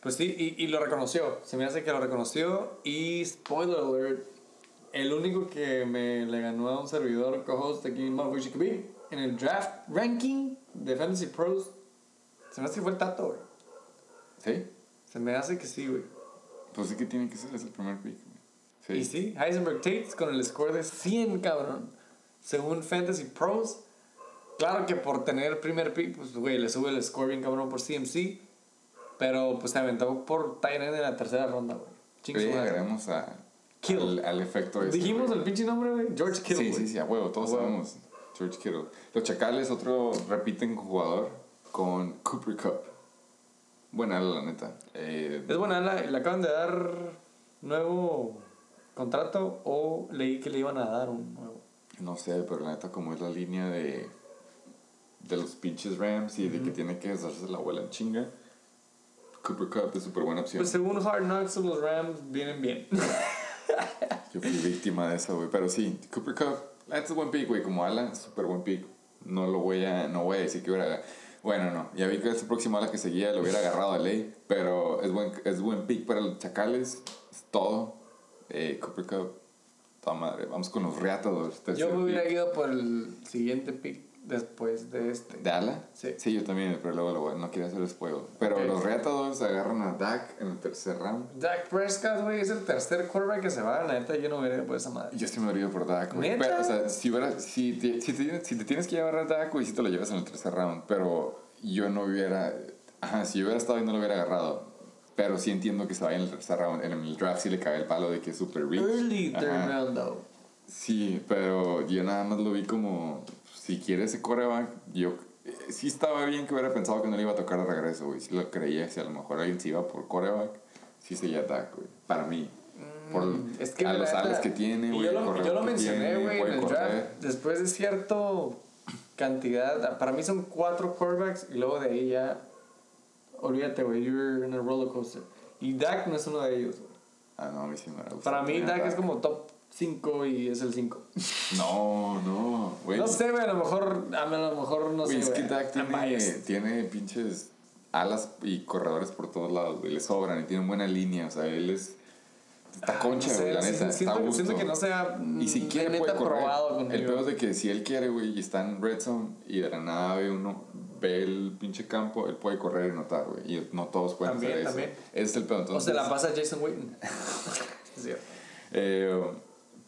Pues sí, y, y lo reconoció. Se me hace que lo reconoció. Y spoiler alert: el único que me le ganó a un servidor co-host aquí en en el draft ranking de Fantasy Pros, se me hace que fue el Tato, güey. ¿Sí? Se me hace que sí, güey. Pues sí que tiene que ser, es el primer pick, güey. Y sí, Heisenberg Tate con el score de 100, cabrón. Según Fantasy Pros. Claro que por tener primer pick, pues, güey, le sube el score bien cabrón por CMC. Pero, pues, se aventó por Tyrant en la tercera ronda, güey. Chingue agregamos a, Kittle. al, al efecto ese. Dijimos güey. el pinche nombre, güey. George Kittle, Sí, güey. sí, sí, a huevo, todos A huevo. sabemos. George Kittle. Los Chacales, otro repiten jugador con Cooper Cup. Buena, la neta. Eh, Es buena, la- le acaban de dar nuevo contrato o leí que le iban a dar un nuevo. no sé, pero la neta, como es la línea de, de los pinches Rams y de que tiene que deshacerse la abuela en chinga, Cooper Cup es súper buena opción. Pues según Hard Knocks, los Rams vienen bien. Yo fui víctima de eso, güey. Pero sí, Cooper Cup, es buen pick, güey. Como ala, súper buen pick. No lo voy a, no voy a decir que hubiera... Bueno, no. Ya vi que ese próximo ala que seguía lo hubiera agarrado a ley. Pero es buen, es buen pick para los chacales. Es todo. Eh, Cooper Cup, toda madre. Vamos con los reatadores. Yo me hubiera pick. ido por el siguiente pick después de este. ¿De ala? Sí. Sí, yo también, pero luego lo voy- no quería hacer spoiler. Pero Ok. los reatadores agarran a Dak en el tercer round. Dak Prescott, güey, es el tercer quarterback que se va. La neta, yo no hubiera por esa madre. Yo sí me ido por Dak, güey. Pero, o sea, si, hubiera, si, te, si, te, si te tienes que llevar a Dak, güey, sí te lo llevas en el tercer round. Pero yo no hubiera. Ajá, si yo hubiera estado ahí no lo hubiera agarrado. Pero sí entiendo que se vaya en el tercer round. En el draft sí le cae el palo de que es super reach. Early third round, though. Sí, pero yo nada más lo vi como. Si quiere ese coreback, yo. eh, Sí estaba bien que hubiera pensado que no le iba a tocar de regreso, güey. Si lo creía, si a lo mejor alguien se iba por coreback, sí sería Dak, güey. Para mí. Por Mm, Es que a los neta- alas que tiene, güey. Yo lo, yo lo mencioné, güey, en el correr. draft. Después de cierto cantidad, para mí son cuatro quarterbacks y luego de ahí ya. Olvídate, güey, you're in a roller coaster. Y Dak no es uno de ellos, güey. Ah, no, a mí sí me gusta. Para mí, Dak es como top 5 y es el 5. No, no, güey. No sé, güey, a lo mejor, a lo mejor no Güey, sé. es que. Dak tiene, tiene pinches alas y corredores por todos lados, güey. Le sobran y tiene buena línea. O sea, él es. Está concha, Ah, No sé, güey, la sí, neta. siento, está gusto. siento que no sea Y si mm, quiere, neta puede correr. probado El peor es de que si él quiere, güey, y está en red zone y de la nada ve uno, ve el pinche campo, él puede correr y notar, güey. Y no todos pueden También, hacer eso. también. Ese es el peor. O Entonces, se la pasa a Jason Witten. Cierto. eh,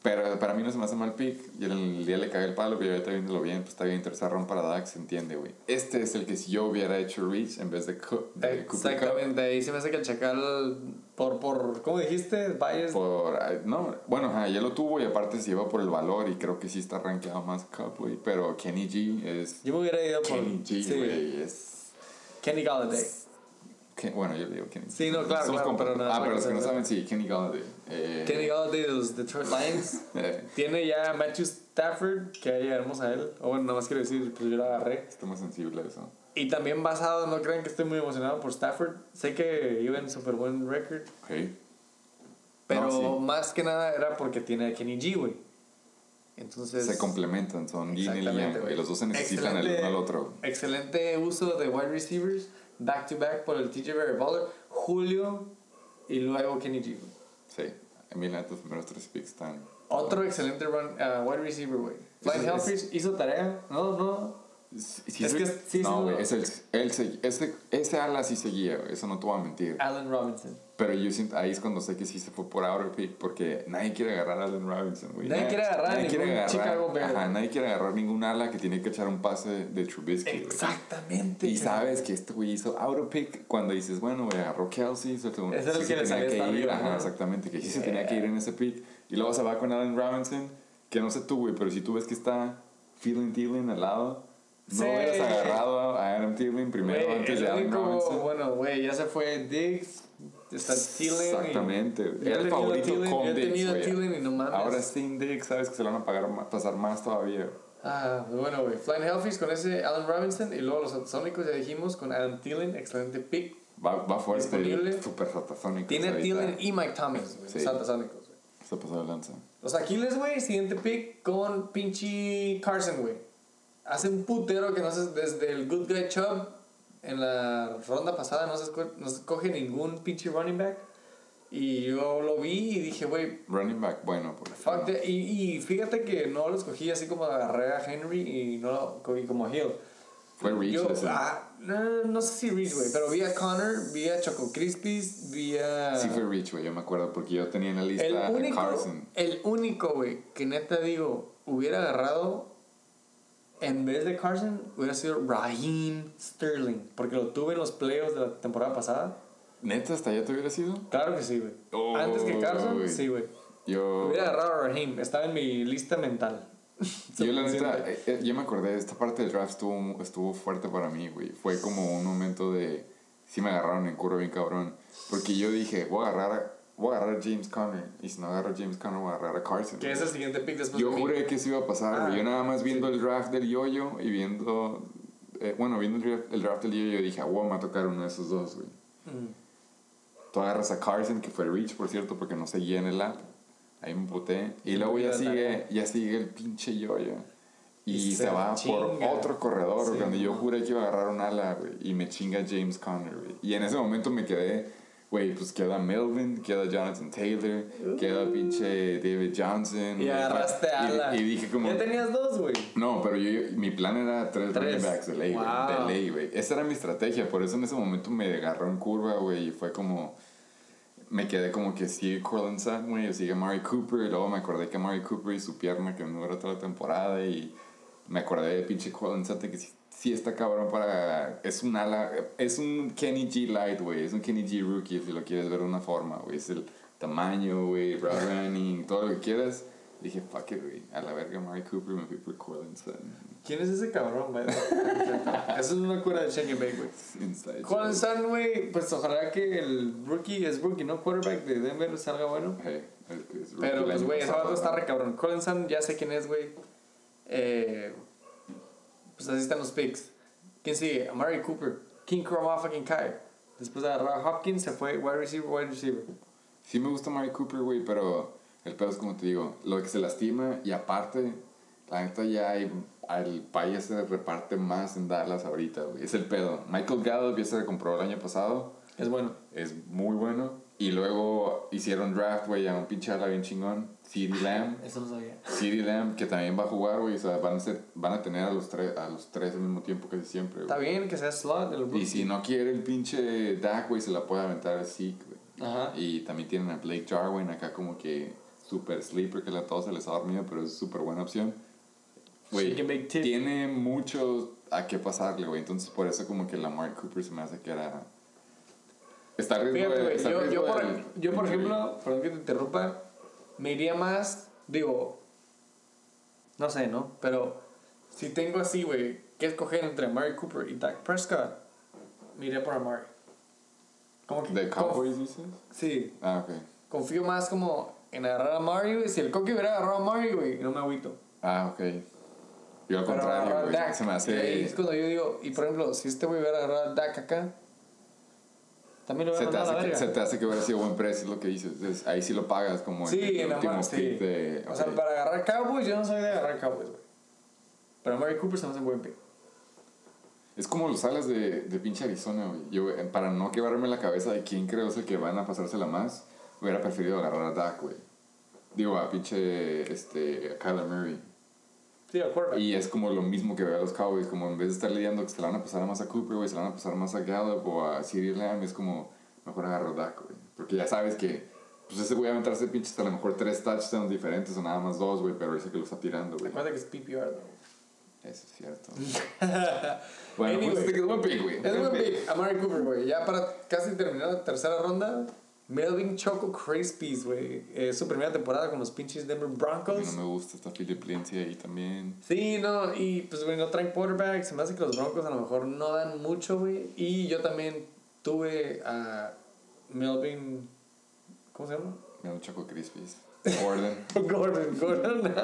pero para mí no se me hace mal pick. Y el día le cagué el palo, pero yo ahorita viéndolo bien, pues está bien. Tercer round para Dak, se entiende, güey. Este es el que si yo hubiera hecho reach en vez de, de. Exactamente, ahí se me hace que el chacal, por, por ¿cómo dijiste? Bias. Por, no, bueno, ajá, ya lo tuvo y aparte se lleva por el valor y creo que sí está rankeado más Cup, güey. Pero Kenny G es. Yo me hubiera ido por Kenny G, sí, güey, es. Kenny Galladay. Bueno, yo le digo Kenny. Sí, no, claro, Somos claro, compas. pero no, ah, pero los que no saben, sí, Kenny Galladay. Eh, Kenny Galladay de los Detroit Lions. eh, Tiene ya a Matthew Stafford, que ya llegaremos a él. O bueno, nada más quiero decir, pues yo lo agarré. está más sensible a eso. Y también basado, no crean que estoy muy emocionado por Stafford. Sé que iba en súper buen record. Ok. Pero No, sí. más que nada era porque tiene a Kenny G, güey. Entonces. Se complementan, son Yin y Yang, güey. Los dos se necesitan el uno al otro. Excelente uso de wide receivers, back to back por el TJ Barry Butler, Julio y luego Kenny G. Sí. A mí, los primeros tres picks están. Otro excelente run, uh, wide receiver, güey. Flying Hellfish hizo tarea. No, no. Sí, Es sí, que sí, sí, no, sí, güey, no. es el, ese, ese ala sí seguía, eso no te voy a mentir. Allen Robinson. Pero yo siento, ahí es cuando sé que sí se fue por outer pick, porque nadie quiere agarrar a Allen Robinson, güey. Nadie quiere agarrar a ningún Chicago Bear. Ajá, nadie quiere agarrar ningún ala que tiene que echar un pase de Trubisky, güey. Exactamente. Y sabes que este güey hizo outer pick cuando dices, bueno, güey, agarró Kelsey, se tuvo- es el sí que se le tenía que ir, arriba, ajá, ¿no? exactamente, que sí se tenía que ir en ese pick. Y luego se va con Allen Robinson, que no sé tú, güey, pero si tú ves que está Feeling Thielen al lado, no Sí. hubieras agarrado a Adam Thielen primero Güey, antes el de único- Robinson. Bueno, güey, ya se fue Diggs. Está Thielen. y- Exactamente. Yo Era el favorito Thielen, con Diggs, tenido. Thielen y no mames. Ahora sin Diggs, sabes que se lo van a pagar, pasar más todavía. Ah, pues bueno, güey. Flying Hellfish con ese Allen Robinson. Y luego los Sónicos, ya dijimos, con Adam Thielen. Excelente pick. Va, va fuerte, Disponible. super satasónico. Tiene Thielen y Mike Thomas, güey. Sí. Santa Sónicos, güey. Se pasó de lanza. Los Aquiles, güey, siguiente pick con pinche Carson, güey. Hace un putero que no se, desde el Good Guy Chubb en la ronda pasada no se, no coge ningún pinche running back. Y yo lo vi y dije, güey, Running back, bueno, pues. fuck that. Y, y fíjate que no lo escogí así como agarré a Henry y no lo cogí como a Hill. Fue Reach Yo, ese. ah, no, no sé si Reach, güey, pero vi a Connor, vi a Choco Crispies, vi a... Sí fue Rich, güey, yo me acuerdo, porque yo tenía en la lista El a único, Carson. el único, güey, que neta digo, hubiera agarrado en vez de Carson, hubiera sido Raheem Sterling, porque lo tuve en los playoffs de la temporada pasada. ¿Neta hasta allá te hubiera sido? Claro que sí, güey. Oh, Antes que Carson, sí, güey. Yo. Hubiera agarrado a Raheem, estaba en mi lista mental. Yo la neta, eh, eh, yo me acordé, esta parte del draft estuvo, estuvo fuerte para mí, güey. Fue como un momento de, sí me agarraron en curva bien cabrón. Porque yo dije, voy a agarrar a, voy a, agarrar a James Conner. Y si no agarro a James Conner, voy a agarrar a Carson. Que es el siguiente pick después Yo de juré que eso iba a pasar, güey. Ah, Yo nada más viendo el draft del yoyo y viendo, eh, bueno, viendo el draft, el draft del yoyo, dije, ah, wow, me va a tocar uno de esos dos, güey. Mm. Tú agarras a Carson, que fue Reach, por cierto, porque no seguía en el app. Ahí me puté. Y luego ya sigue, ya sigue el pinche yoyo. Y, Y se, se va por otro corredor, Sí, cuando yo juré que iba a agarrar un ala, güey. Y me chinga James Conner, güey. Y en ese momento me quedé, güey, pues queda Melvin, queda Jonathan Taylor, queda pinche David Johnson. Y agarraste a Y- ala. Y, dije como... Ya tenías dos, güey. No, pero yo, yo- mi plan era tres, Tres. running backs de ley, güey. Wow. De ley, güey. Esa era mi estrategia. Por eso en ese momento me agarró en curva, güey. Y fue como. Me quedé como que sigue Cortland Sutton, güey. Sigue Mari Cooper. Y luego me acordé que Mari Cooper y su pierna que no duró toda la temporada. Y me acordé de pinche Cortland Sutton que sí, está cabrón para. Es un ala. Es un Kenny G Light, güey. Es un Kenny G Rookie, si lo quieres ver de una forma, güey. Es el tamaño, güey. Route running, todo lo que quieras. Dije, fuck it, güey. A la verga, Mari Cooper me fui por Cortland Sutton. ¿Quién es ese cabrón, güey? Eso es una cura de Shane Bay, güey. Inside güey, pues ojalá que el rookie, es rookie, ¿no? Quarterback de Denver salga bueno. Hey, es- es Pero pues, güey, ese vato está re cabrón. Sutton, ya sé quién es, güey. Eh, pues así están los picks. ¿Quién sigue? Amari Cooper. King Chroma fucking Kai. Después de agarrar a Hopkins, se fue wide receiver, wide receiver. Sí me gusta Mari Cooper, güey, pero el pedo es como te digo, lo que se lastima y aparte, la neta ya hay, el país se reparte más en Dallas ahorita, güey. Es el pedo. Michael Gallup ya se compró el año pasado, Es bueno. es muy bueno. Y luego hicieron draft, güey, a un pinche ala bien chingón, CeeDee Lamb. Eso no sabía. Lamb, que también va a jugar, güey, o sea, van a, ser, van a tener a los, tres, a los tres al mismo tiempo casi siempre, güey. Está bien que sea slot del rookie. Y si no quiere el pinche Dak, güey, se la puede aventar a Zeke, güey. Ajá. Y también tienen a Blake Jarwin acá como que super sleeper, que a todos se les ha dormido, pero es súper buena opción. Güey, tiene mucho a qué pasarle, güey. Entonces por eso como que Lamar Cooper se me hace que era... Está riesgo Fíjate, de- güey, yo, yo, por, yo por ejemplo, perdón que te interrumpa, me iría más, digo, no sé, ¿no? Pero si tengo así, güey, que escoger entre Amari Cooper y Dak Prescott, me iría por Amari. Como que ¿De Cowboys dices? Sí, Ah, ok. confío más como en agarrar a Amari, güey. Si el Coque hubiera agarrado a Amari, güey, no me agüito. Ah, ok. Yo al Pero contrario, güey. Se me y ahí es cuando yo digo, y por ejemplo, si este güey hubiera agarrado a Dak acá, también lo Se te, mandado a hace la que, se te hace que hubiera sido buen precio, es lo que dices. Entonces, ahí sí lo pagas como Sí, en el en último sí. pick de... O sea, para agarrar Cowboys, yo no soy de agarrar Cowboys, güey. Pero Mary Cooper se me hace un buen pick. Es como los alas de, de pinche Arizona, güey. Yo, eh, para no quebrarme la cabeza de quién creo es el que van a pasársela más, hubiera preferido agarrar a Dak, güey. Digo, a pinche, este, a Kyler Murray. Sí, al quarterback. Y es como lo mismo que veo a los Cowboys, como en vez de estar lidiando que se la van a pasar más a Cooper, güey, se la van a pasar más a Gallup o a CeeDee Lamb, es como, mejor agarro Dak, güey. Porque ya sabes que, pues ese güey va a aventarse pinches a lo mejor tres touchdowns diferentes o nada más dos, güey, pero dice que lo está tirando, güey. Recuerda que es PPR, though. Eso es cierto. bueno, Anyway. pues este que es buen pick, güey. Es buen pick, Amari Cooper, güey. Ya para casi terminar la tercera ronda, Melvin Choco Crispies, güey. Es su primera temporada con los pinches Denver A mí Broncos. no me gusta esta Philip Lindsay ahí también. Sí, no, y pues, güey, no traen quarterback. Se me hace que los Broncos a lo mejor no dan mucho, güey. Y yo también tuve a Melvin. ¿Cómo se llama? Me da un choco crispies. Gordon. Gordon, Gordon.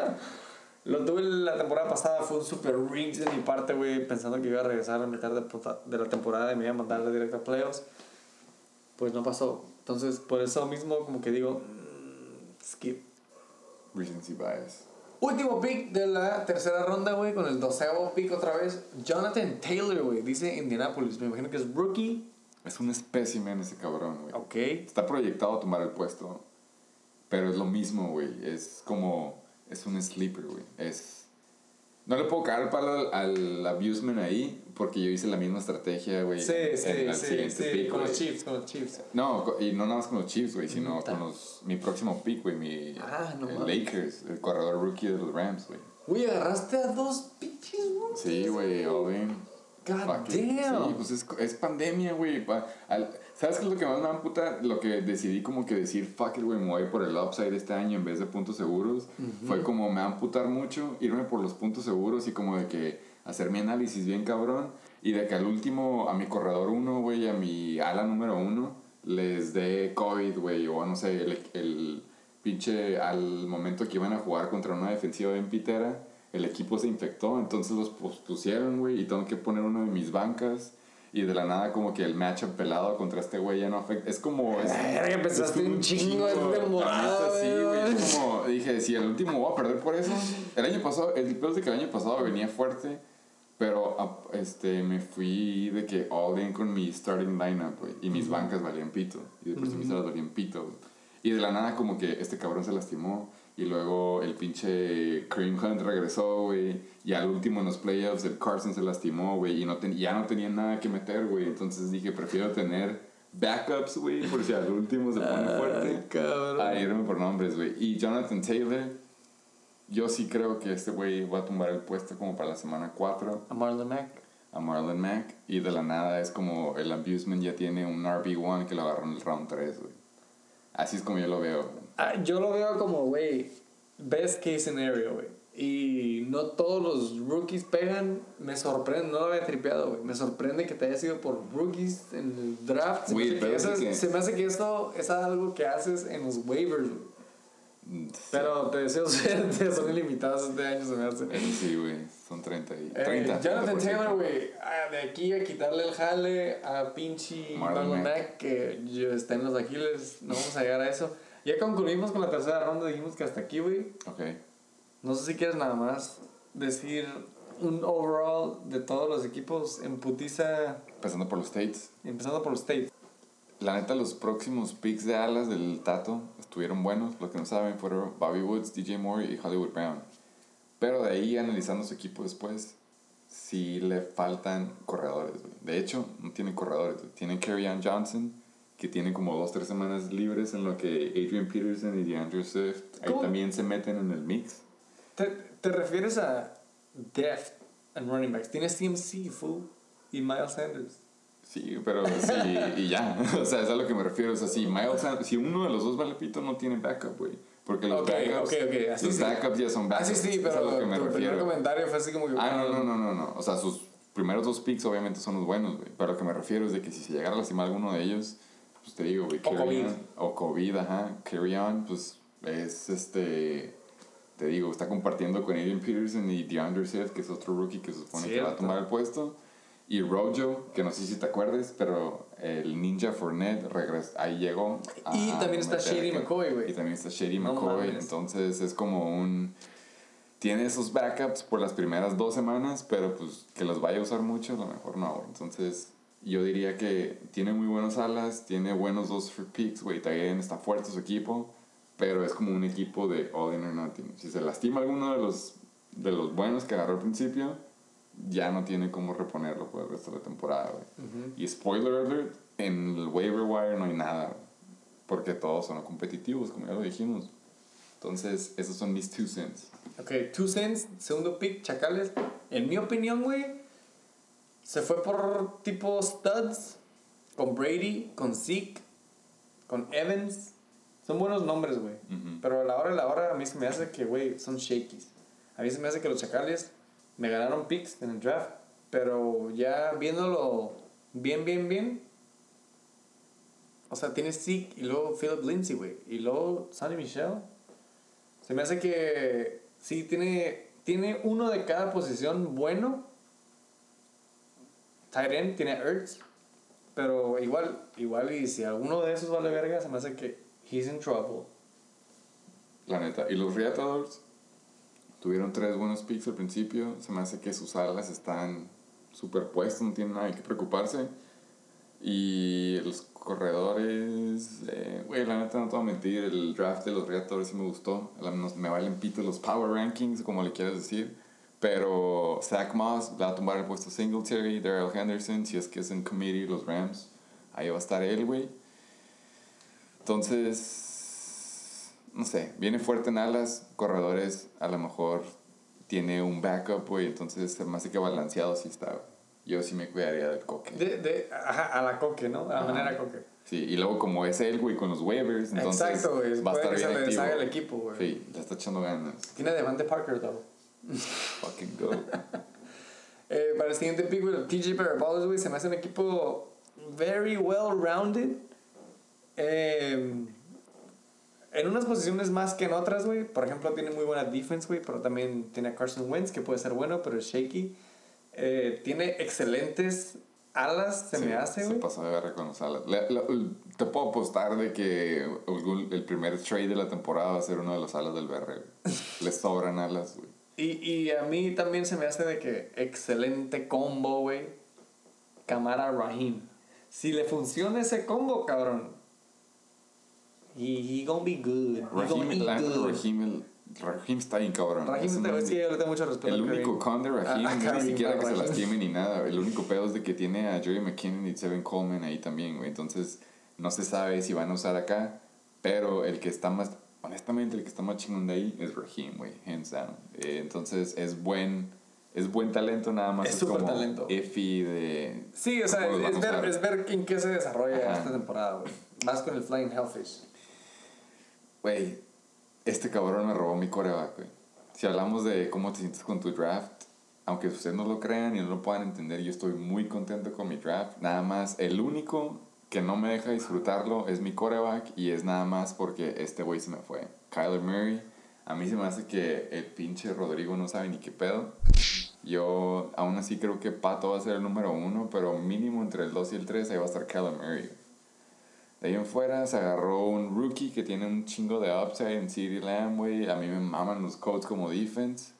Lo tuve la temporada pasada, fue un super reach de mi parte, güey, pensando que iba a regresar a mitad de la temporada y me iba a mandar directo a playoffs. Pues no pasó. Entonces, por eso mismo, como que digo, mm, skip. Recency bias. Último pick de la tercera ronda, güey, con el doceavo pick otra vez. Jonathan Taylor, güey, dice Indianapolis. Me imagino que es rookie. Es un espécimen ese cabrón, güey. Ok. Está proyectado a tomar el puesto. Pero es lo mismo, güey. Es como. Es un sleeper, güey. Es. No le puedo caer para al, al abusement ahí. Porque yo hice la misma estrategia, güey. Sí, en sí, sí, pick, con los güey. Chiefs, con los Chiefs. No, y no nada más con los Chiefs, güey, sino con los, mi próximo pick, güey, mi Ah, no el. Lakers, el corredor rookie de los Rams, güey. Güey, agarraste a dos pinches, güey. Sí, güey, in. God damn. Sí, pues es, es pandemia, güey. al- ¿Sabes qué es lo que más me da puta? Lo que decidí como que decir, fuck it, güey, me voy por el upside este año en vez de puntos seguros. Fue como me amputar mucho irme por los puntos seguros y como de que hacer mi análisis bien cabrón. Y de que al último, a mi corredor uno, güey, a mi ala número uno, les dé COVID, güey, o no sé, el, el pinche, al momento que iban a jugar contra una defensiva bien pitera, el equipo se infectó, entonces los pospusieron, güey, y tengo que poner uno de mis bancas. Y de la nada, como que el matchup pelado contra este güey ya no afecta. Es como. Es, Verga, empezaste es un chingo de La temporada, neta, Sí, güey. es como. Dije, si el último voy a perder por eso. El año pasado, el peor es de que el año pasado venía fuerte. Pero este, me fui de que all in con mi starting lineup, güey. Y mis bancas valían pito. Y después mis alas valían pito, güey. Y de la nada, como que este cabrón se lastimó. Y luego el pinche Kareem Hunt regresó, güey. Y al último en los playoffs el Carson se lastimó, güey. Y no ten- ya no tenía nada que meter, güey. Entonces dije, prefiero tener backups, güey. Por si al último se pone fuerte. cabrón. A irme por nombres, güey. Y Jonathan Taylor, yo sí creo que este güey va a tumbar el puesto como para la semana 4 A Marlon Mack. a Marlon Mack. Y de la nada es como el Abusement ya tiene un RB1 que lo agarró en el round 3, güey. Así es como yo lo veo. Ah, yo lo veo como, güey, best case scenario, güey. Y no todos los rookies pegan. Me sorprende, no lo había tripeado, güey. Me sorprende que te haya sido por rookies en el draft. Se, me, hace que es que- se me hace que esto es algo que haces en los waivers, güey. Mm, Pero te deseo suerte, son ilimitados este año, se me hace. Sí, güey. Son 30 y... Eh, 30. Jonathan 30%. Taylor, güey, ah, de aquí a quitarle el jale a pinche Marlon Mack. Que está en los Aquiles, no vamos a llegar a eso. Ya concluimos con la tercera ronda, dijimos que hasta aquí, güey. Ok. No sé si quieres nada más decir un overall de todos los equipos en putiza, Empezando por los States. empezando por los States. La neta, los próximos picks de alas del Tato estuvieron buenos. Los que no saben fueron Bobby Woods, DJ Moore y Hollywood Brown. Pero de ahí, analizando su equipo después, sí le faltan corredores. güey. De hecho, no tienen corredores. Tienen Kerryon Johnson, que tiene como dos, tres semanas libres en lo que Adrian Peterson y DeAndre Swift ahí también se meten en el mix. ¿Te, te refieres a depth and running backs? Tienes CMC, fool, y Miles Sanders. Sí, pero sí, y ya. O sea, es a lo que me refiero. O sea, si, Miles Sanders- si uno de los dos vale pito, no tiene backup, güey. Porque los Ok, backups, ok, ok, así los sí. backups ya son backups. Ah, sí, sí, Es a pero lo que me tu primer refiero. comentario fue así como que... Ah, no, no, no, no, no. O sea, sus primeros dos picks obviamente son los buenos, güey. Pero lo que me refiero es de que si se llegara a lastimar alguno de ellos, pues te digo, güey. O COVID. on- O COVID, ajá. Carry on, pues es este. Te digo, está compartiendo con Adrian Peterson y DeAndre Swift, que es otro rookie que se supone que va a Cierto. tomar el puesto. Y Rojo, que no sé si te acuerdes, pero el Ninja Fournette regresó, ahí llegó. a Y también está meter Shady McCoy, güey. Y también está Shady McCoy. Entonces es como un tiene esos backups por las primeras dos semanas, pero pues que los vaya a usar mucho, a lo mejor no. Entonces, Yo diría que tiene muy buenas alas, tiene buenos dos free picks, güey. También está fuerte su equipo, pero es como un equipo de all in or nothing. Si se lastima alguno de los, de los buenos que agarró al principio, ya no tiene cómo reponerlo por el resto de la temporada, güey. Y spoiler alert, en el waiver wire no hay nada, porque todos son competitivos, como ya lo dijimos. Entonces, esos son mis two cents. Ok, two cents, segundo pick, Chacales. En mi opinión, güey, se fue por tipo studs, con Brady, con Zeke, con Evans. Son buenos nombres, güey. Pero a la hora de la hora, a mí se me hace que, güey, son shakies. A mí se me hace que los Chacales me ganaron picks en el draft. Pero ya viéndolo bien, bien, bien. O sea, tienes Zeke y luego Philip Lindsay, güey. Y luego Sonny Michelle. Se me hace que sí tiene, tiene uno de cada posición bueno. Tyrion tiene Ertz. Pero igual, igual y si alguno de esos vale verga, se me hace que he's in trouble. La neta. Y los Reatadores tuvieron tres buenos picks al principio. Se me hace que sus alas están superpuestas, no tienen nada que preocuparse. Y los corredores, eh, güey, la neta no te voy a mentir, el draft de los Reatadores sí me gustó. Me valen pito los Power Rankings, como le quieras decir. Pero Zach Moss va a tomar el puesto Singletary, Daryl Henderson, si es que es en committee los Rams, ahí va a estar él, güey. Entonces, no sé, viene fuerte en alas, corredores, a lo mejor tiene un backup, güey, entonces se hace que balanceado sí está. Yo sí me cuidaría del coque. De, de, ajá, a la coque, ¿no? A la manera coque. Sí, y luego como es él, güey, con los waivers, entonces Exacto, güey. va a estar que se bien le activo. el equipo, güey. Sí, le está echando ganas. Tiene Devante Parker, though. Fucking go. Eh, para el siguiente pick, güey, TJ Parabolics, güey, se me hace un equipo very well rounded. Eh, en unas posiciones más que en otras, güey. Por ejemplo, tiene muy buena defense, güey, pero también tiene a Carson Wentz, que puede ser bueno, pero es shaky. Eh, tiene excelentes alas, se Sí, me hace, güey. Se pasó de verga con los alas. Le- le- te puedo apostar de que el primer trade de la temporada va a ser uno de los alas del BR. Le sobran alas, güey. Y, y a mí también se me hace de que excelente combo, güey. Camara Rahim. Si le funciona ese combo, cabrón. He, he gonna be good. He gonna. Raheem, el- Raheem está bien cabrón. Raheem, Es un- te- sí, yo le tengo mucho respeto El a único con de Raheem A- a no es Kareem, ni siquiera a que se Raheem. lastime ni nada. El único pedo es de que tiene a Jerry McKinnon y Seven Coleman ahí también, güey. Entonces, no se sabe si van a usar acá. Pero el que está más, honestamente, el que está más chingón de ahí es Raheem, güey. Hands down. Eh, entonces, es buen, es buen talento nada más. Es súper como talento. Iffy de... Sí, o sea, es, ver, es ver en qué se desarrolla Ajá. esta temporada, güey. Más con el Flying Hellfish. Güey, este cabrón me robó mi coreback, güey. Si hablamos de cómo te sientes con tu draft, aunque ustedes no lo crean y no lo puedan entender, yo estoy muy contento con mi draft. Nada más, el único que no me deja disfrutarlo es mi coreback y es nada más porque este güey se me fue. Kyler Murray, a mí se me hace que el pinche Rodrigo no sabe ni qué pedo. Yo aún así creo que Pato va a ser el número uno, pero mínimo entre el 2 y el 3 ahí va a estar Kyler Murray. De ahí en fuera se agarró un rookie que tiene un chingo de upside en CD Lamb, güey. A mí me maman los codes como defense.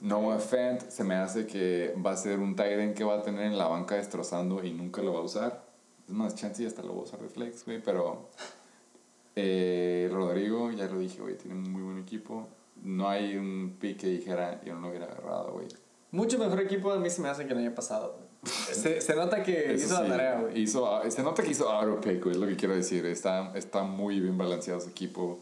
Noah Fant se me hace que va a ser un tight end que va a tener en la banca destrozando y nunca lo va a usar. Es más, chance y hasta lo va a usar de flex, güey. Pero eh, Rodrigo, ya lo dije, güey, tiene un muy buen equipo. No hay un pick que dijera, yo no lo hubiera agarrado, güey. Mucho mejor equipo a mí se me hace que el año pasado. Se, se nota que Eso hizo sí, la tarea, güey. Hizo, se nota que hizo auto pick, güey, es lo que quiero decir. Está, está muy bien balanceado su equipo.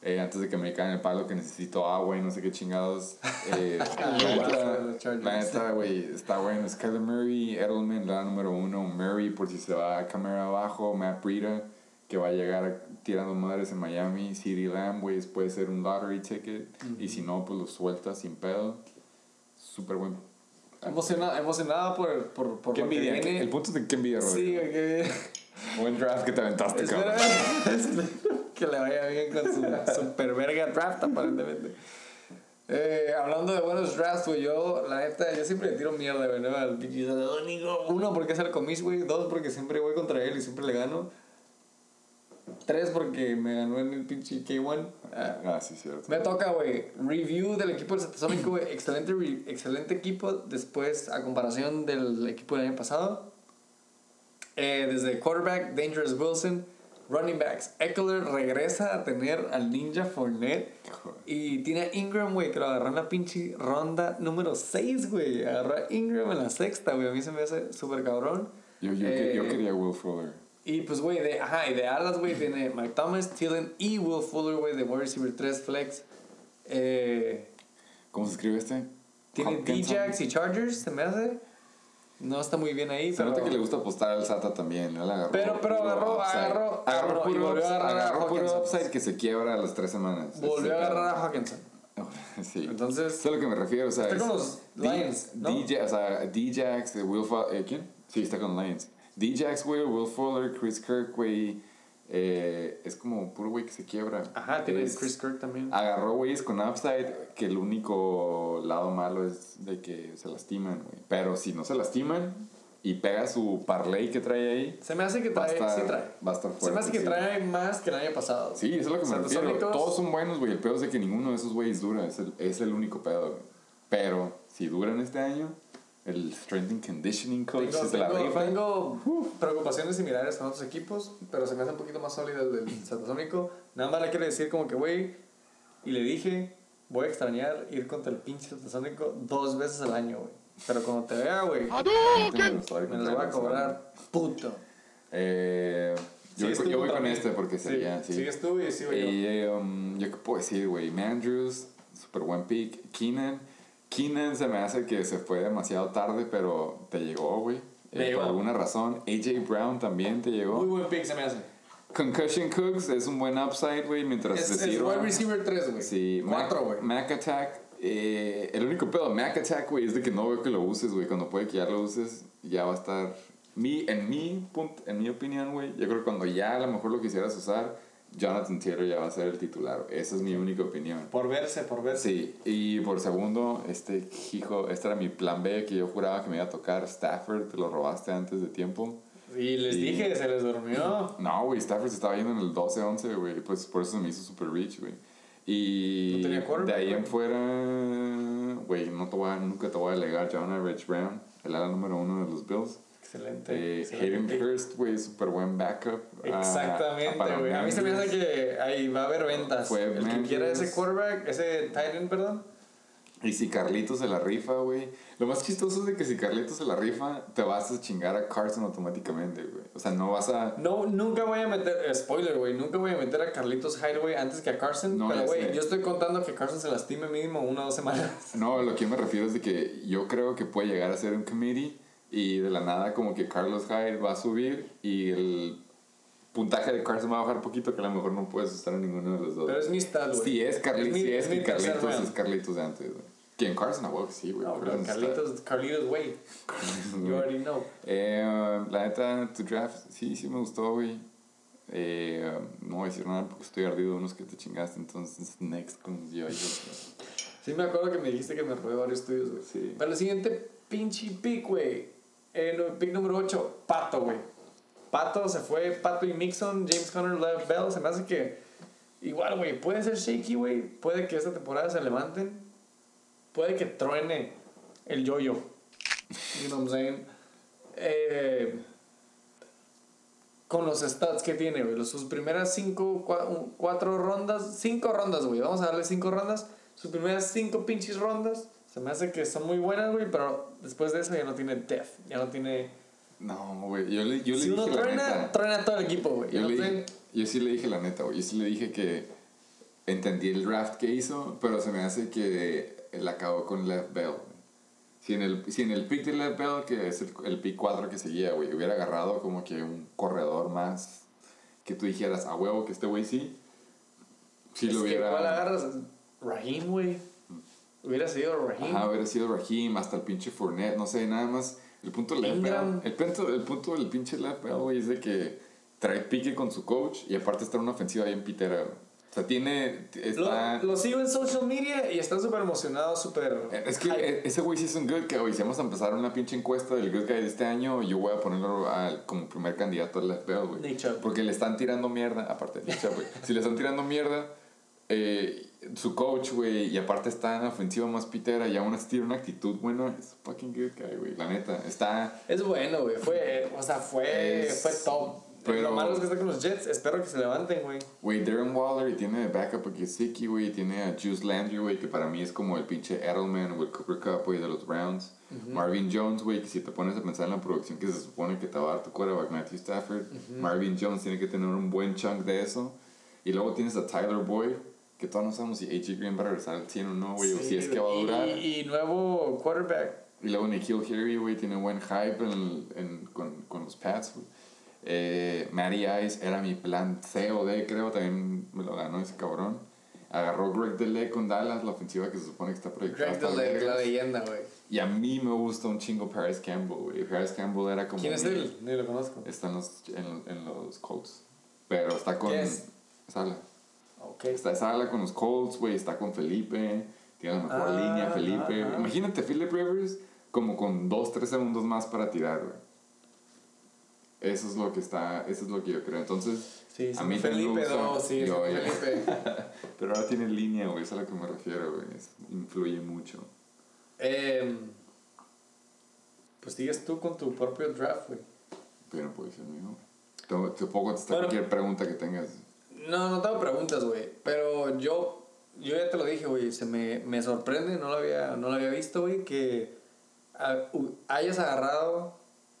Eh, antes de que me caigan el palo que necesito agua y no sé qué chingados. Eh, la neta- güey, está bueno. Skyler Murray, Edelman, la número uno. Murray, por si se va a cámara abajo. Matt Breida, que va a llegar tirando madres en Miami. CD Lamb, güey, puede ser un lottery ticket. Y si no, pues lo suelta sin pedo. Súper buen. Emocionado, emocionado por, por, por Qué lo que envidia. viene. El punto es de qué envidia, Rodrigo. Sí, que... Buen draft que te aventaste, cabrón. que le vaya bien con su super verga draft, aparentemente. Eh, hablando de buenos drafts, güey, yo, la neta, yo siempre le tiro mierda, güey, ¿no? Al. Uno, porque es el comis, güey. Dos, porque siempre voy contra él y siempre le gano. Tres, porque me ganó en el pinche K1. Ah, Ah, sí, cierto. me toca, güey. Review del equipo del Satasónico, güey. Excelente, excelente equipo después a comparación del equipo del año pasado. Eh, desde quarterback, Dangerous Wilson. Running backs, Eckler regresa a tener al Ninja Fournette. Y tiene a Ingram, güey, que lo agarró en la pinche ronda número 6, güey. Agarró a Ingram en la sexta, güey. A mí se me hace súper cabrón. Yo, yo, Eh, quería Will Fuller. Y pues, güey, de, ajá, y de alas, güey, tiene Mike Thomas, Thielen y Will Fuller, güey, de wide receiver 3 flex. Eh, ¿Cómo se escribe este? tiene. D-Jacks y Chargers, se me hace. No está muy bien ahí, Se pero... nota que le gusta apostar al SATA también. agarró Pero- pero puro agarró- agarró- agarró y puro, volvió a agarrar a agarró puro Hawkinson. upside que se quiebra a las tres semanas. Volvió a agarrar a Hawkinson. Sí. Entonces- Eso es a lo que me refiero. O sea, Está es con los Lions, ¿no? DJ, o sea, D-Jax, de Will Fuller. Eh, ¿Quién? Sí, está con Lions. D-Jax, güey, Will Fuller, Chris Kirk, güey. Eh, es como puro güey que se quiebra. Ajá, tiene Chris Kirk también. Agarró güeyes con upside, que el único lado malo es de que se lastiman, güey. Pero si no se lastiman y pega su parlay que trae ahí, Se me hace que trae, estar, sí trae. va a estar fuerte. Se me hace que sí. trae más que el año pasado. Sí, eso es lo que me refiero. Todos son buenos, güey. El pedo es de que ninguno de esos güeyes dura. Es el, es el único pedo, güey. Pero si duran este año, el Strength and Conditioning Coach Tengo, se la tengo- rifa. tengo preocupaciones similares con otros equipos, pero se me hace un poquito más sólido el del Satasónico. Nada más le quiero decir como que, güey, y le dije, voy a extrañar ir contra el pinche Satasónico dos veces al año, güey. Pero cuando te vea, güey, me los voy a cobrar puto. Eh, yo, voy- tú yo voy con este porque Sí, sería, sí. Sigues tú y sigo yo. Y eh, um, yo qué puedo decir, güey. Mandrews, super buen pick. Keenan. Keenan se me hace que se fue demasiado tarde, pero te llegó, güey. Eh, llegó. por alguna razón. AJ Brown también te llegó. Muy buen pick se me hace. Concussion Cooks es un buen upside, güey. Mientras Es, se es wide receiver 3, güey. Sí, Cuatro, Mac- güey. Mac Attack. eh, el único pedo de Mac Attack, güey, es de que no veo que lo uses, güey. Cuando puede que ya lo uses, ya va a estar. Mi, en, mi punto, en mi opinión, güey, yo creo que cuando ya a lo mejor lo quisieras usar, Jonathan Taylor ya va a ser el titular. Esa es mi única opinión. Por verse, por verse. Sí, y por segundo, este hijo, este era mi plan B que yo juraba que me iba a tocar. Stafford, te lo robaste antes de tiempo. Y les Y- dije, se les durmió. No, güey, Stafford se estaba yendo en el 12-11, güey. Pues por eso se me hizo super rich, güey. Y No tenía de ahí en fuera, güey, no te voy a- nunca te voy a alegar. John Rich Brown, el ala número uno de los Bills. Excelente. Eh, excelente Hayden. Hurst, güey, super buen backup. ah, Exactamente, güey. A mí se me hace que ahí va a haber ventas. Fue el que Mandrews. quiera ese quarterback, ese tight end, perdón. Y si Carlitos se la rifa, güey. Lo más chistoso es de que si Carlitos se la rifa, te vas a chingar a Carson automáticamente, güey. O sea, no vas a. No, nunca voy a meter, eh, spoiler, güey, nunca voy a meter a Carlitos Hyde, güey, antes que a Carson. No, pero, güey, yo estoy contando que Carson se lastime mínimo una o dos semanas. No, lo que yo me refiero es de que yo creo que puede llegar a ser un committee y de la nada como que Carlos Hyde va a subir y el puntaje de Carson va a bajar poquito que a lo mejor no puedes usar a ninguno de los dos. Pero es mi stat, güey. Sí, es Carlitos, mi- sí, es, mi tercer Carlitos es Carlitos de antes, güey. ¿Quién? Carson, a huevo, sí, güey. No, pero Carlitos, Carlitos, güey. You already know. Eh, la neta, tu draft, sí, sí me gustó, güey. Eh, no voy a decir nada porque estoy ardido de unos que te chingaste, entonces next con yo. Sí, me acuerdo que me dijiste que me robé varios tuyos, güey. Sí. Pero el siguiente pinche pick, güey. El pick número 8, Pato, güey. Pato se fue, Pato y Mixon, James Conner, Lev Bell. Se me hace que, igual, güey, puede ser shaky, güey. Puede que esta temporada se levanten. Puede que truene el yo-yo. You know what I'm saying? Eh, con los stats que tiene, güey. Sus primeras cinco, cua- cuatro rondas, cinco rondas, güey. Vamos a darle cinco rondas. Sus primeras cinco pinches rondas. Se me hace que son muy buenas, güey, pero después de eso ya no tiene depth. Ya no tiene... No, güey, yo le, yo le si uno dije la truena, neta. truena todo el equipo, güey. Yo, no le tiene- dije- yo sí le dije la neta, güey. Yo sí le dije que entendí el draft que hizo, pero se me hace que él acabó con Left Bell. Si en, el, si en el pick de Left Bell, que es el, el pick 4 que seguía, güey, hubiera agarrado como que un corredor más que tú dijeras, a huevo que este güey sí, sí es lo que hubiera. ¿Cuál agarras? Raheem, güey. Hubiera sido Raheem. Ajá, hubiera sido Raheem, hasta el pinche Fournette, no sé, nada más. El punto del el punto, el punto del pinche bell, güey, es de que trae pique con su coach y aparte está en una ofensiva bien pitera. O sea, tiene. Está. Lo, lo sigo en social media y están súper emocionados, súper... es que hype. e- ese güey sí es un good guy, güey. Si vamos a empezar una pinche encuesta del good guy de este año, yo voy a ponerlo al- como primer candidato al bell, güey. Porque le están tirando mierda, aparte de Nick güey. si le están tirando mierda, eh, su coach, güey, y aparte está en la ofensiva más pitera y aún así tiene una actitud buena. Es fucking good guy, güey. La neta, está. Es bueno, güey. Fue, o sea, fue, Es- fue top. pero- Lo malo es que está con los Jets. Espero que se levanten, güey. Güey, Darren Waller y tiene de backup a Gesicki, güey. Tiene a Juice Landry, güey, que para mí es como el pinche Edelman o el Cooper Cup, güey, de los Browns. Marvin Jones, güey, que si te pones a pensar en la producción que se supone que te va a dar tu quarterback Matthew Stafford, Marvin Jones tiene que tener un buen chunk de eso. Y luego tienes a Tyler Boyd, que todavía no sabemos si AJ Green va a regresar al 100 o no, güey, o si es que va a durar. Y, y nuevo quarterback. Y luego Nikhil Harry, güey, tiene buen hype en, en- con, con los Pats, güey. Eh, Matty Ice era mi plan C o D, creo, también me lo ganó ese cabrón. Agarró Greg Delay con Dallas, la ofensiva que se supone que está proyectada. Greg vergas. la leyenda, güey. Y a mí me gusta un chingo Paris Campbell, güey. Paris Campbell era como... ¿Quién es él? Ni lo conozco. Está en los, en, en los Colts. Pero está con... ¿Qué es? Sala. Ok. Está Sala con los Colts, güey. Está con Felipe. Tiene la mejor Ah, línea, Felipe. ajá. Imagínate Philip Rivers como con 2, 3 segundos más para tirar, güey. Eso es lo que está... Eso es lo que yo creo. Entonces... Sí, a mí Felipe gusta- 2, sí, yo- Felipe. Pero ahora tiene línea, güey. Eso es a lo que me refiero, güey. Influye mucho. Em, pues sigues tú con tu propio draft, güey. Pero puede ser mío. Te, te puedo contestar Bueno. cualquier pregunta que tengas. No, no tengo preguntas, güey. Pero yo, yo ya te lo dije, güey. Se me, me sorprende, no lo había, no lo había visto, güey, que ah, u- hayas agarrado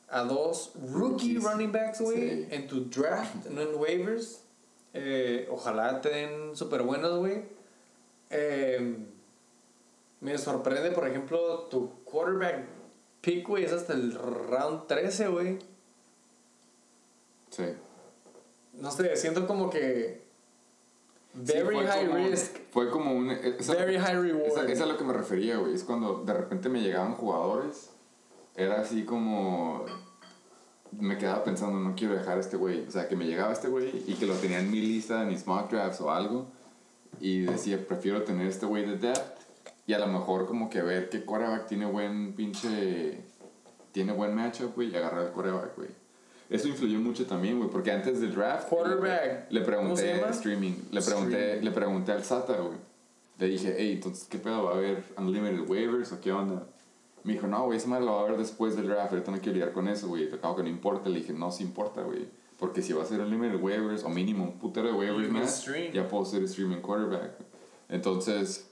a dos rookie Rookies. running backs, güey, Sí. en tu draft, no en waivers. Eh, ojalá te den súper buenos, güey. Eh, me sorprende, por ejemplo, tu quarterback pick, güey, es hasta el round 13, güey. Sí. No sé, siento como que. Very Sí, high como- risk, Fue como un... esa- very high reward. Esa, esa es a lo que me refería, güey. Es cuando de repente me llegaban jugadores. Era así como. Me quedaba pensando, no quiero dejar a este güey. O sea, que me llegaba este güey y que lo tenía en mi lista, en mis mock drafts o algo. Y decía, prefiero tener este güey de depth. Y a lo mejor como que ver qué quarterback tiene buen pinche. Tiene buen matchup, güey, y agarrar el quarterback, güey. Eso influyó mucho también, güey, porque antes del draft. Quarterback. Le, le ¿Cómo se pregunté streaming. Le pregunté, Streaming. le pregunté al SATA, güey. Le dije, hey, entonces, ¿qué pedo? ¿Va a haber unlimited waivers o qué onda? Me dijo, no, güey, esa madre lo va a haber después del draft. Ahorita no quiero lidiar con eso, güey. Acabo que no importa. Le dije, no, sí importa, güey. Porque si va a ser unlimited waivers o mínimo un putero de waivers más, stream. ya puedo ser streaming quarterback. Entonces,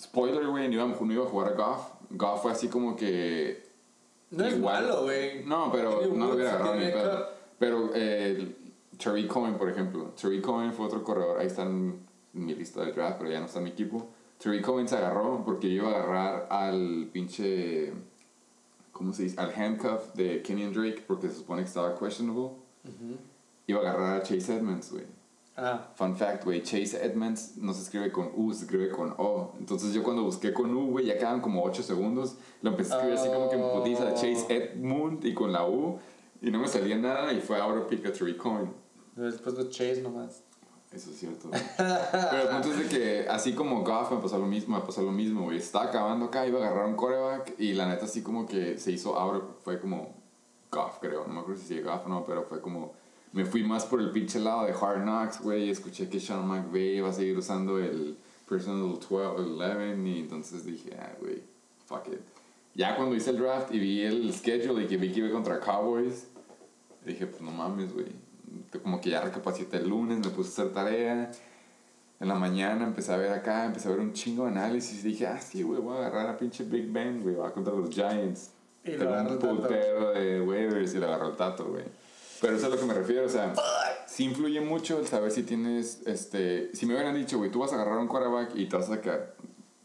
spoiler, güey, no iba, no iba a jugar a Goff. Goff fue así como que No es Igual. malo, güey. no, pero no lo hubiera agarrado ni pedo. Pero eh, Tariq Cohen, por ejemplo. Tariq Cohen fue otro corredor. Ahí está en mi lista de draft, pero ya no está en mi equipo. Tariq Cohen se agarró porque iba a agarrar al pinche. ¿Cómo se dice? Al handcuff de Kenyon Drake porque se supone que estaba questionable. Iba a agarrar a Chase Edmonds, güey. Ah, Fun fact, güey, Chase Edmonds no se escribe con U, se escribe con O. Entonces yo cuando busqué con U, güey, ya quedaban como 8 segundos. Lo empecé a escribir así como que putiza, Chase Edmund y con la U. Y no me salía nada y fue ahora pick a Tariq Cohen. después de Chase nomás. Eso es cierto. güey. Pero el punto es de que así como Goff me pasó lo mismo, me pasó lo mismo, güey. Estaba acabando acá, iba a agarrar un coreback y la neta así como que se hizo ahora, fue como Goff, creo. No me acuerdo si Goff o no, pero fue como... Me fui más por el pinche lado de Hard Knocks, güey. Escuché que Sean McVay iba a seguir usando el Personal 12, 11 y entonces dije, ah, güey, fuck it. Ya cuando hice el draft y vi el schedule y que vi que iba contra Cowboys, dije, pues no mames, güey. Como que ya recapacité el lunes, me puse a hacer tarea. En la mañana empecé a ver acá, empecé a ver un chingo de análisis y dije, ah, sí, güey, voy a agarrar a pinche Big Ben, güey, va contra los Giants. Y Tengo un putero de waivers y lo agarró el tato, güey. Pero eso es a lo que me refiero, o sea, sí influye mucho el saber si tienes, este, si me hubieran dicho, güey, tú vas a agarrar un quarterback y te vas a sacar,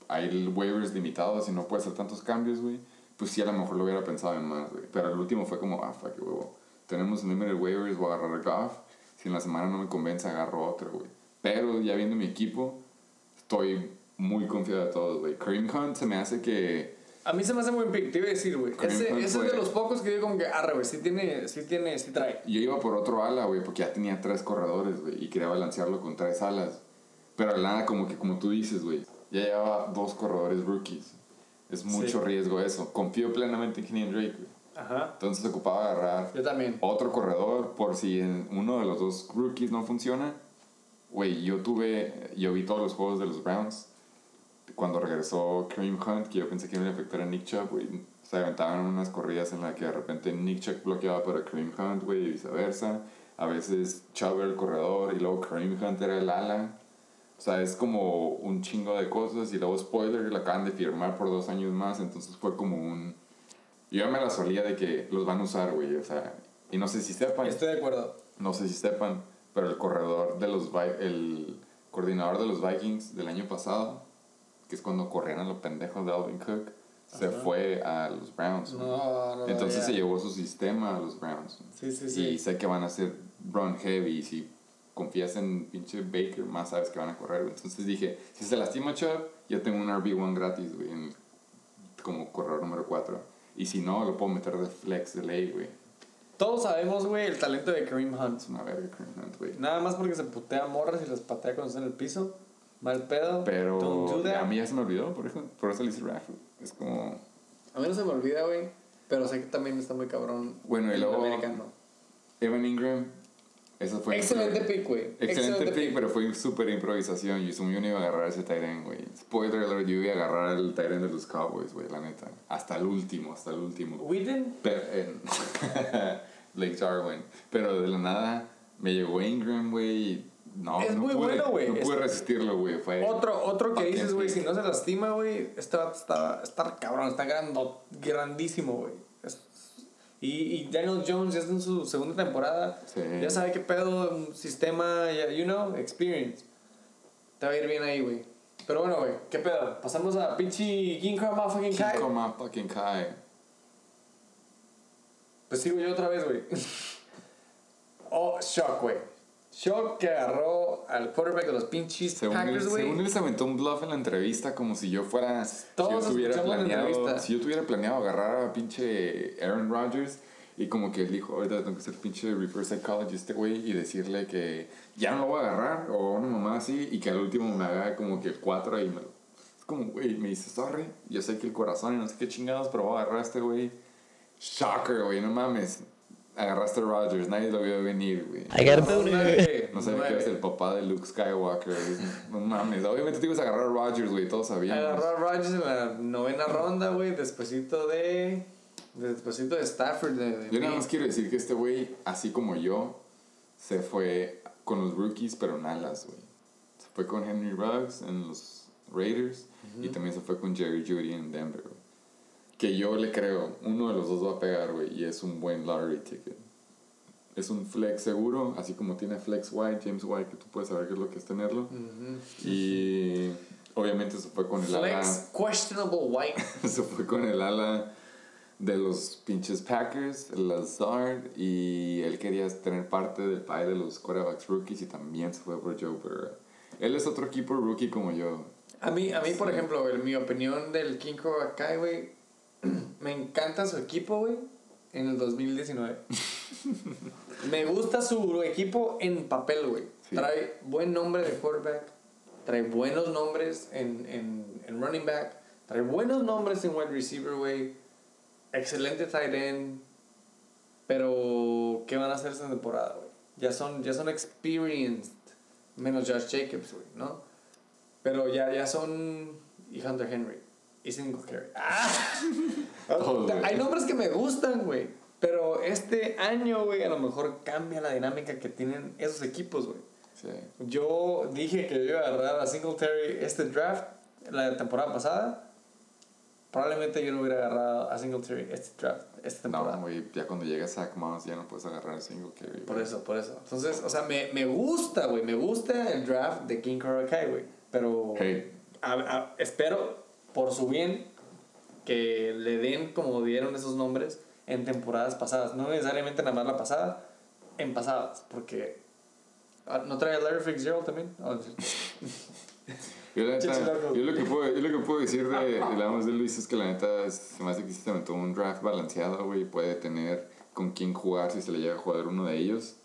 hay waivers limitados y no puedes hacer tantos cambios, güey, pues sí a lo mejor lo hubiera pensado en más, güey. Pero el último fue como, ah, fuck, huevo, tenemos limited waivers, voy a agarrar Goff, si en la semana no me convence, agarro otro, güey. Pero ya viendo mi equipo, estoy muy confiado de todos, güey. Kareem Hunt se me hace que... A mí se me hace muy pick, te iba a decir, güey. Ese, ese es de los pocos que digo como que, arre, güey, sí tiene, sí tiene, sí trae. Yo iba por otro ala, güey, porque ya tenía tres corredores, güey, y quería balancearlo con tres alas. Pero nada, como que como tú dices, güey, ya llevaba dos corredores rookies. Es mucho Sí. riesgo eso. Confío plenamente en Kenyon Drake, güey. Ajá. Entonces ocupaba agarrar Yo también. otro corredor por si en uno de los dos rookies no funciona. Güey, yo tuve, yo vi todos los juegos de los Browns. Cuando regresó Kareem Hunt, que yo pensé que iba a afectar a Nick Chubb, güey. Se aventaban unas corridas en las que de repente Nick Chubb bloqueaba para Kareem Hunt, güey, y viceversa. A veces Chubb era el corredor y luego Kareem Hunt era el ala. O sea, es como un chingo de cosas. Y luego, spoiler, la acaban de firmar por dos años más. Entonces fue como un. Yo me la solía de que los van a usar, güey. O sea, y no sé si sepan. Estoy de acuerdo. No sé si sepan, pero el corredor de los el coordinador de los Vikings del año pasado, que es cuando corrían a los pendejos de Alvin Cook, se fue a los Browns. No, no. Entonces se llevó su sistema a los Browns. Sí, sí, Y sí. sé que van a ser run heavy. y Si confías en pinche Baker, más sabes que van a correr. Entonces dije, si se lastima Chubb, yo tengo un RB1 gratis, güey, en- como corredor número 4. Y si no, lo puedo meter de flex de ley, güey. Todos sabemos, güey, el talento de Kareem Hunt. Es una verga, Kareem Hunt, güey. Nada más porque se putea morras y las patea cuando están en el piso. Mal pedo. Don't Pero do that. a mí ya se me olvidó, por eso, por eso le hice Raffle. Es como, A mí no se me olvida, güey. Pero sé que también está muy cabrón. Bueno, y luego- americano. Evan Ingram, eso fue... Excelente pick, güey. Excelente, pick, pero fue súper improvisación. Yo, yo no iba a agarrar ese Tyrant, güey. Spoiler alert, yo iba a agarrar el Tyrant de los Cowboys, güey, la neta. Hasta el último, hasta el último. Whedon. Pero, eh, Blake Jarwin. Pero de la nada me llegó Ingram, güey. No, Es no muy pude, bueno, güey. No pude Es- resistirlo, güey. Fue Otro, otro que dices, güey, si no se lastima, güey, este vato está, está cabrón, está grando, grandísimo, güey. Y, y Daniel Jones ya está en su segunda temporada. Sí. Ya sabe qué pedo, sistema, you know, experience. Te va a ir bien ahí, güey. Pero bueno, güey, qué pedo. Pasamos a pinche King Kong Motherfucking Kai. King Kong fucking Kai. Pues sigo yo otra vez, güey. oh, shock, güey. Shock que agarró al quarterback de los pinches Según él, Packers, güey. según él se aventó un bluff en la entrevista como si yo fuera si Todos yo tuviera planeado si yo tuviera planeado agarrar a pinche Aaron Rodgers y como que él dijo ahorita tengo que ser pinche reverse psychologist este güey y decirle que ya no lo voy a agarrar o una mamá así y que al último me haga como que cuatro y me lo es como güey me dice sorry yo sé que el corazón y no sé qué chingados pero voy a agarrar a este güey shocker güey no mames agarraste a Rodgers nadie lo vio venir güey no sabía que eres el papá de Luke Skywalker. No mames. Obviamente te ibas a agarrar a Rodgers, güey. Todos sabíamos. Agarró a Rodgers en la novena ronda, güey, despuésito de... Despuésito de Stafford. De, de Yo nada más quiero decir que este güey, así como yo, se fue con los rookies, pero en alas, güey. Se fue con Henry Ruggs en los Raiders y también se fue con Jerry Judy en Denver, güey. Que yo le creo, uno de los dos va a pegar, güey, y es un buen lottery ticket. Es un flex seguro, así como tiene flex white, James White, que tú puedes saber qué es lo que es tenerlo. Y obviamente se fue con el ala. Flex questionable white. se fue con el ala de los pinches Packers, el Lazard, y él quería tener parte del pie de los quarterbacks rookies y también se fue por Joe Burrow. Él es otro equipo rookie como yo. A mí, a mí por ejemplo, en mi opinión del King Cobra Kai, güey, me encanta su equipo, güey, en el 2019. me gusta su equipo en papel, güey. Sí. Trae buen nombre de quarterback, trae buenos nombres en, en, en running back, trae buenos nombres en wide receiver, güey. Excelente tight end. Pero, ¿qué van a hacer esta temporada, güey? Ya son, ya son experienced. Menos Josh Jacobs, güey, ¿no? Pero ya, ya son. Y Hunter Henry. Y Singletary. ¡Ah! Hay nombres que me gustan, güey. Pero este año, güey, a lo mejor cambia la dinámica que tienen esos equipos, güey. Sí. Yo dije que yo iba a agarrar a Singletary este draft, la temporada pasada. Probablemente yo no hubiera agarrado a Singletary este draft, esta temporada. No, güey, ya cuando llega Zach Moss ya no puedes agarrar el single carry. güey. Por eso, por eso. Entonces, o sea, me, me gusta, güey. Me gusta el draft de King Cobra Kai, güey. Pero Hey, a- a- espero, por su bien, que le den como dieron esos nombres en temporadas pasadas. No necesariamente nada más la pasada, en pasadas. Porque. ah, ¿No trae a Larry Fitzgerald también? Oh, yo, la neta, yo lo que puedo, yo lo que puedo decir de, de la voz de Luis es que la neta se me hace que se aventó un draft balanceado, güey. Puede tener con quién jugar si se le llega a jugar uno de ellos.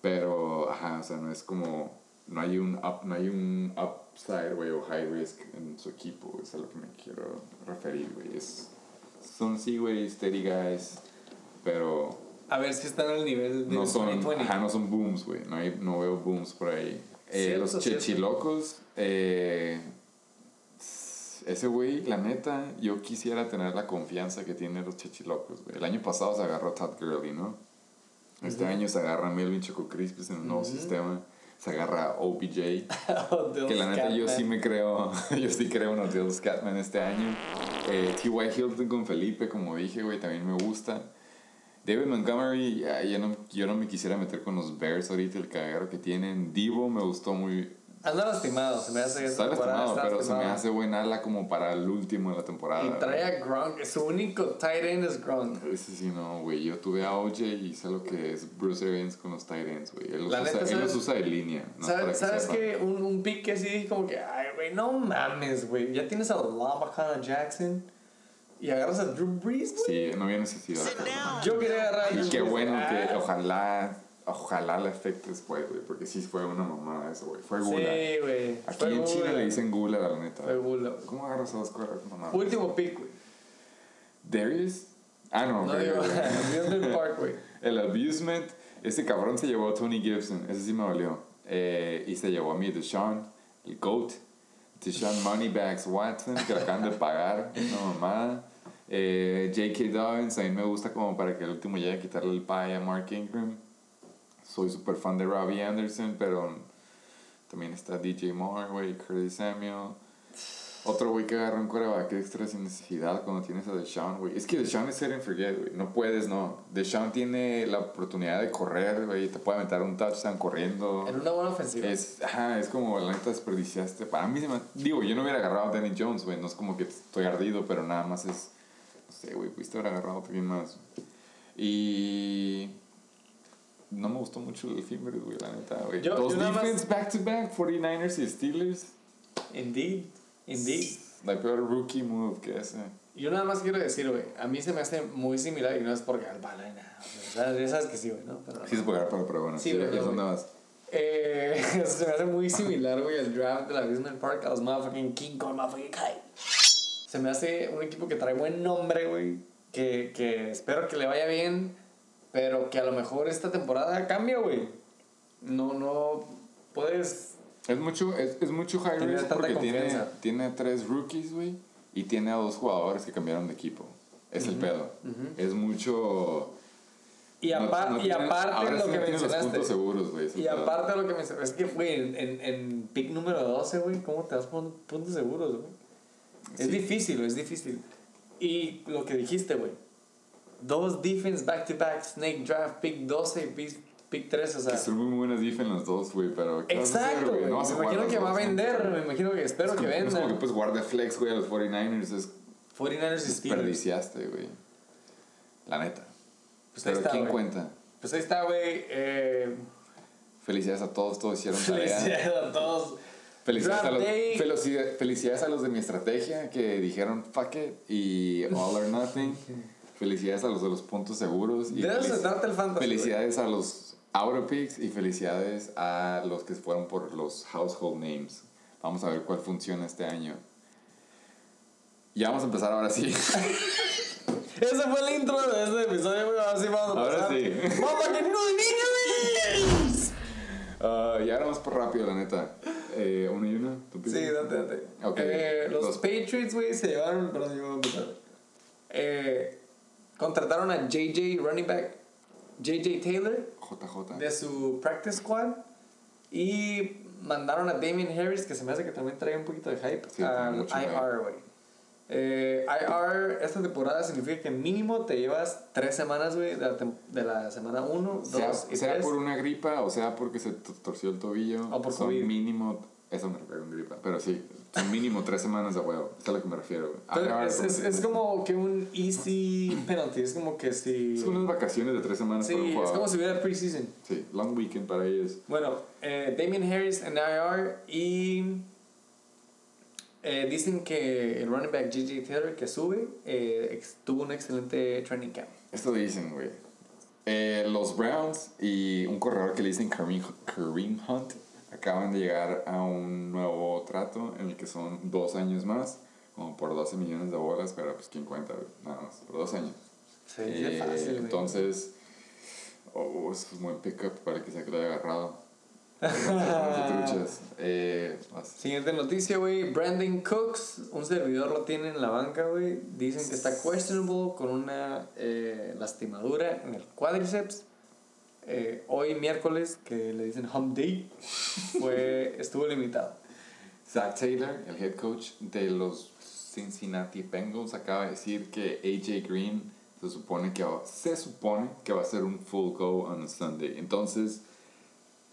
Pero, ajá, o sea, no es como. No hay un, up, no hay un upside, güey, o high risk en su equipo, es a lo que me quiero referir, güey. Es, son, sí, güey, steady guys, pero a ver si están al nivel de no son, 2020. ajá, no son booms, güey. No, hay- no veo booms por ahí. Eh, los cierto. chechilocos. Eh, ese güey, la neta, yo quisiera tener la confianza que tienen los chechilocos. güey. El año pasado se agarró Todd Gurley, ¿no? Este año se agarra Melvin Choco Crispis en un nuevo sistema. Se agarra OBJ. Oh, Que la neta yo sí me creo, yo sí creo en los Dios Catman este año. Eh, T.Y. Hilton con Felipe, como dije, güey, también me gusta. David Montgomery, ya, ya no, yo no me quisiera meter con los Bears ahorita, el cagadero que tienen. Divo me gustó muy... Anda lastimado, se me hace Está temporada, lastimado, está pero se me hace buen ala como para el último de la temporada. Y trae a Gronk, su único tight end es Gronk. Ese sí, no, güey. Yo tuve a OJ y sé lo que es Bruce Arians con los tight ends, güey. Él, los usa- él los usa de línea. ¿no? Para ¿Sabes, ¿sabes sepan. qué? Un, un pick que así como que, ay, güey, no mames, güey. Ya tienes a Lamacana Jackson y agarras a Drew Brees, güey. Sí, no había necesidad. Yo quería agarrar a Y Drew qué Brees. bueno Ah, que ojalá, ojalá le afecte después, güey, porque sí fue una mamada eso, güey. Fue gula. Sí, güey. Aquí Fue en China gula. le dicen gula, la neta. Fue gula, güey. ¿Cómo agarras a dos cosas? Mamá. Último pick, güey. Darius. Ah, no, No digo. Amusement Park, güey. El abusement, ese cabrón se llevó a Tony Gibson, ese sí me valió. Eh, y se llevó a mí Deshaun, el GOAT. Deshaun Moneybags Watson, que le acaban de pagar, una mamada. Eh, J.K. Dobbins, a mí me gusta como para que el último llegue a quitarle el pie a Mark Ingram. Soy súper fan de Robbie Anderson, pero también está DJ Moore, güey, Curtis Samuel. Otro güey que agarra un coreback extra sin necesidad cuando tienes a Deshaun, güey. Es que Deshaun es ser and forget, güey. No puedes, no. Deshaun tiene la oportunidad de correr, güey. Te puede meter un touchdown corriendo. En una buena ofensiva. Es, ajá, es como la neta desperdiciaste. Para mí, se me- digo, yo no hubiera agarrado a Danny Jones, güey. No es como que estoy ardido, pero nada más es. No sé, güey, pudiste haber agarrado a alguien más. Y. No me gustó mucho el Fimbres, güey, la neta, güey. Dos nada defense back to back, 49ers y Steelers. Indeed. Indeed. La peor rookie move que ese. Yo nada más quiero decir, güey, a mí se me hace muy similar y no es porque al bala ni nada. Ya sabes que sí, güey, ¿no? Pero, Sí se puede agarrar, pero, pero bueno. Sí, güey, ya son más. Eh, se me hace muy similar, güey, el draft de la Amusement Park a los motherfucking King Kong, motherfucking Kai. Se me hace un equipo que trae buen nombre, güey, que, que espero que le vaya bien, pero que a lo mejor esta temporada cambia, güey. No, no puedes... Es mucho, es, es mucho high risk porque tiene, tiene tres rookies, güey, y tiene a dos jugadores que cambiaron de equipo. Es el pedo. Es mucho. Y, no- apar- no y tiene- aparte lo que no mencionaste. seguros, el Y pedo. aparte lo que mencionaste, es que, güey, en, en, en pick número 12, güey, ¿cómo te por puntos seguros, güey? Es Sí. difícil, es difícil. Y lo que dijiste, güey. Dos defense back to back, snake draft, pick 12, pick, pick 13, o sea. Que son muy buenas defense los dos, güey, pero. ¿qué vas a hacer, Exacto, güey. No me imagino que va a vender, me imagino que espero Es que no es venda. como que pues flex, güey, a los 49ers. Es 49ers y Steelers. desperdiciaste, güey. La neta. Pues ahí pero está, ¿quién cuenta? Pues ahí está, güey. Eh, Felicidades a todos, todos hicieron tarea. felicidades a todos. Felicidades a, los, felicidades a los de mi estrategia que dijeron fuck it y all or nothing. Felicidades a los de los puntos seguros. Y De eso se felici- trata el fantasy, Felicidades a los auto picks y felicidades a los que fueron por los household names. Vamos a ver cuál funciona este año. Ya vamos a empezar ahora sí. Ese fue el intro de este episodio, güey. Ahora sí vamos a Ahora pasar. sí. ¡Vamos a que no niños! Ah, ya ahora vamos por rápido, la neta. Eh, ¿Uno y uno? ¿Tú Sí, date, date. Ok. Eh, los, Los- Patriots, güey, se llevaron. Perdón, yo voy a empezar. Eh, contrataron a JJ running back, JJ Taylor, JJ. de su practice squad. Y mandaron a Damien Harris, que se me hace que también trae un poquito de hype, Sí, al. IR, güey. Eh, IR, esta temporada significa que mínimo te llevas tres semanas, güey, de, de la semana 1, sea, 2 y sea 3. por una gripa o sea porque se torció el tobillo. O por son COVID. mínimo. Eso me refiero gripa. Pero sí, son mínimo tres semanas de huevo. Es a lo que me refiero. Pero es, es, es como que un easy penalty, es como que si... Son unas vacaciones de tres semanas para un Sí, es jugador. como si hubiera preseason. Sí, long weekend para ellos. Bueno, eh, Damien Harris en IR y eh, dicen que el running back J.J. Taylor que sube eh, tuvo un excelente training camp. Esto dicen, güey. Eh, los Browns y un corredor que le dicen Kareem, Kareem Hunt acaban de llegar a un nuevo trato en el que son dos años más, como por 12 millones de bolas, pero pues quién cuenta, nada más, por dos años. Sí, Eh, fácil, entonces, oh, es un buen pickup para el que que lo haya agarrado. Eh. Siguiente noticia, güey. Brandon Cooks, un servidor lo tiene en la banca, güey. Dicen que está questionable con una eh, lastimadura en el cuádriceps. Eh, hoy miércoles, que le dicen home day, fue, estuvo limitado. Zach Taylor, el head coach de los Cincinnati Bengals, acaba de decir que AJ Green se supone que va, se supone que va a ser un full go on Sunday. Entonces,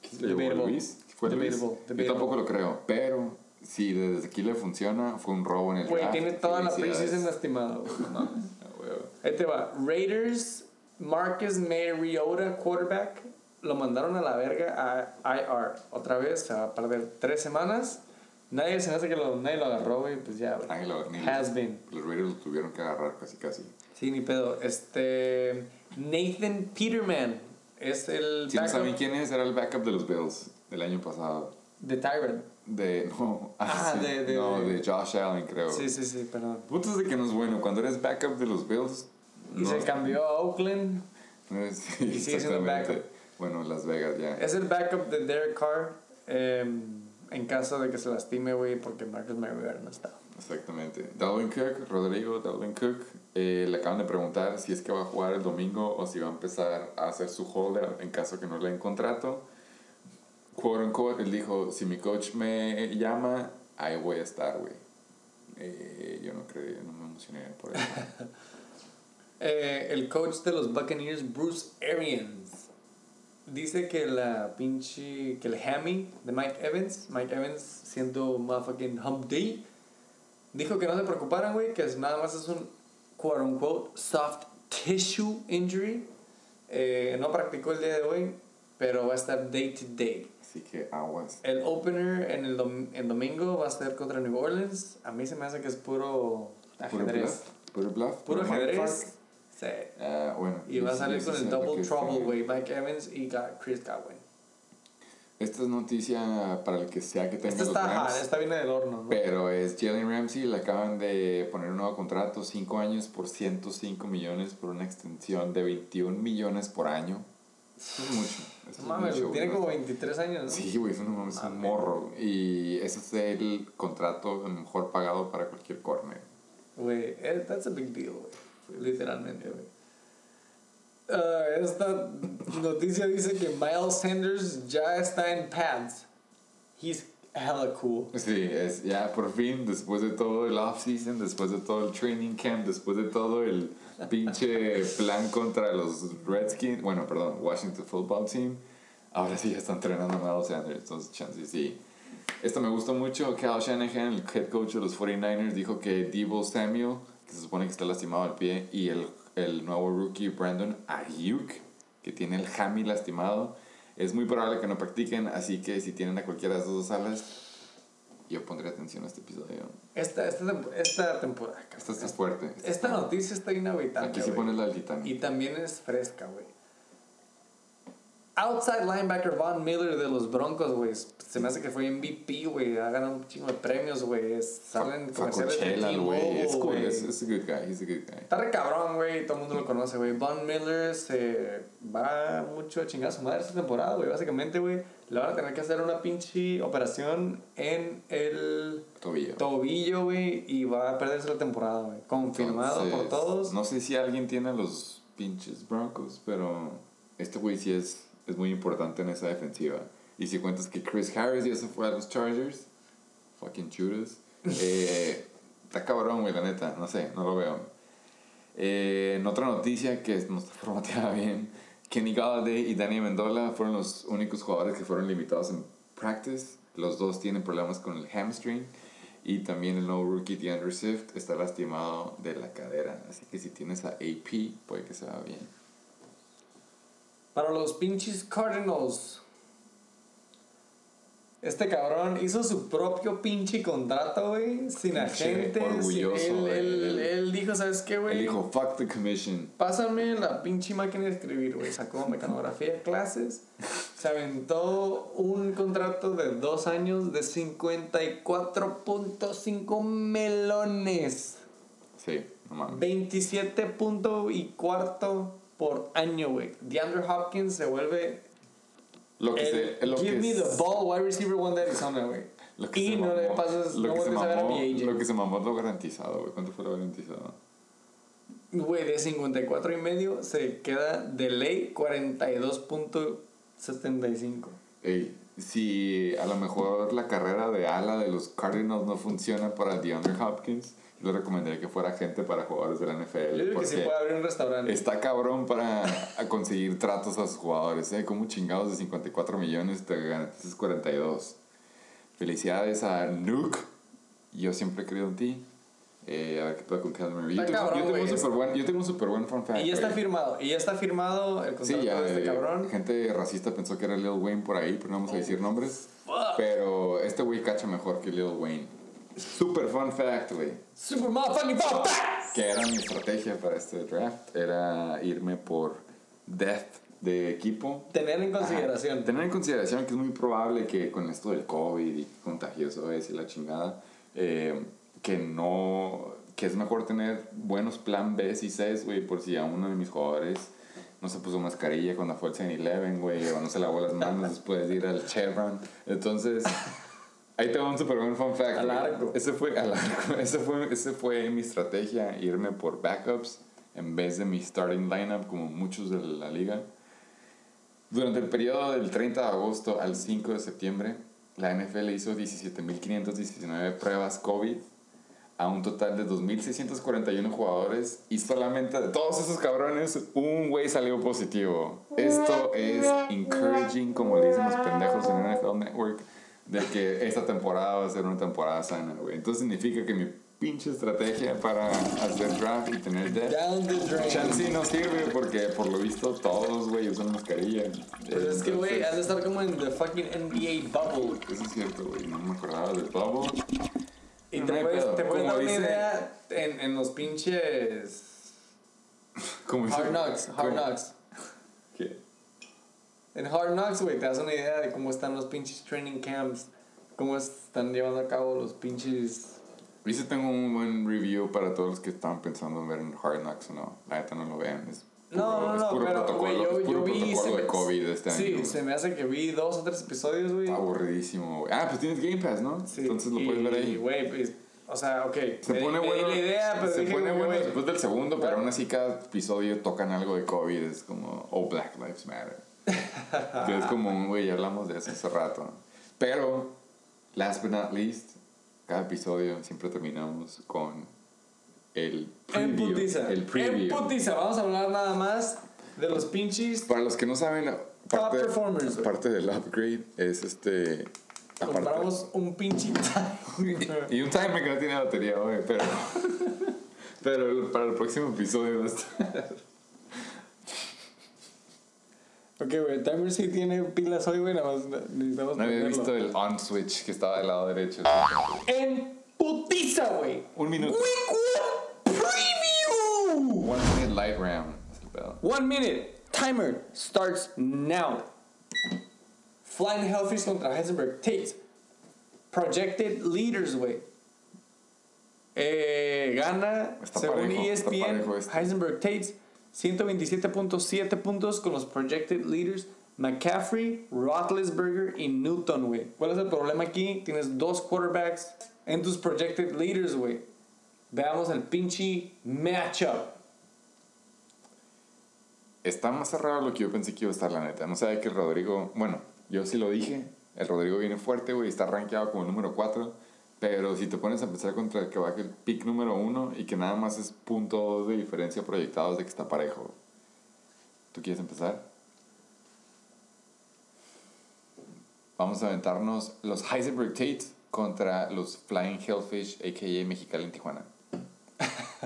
¿qué se le llevó Debatable. Luis? ¿Fue Luis? Yo tampoco lo creo, pero si desde aquí le funciona, fue un robo en el Güey, tiene toda la preseason lastimado, güey. No huevo. Ahí te va. Raiders, Marcus Mariota, quarterback, lo mandaron a la verga a IR. Otra vez, se va a perder tres semanas. Nadie se me hace que lo, nadie lo agarró, güey. Pues ya. Nadie lo- ni Has los- been. Los Raiders lo tuvieron que agarrar casi casi. Sí, ni pedo. Este. Nathan Peterman es el Si no backup saben quién es, era el backup de los Bills del año pasado. de Tyrant. De, no, Ah, sí, de- de- no, de- Josh Allen, creo. Sí, sí, sí, perdón. Punto es de que no es bueno. Cuando eres backup de los Bills, Y no se cambió a Oakland. sí, y sigue siendo backup. Bueno, Las Vegas ya. Es el backup de Derek Carr. em, en caso de que se lastime, güey, porque Marcus Mariota no está. Exactamente. Dalvin Cook, Rodrigo Dalvin Cook, eh, le acaban de preguntar si es que va a jugar el domingo o si va a empezar a hacer su holdout en caso que no le den contrato. Quote unquote, él dijo, si mi coach me llama, ahí voy a estar, güey. Eh, yo no creo, no me emocioné por eso. Eh, el coach de los Buccaneers, Bruce Arians, dice que la pinche. que el hammy de Mike Evans, Mike Evans siendo motherfucking hump day, dijo que no se preocuparan, güey, que es, nada más es un quote unquote soft tissue injury. Eh, no practicó el día de hoy, pero va a estar day to day. Así que aguas. El opener en el, dom- el domingo va a ser contra New Orleans. A mí se me hace que es puro Puro ajedrez. bluff. Puro bluff. Puro ajedrez. Sí. Ah, bueno. Y va a salir con el double trouble, güey. Mike Evans y Chris Godwin. Esta es noticia para el que sea que tenga Esta los está, Rams. esta viene del horno, ¿no? Pero es Jalen Ramsey, le acaban de poner un nuevo contrato, 5 años por 105 millones por una extensión de 21 millones por año. Eso es mucho. Eso No es mames, mucho, tiene como 23 años, ¿no? Sí, güey, no mames, es un morro. Y ese es el contrato mejor pagado para cualquier corner. Güey, eh, that's a big deal, güey. Literalmente. Ah, esta noticia dice que Miles Sanders ya está en pads. He's hella cool. Sí, es ya por fin, después de todo el off-season, después de todo el training camp, después de todo el pinche plan contra los Redskins, bueno, perdón, Washington Football Team, ahora sí ya está entrenando Miles Sanders, entonces chance sí. Esto me gustó mucho, Kyle Shanahan, el head coach de los 49ers, dijo que Debo Samuel, que se supone que está lastimado al pie, y el, el nuevo rookie Brandon Ayuk, que tiene el hammy lastimado, es muy probable que no practiquen, así que si tienen a cualquiera de esas dos alas, yo pondré atención a este episodio. Esta, esta, esta temporada. Esta está fuerte. Esta noticia está inhabitante. Aquí sí pones la del Titanic. Y también es fresca, güey. Outside linebacker Von Miller de los Broncos, güey. Se me hace que fue MVP, güey. Ha ganado un chingo de premios, güey. Salen en comerciales de güey. Es cool. Es, es a good guy. He's a good guy. Está re cabrón, güey. Todo el mundo lo conoce, güey. Von Miller se va mucho a chingar a su madre esta temporada, güey. Básicamente, güey. Le van a tener que hacer una pinche operación en el Tobillo. tobillo, güey. Y va a perderse la temporada, güey. Confirmado por todos. No sé si alguien tiene los pinches Broncos, pero este güey sí es, es muy importante en esa defensiva. Y si cuentas que Chris Harris ya se fue a los Chargers, fucking Judas, eh, está cabrón, güey, la neta. No sé, no lo veo. Eh, en otra noticia que no está formateada bien, Kenny Galladay y Danny Mendola fueron los únicos jugadores que fueron limitados en practice. Los dos tienen problemas con el hamstring. Y también el nuevo rookie DeAndre Swift está lastimado de la cadera. Así que si tienes a AP, puede que se va bien. Para los pinches Cardinals. Este cabrón hizo su propio pinche contrato, güey. Sin sin- orgulloso, él, güey. él, él dijo, ¿sabes qué, güey? Él dijo, fuck the commission. Pásame la pinche máquina de escribir, güey. Sacó mecanografía, clases. Se aventó un contrato de dos años de 54.5 melones. Sí, no mames. 27 punto y cuarto por año, güey. DeAndre Hopkins se vuelve Lo que El se, lo give que me the ball wide receiver one de Arizona, güey. Y no le mamó- pasas, lo no que se vuelves a ver a mamó- mi Lo que se mamó es lo garantizado, güey. ¿Cuánto fue lo garantizado? Güey, de 54 y medio se queda de ley 42.75. Ey, si a lo mejor la carrera de ala de los Cardinals no funciona para DeAndre Hopkins, le recomendaría que fuera gente para jugadores de la NFL. Yo digo que sí puede abrir un restaurante. Está cabrón para conseguir tratos a sus jugadores, ¿eh? Como chingados de 54 millones te garantizas 42. Felicidades a Nuke. Yo siempre he creído en ti. Eh, a ver qué pasa con Murray. Yo, tengo- un super buen, fact. Y ya está firmado. Y ya está firmado el contrato Sí, ya, de este eh, cabrón. gente racista pensó que era Lil Wayne por ahí, pero no vamos a decir nombres. Pero este güey cacha mejor que Lil Wayne. Super fun fact, güey. Super motherfucking fun fact. Que era mi estrategia para este draft. Era irme por depth de equipo. Tener en consideración. Ajá. Tener en consideración que es muy probable que con esto del COVID y contagioso es y la chingada, eh, que no, que es mejor tener buenos plan B y Cs, güey, por si a uno de mis jugadores no se puso mascarilla cuando fue al 7-Eleven, güey, o no se lavó las manos después de ir al Chevron. Entonces, ahí te va un super buen fun fact. Al arco. Ese fue, al arco. Ese fue, ese fue mi estrategia, irme por backups en vez de mi starting lineup, como muchos de la liga. Durante el periodo del 30 de agosto al 5 de septiembre, la NFL hizo 17.519 pruebas COVID a un total de 2.641 jugadores y solamente de todos esos cabrones, un güey salió positivo. Esto es encouraging, como le dicen los pendejos en NFL Network, de que esta temporada va a ser una temporada sana, güey. Entonces significa que mi pinche estrategia para hacer draft y tener depth Down the drain. Chance no sirve porque por lo visto todos, güey, usan mascarilla. Pues es que, güey, has de estar como en the fucking NBA bubble. Eso es cierto, güey. No me acordaba del bubble. Y No te puedes, te puedes dar una idea en, en los pinches Como Hard Knocks. Hard Knocks. En Hard Knocks, güey, te das una idea de cómo están los pinches training camps. Cómo están llevando a cabo los pinches. Dice tengo un buen review para todos los que estaban pensando en ver en Hard Knocks o no. La neta no lo vean. Es puro, No, no, es no, puro pero, protocolo, yo, es puro yo vi. protocolo de me- COVID este sí, año. se me hace que vi dos o tres episodios, güey. Aburridísimo, güey. Ah, pues tienes Game Pass, ¿no? Sí, Entonces lo y, puedes ver ahí. güey, pues, o sea, ok. Se me, pone me di bueno. la idea, pero se dije, pone bueno después del segundo, pero aún así cada episodio tocan algo de COVID. Es como, oh, Black Lives Matter. Que es como, un, güey, ya hablamos de eso hace rato. Pero, last but not least, cada episodio siempre terminamos con el En preview. putiza. El preview. En putiza. Vamos a hablar nada más de los pinches. Para los que no saben, Top parte, performers, güey. parte del upgrade es este. aparte- Compramos un pinche timer. Y un timer que no tiene batería, güey, pero. pero para el próximo episodio va a estar. Ok, güey, timer sí tiene pilas hoy, güey, nada más necesitamos No había visto el on switch que estaba del lado derecho. En putiza, güey. Un minuto. Week one preview. One minute light round. One minute. Timer starts now. Flying Hellfish contra Heisenberg Tate. Projected leaders, güey. Eh, gana, Está según parejo, ESPN, parejo este. Heisenberg Tate, 127.7 puntos con los projected leaders. McCaffrey, Roethlisberger y Newton, güey. ¿Cuál es el problema aquí? Tienes dos quarterbacks en tus projected leaders, güey. Veamos el pinche matchup. Está más cerrado lo que yo pensé que iba a estar, la neta. No sabía que Rodrigo. Bueno, yo sí lo dije. El Rodrigo viene fuerte, güey. Está rankeado como número 4. Pero si te pones a pensar contra el que va el pick número 1 y que nada más es punto dos de diferencia proyectados de que está parejo. ¿Tú quieres empezar? Vamos a aventarnos los Heisenberg Tate contra los Flying Hellfish, a.k.a. Mexicali en Tijuana.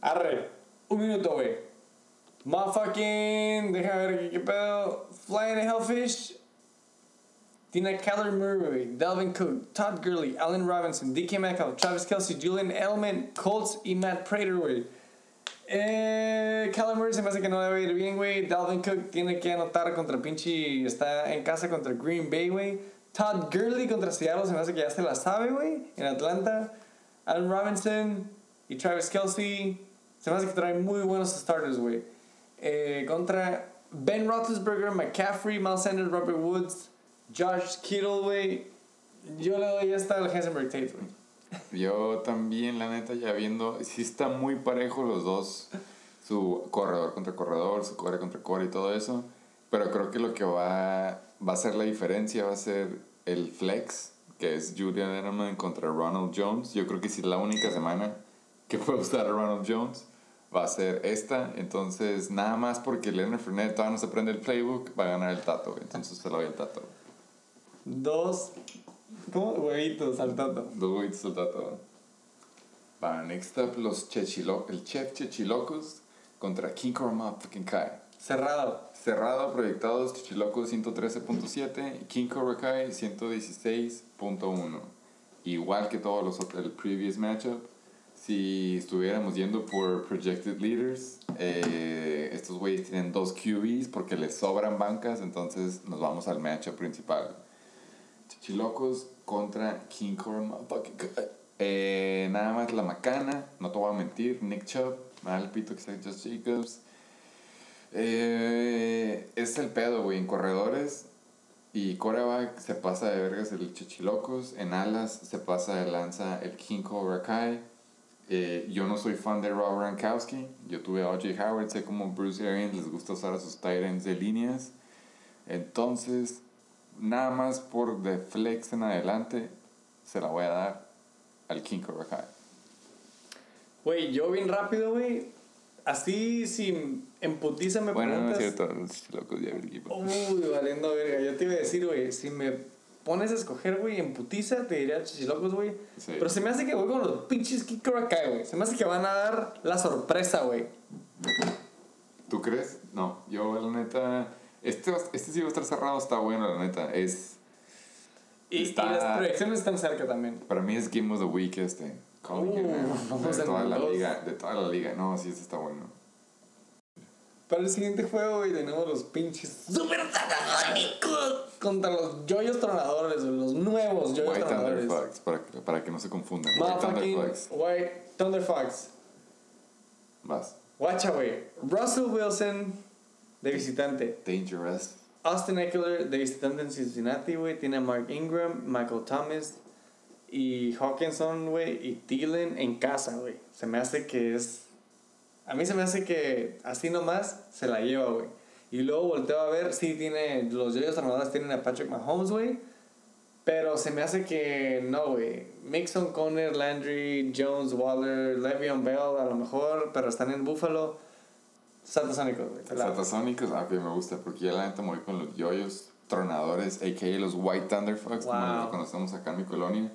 Arre, un minuto, güey. Motherfucking, deja ver qué pedo. Flying Hellfish. Tiene Kyler Murray, Dalvin Cook, Todd Gurley, Allen Robinson, DK Metcalf, Travis Kelsey, Julian Edelman, Colts y Matt Prater, güey. Eh, Murray se me hace que no le va a ir bien, güey. Dalvin Cook tiene que anotar contra pinche. Está en casa contra Green Bay, güey. Todd Gurley contra Seattle se me hace que ya se la sabe, güey. En Atlanta. Allen Robinson y Travis Kelsey. Se me hace que traen muy buenos starters, güey. Eh, contra Ben Roethlisberger, McCaffrey, Miles Sanders, Robert Woods, Josh Kittle, güey. Yo le doy esta al Heisenberg Tate. Yo también, la neta, ya viendo, sí está muy parejo los dos, su corredor contra corredor, su core contra core y todo eso, pero creo que lo que va, va a ser la diferencia va a ser el flex, que es Julian Edelman contra Ronald Jones. Yo creo que si es la única semana que puede usar a Ronald Jones, va a ser esta, entonces nada más porque Leonard Fournette todavía no se prende el playbook, va a ganar el Tato, entonces se lo doy al Tato. Dos. ¿Cómo? Huevitos al tato. Dos huevitos al Tato. Va, next up, los Chechilo el Chef Chechilocos contra King Korma fucking Kai. Cerrado. Cerrado, proyectados, Chichilocos 113.7 y King Cobra Kai 116.1. Igual que todos los el previous matchup. Si estuviéramos yendo por projected leaders, eh, estos güeyes tienen dos QBs porque les sobran bancas, entonces nos vamos al matchup principal. Chichilocos contra King Kai. Eh, nada más la macana, no te voy a mentir, Nick Chubb, mal pito que sea Josh Jacobs. Eh, es el pedo, güey. En corredores y coreback se pasa de vergas el Chichilocos. En alas se pasa de lanza el King Cobra Kai. Eh, yo no soy fan de Rob Gronkowski. Yo tuve a O.J. Howard. Sé como Bruce Arians les gusta usar a sus tight ends de líneas. Entonces, nada más por de flex en adelante, se la voy a dar al King Cobra Kai. Güey, yo bien rápido, güey. Así, sin en putiza me Bueno, no es preguntas. cierto, Chichilocos ya equipo. Uy, valiendo verga. Yo te iba a decir, güey, si me pones a escoger, güey, en putiza, te diría chichilocos, güey. Sí. Pero se me hace que voy con los pinches kicker acá, güey. Se me hace que van a dar la sorpresa, güey. ¿Tú crees? No, yo la neta. Este, este sí va a estar cerrado, está bueno, la neta. Es. Y, y Está- las proyecciones están cerca también. Para mí es Game of the Week este. It Uh, de en toda la dos. liga. De toda la liga. No, sí, este está bueno. Para el siguiente juego, güey, tenemos los pinches super contra los yoyos tronadores, los nuevos yoyos White tronadores. Thunderfucks, para, que- para que no se confundan. White Thunderfucks. White Thunderfox. Vas. Güey. Russell Wilson de visitante. Dangerous. Austin Eckler de visitante en Cincinnati, güey. Tiene a Mark Ingram, Michael Thomas y Hawkinson, güey. Y Thielen en casa, güey. Se me hace que es... A mí se me hace que así nomás se la lleva, güey. Y luego volteo a ver, sí tiene... Los Yoyos Armadores tienen a Patrick Mahomes, güey. Pero se me hace que no, güey. Mixon, Conner, Landry, Jones, Waller, Le'Veon Bell, a lo mejor, pero están en Buffalo. Satasónicos, güey. Satasónicos, ah, que me gusta, porque ya la neta voy con los yoyos tronadores, a.k.a. los White Thunderfucks, como Wow. los conocemos acá en mi colonia.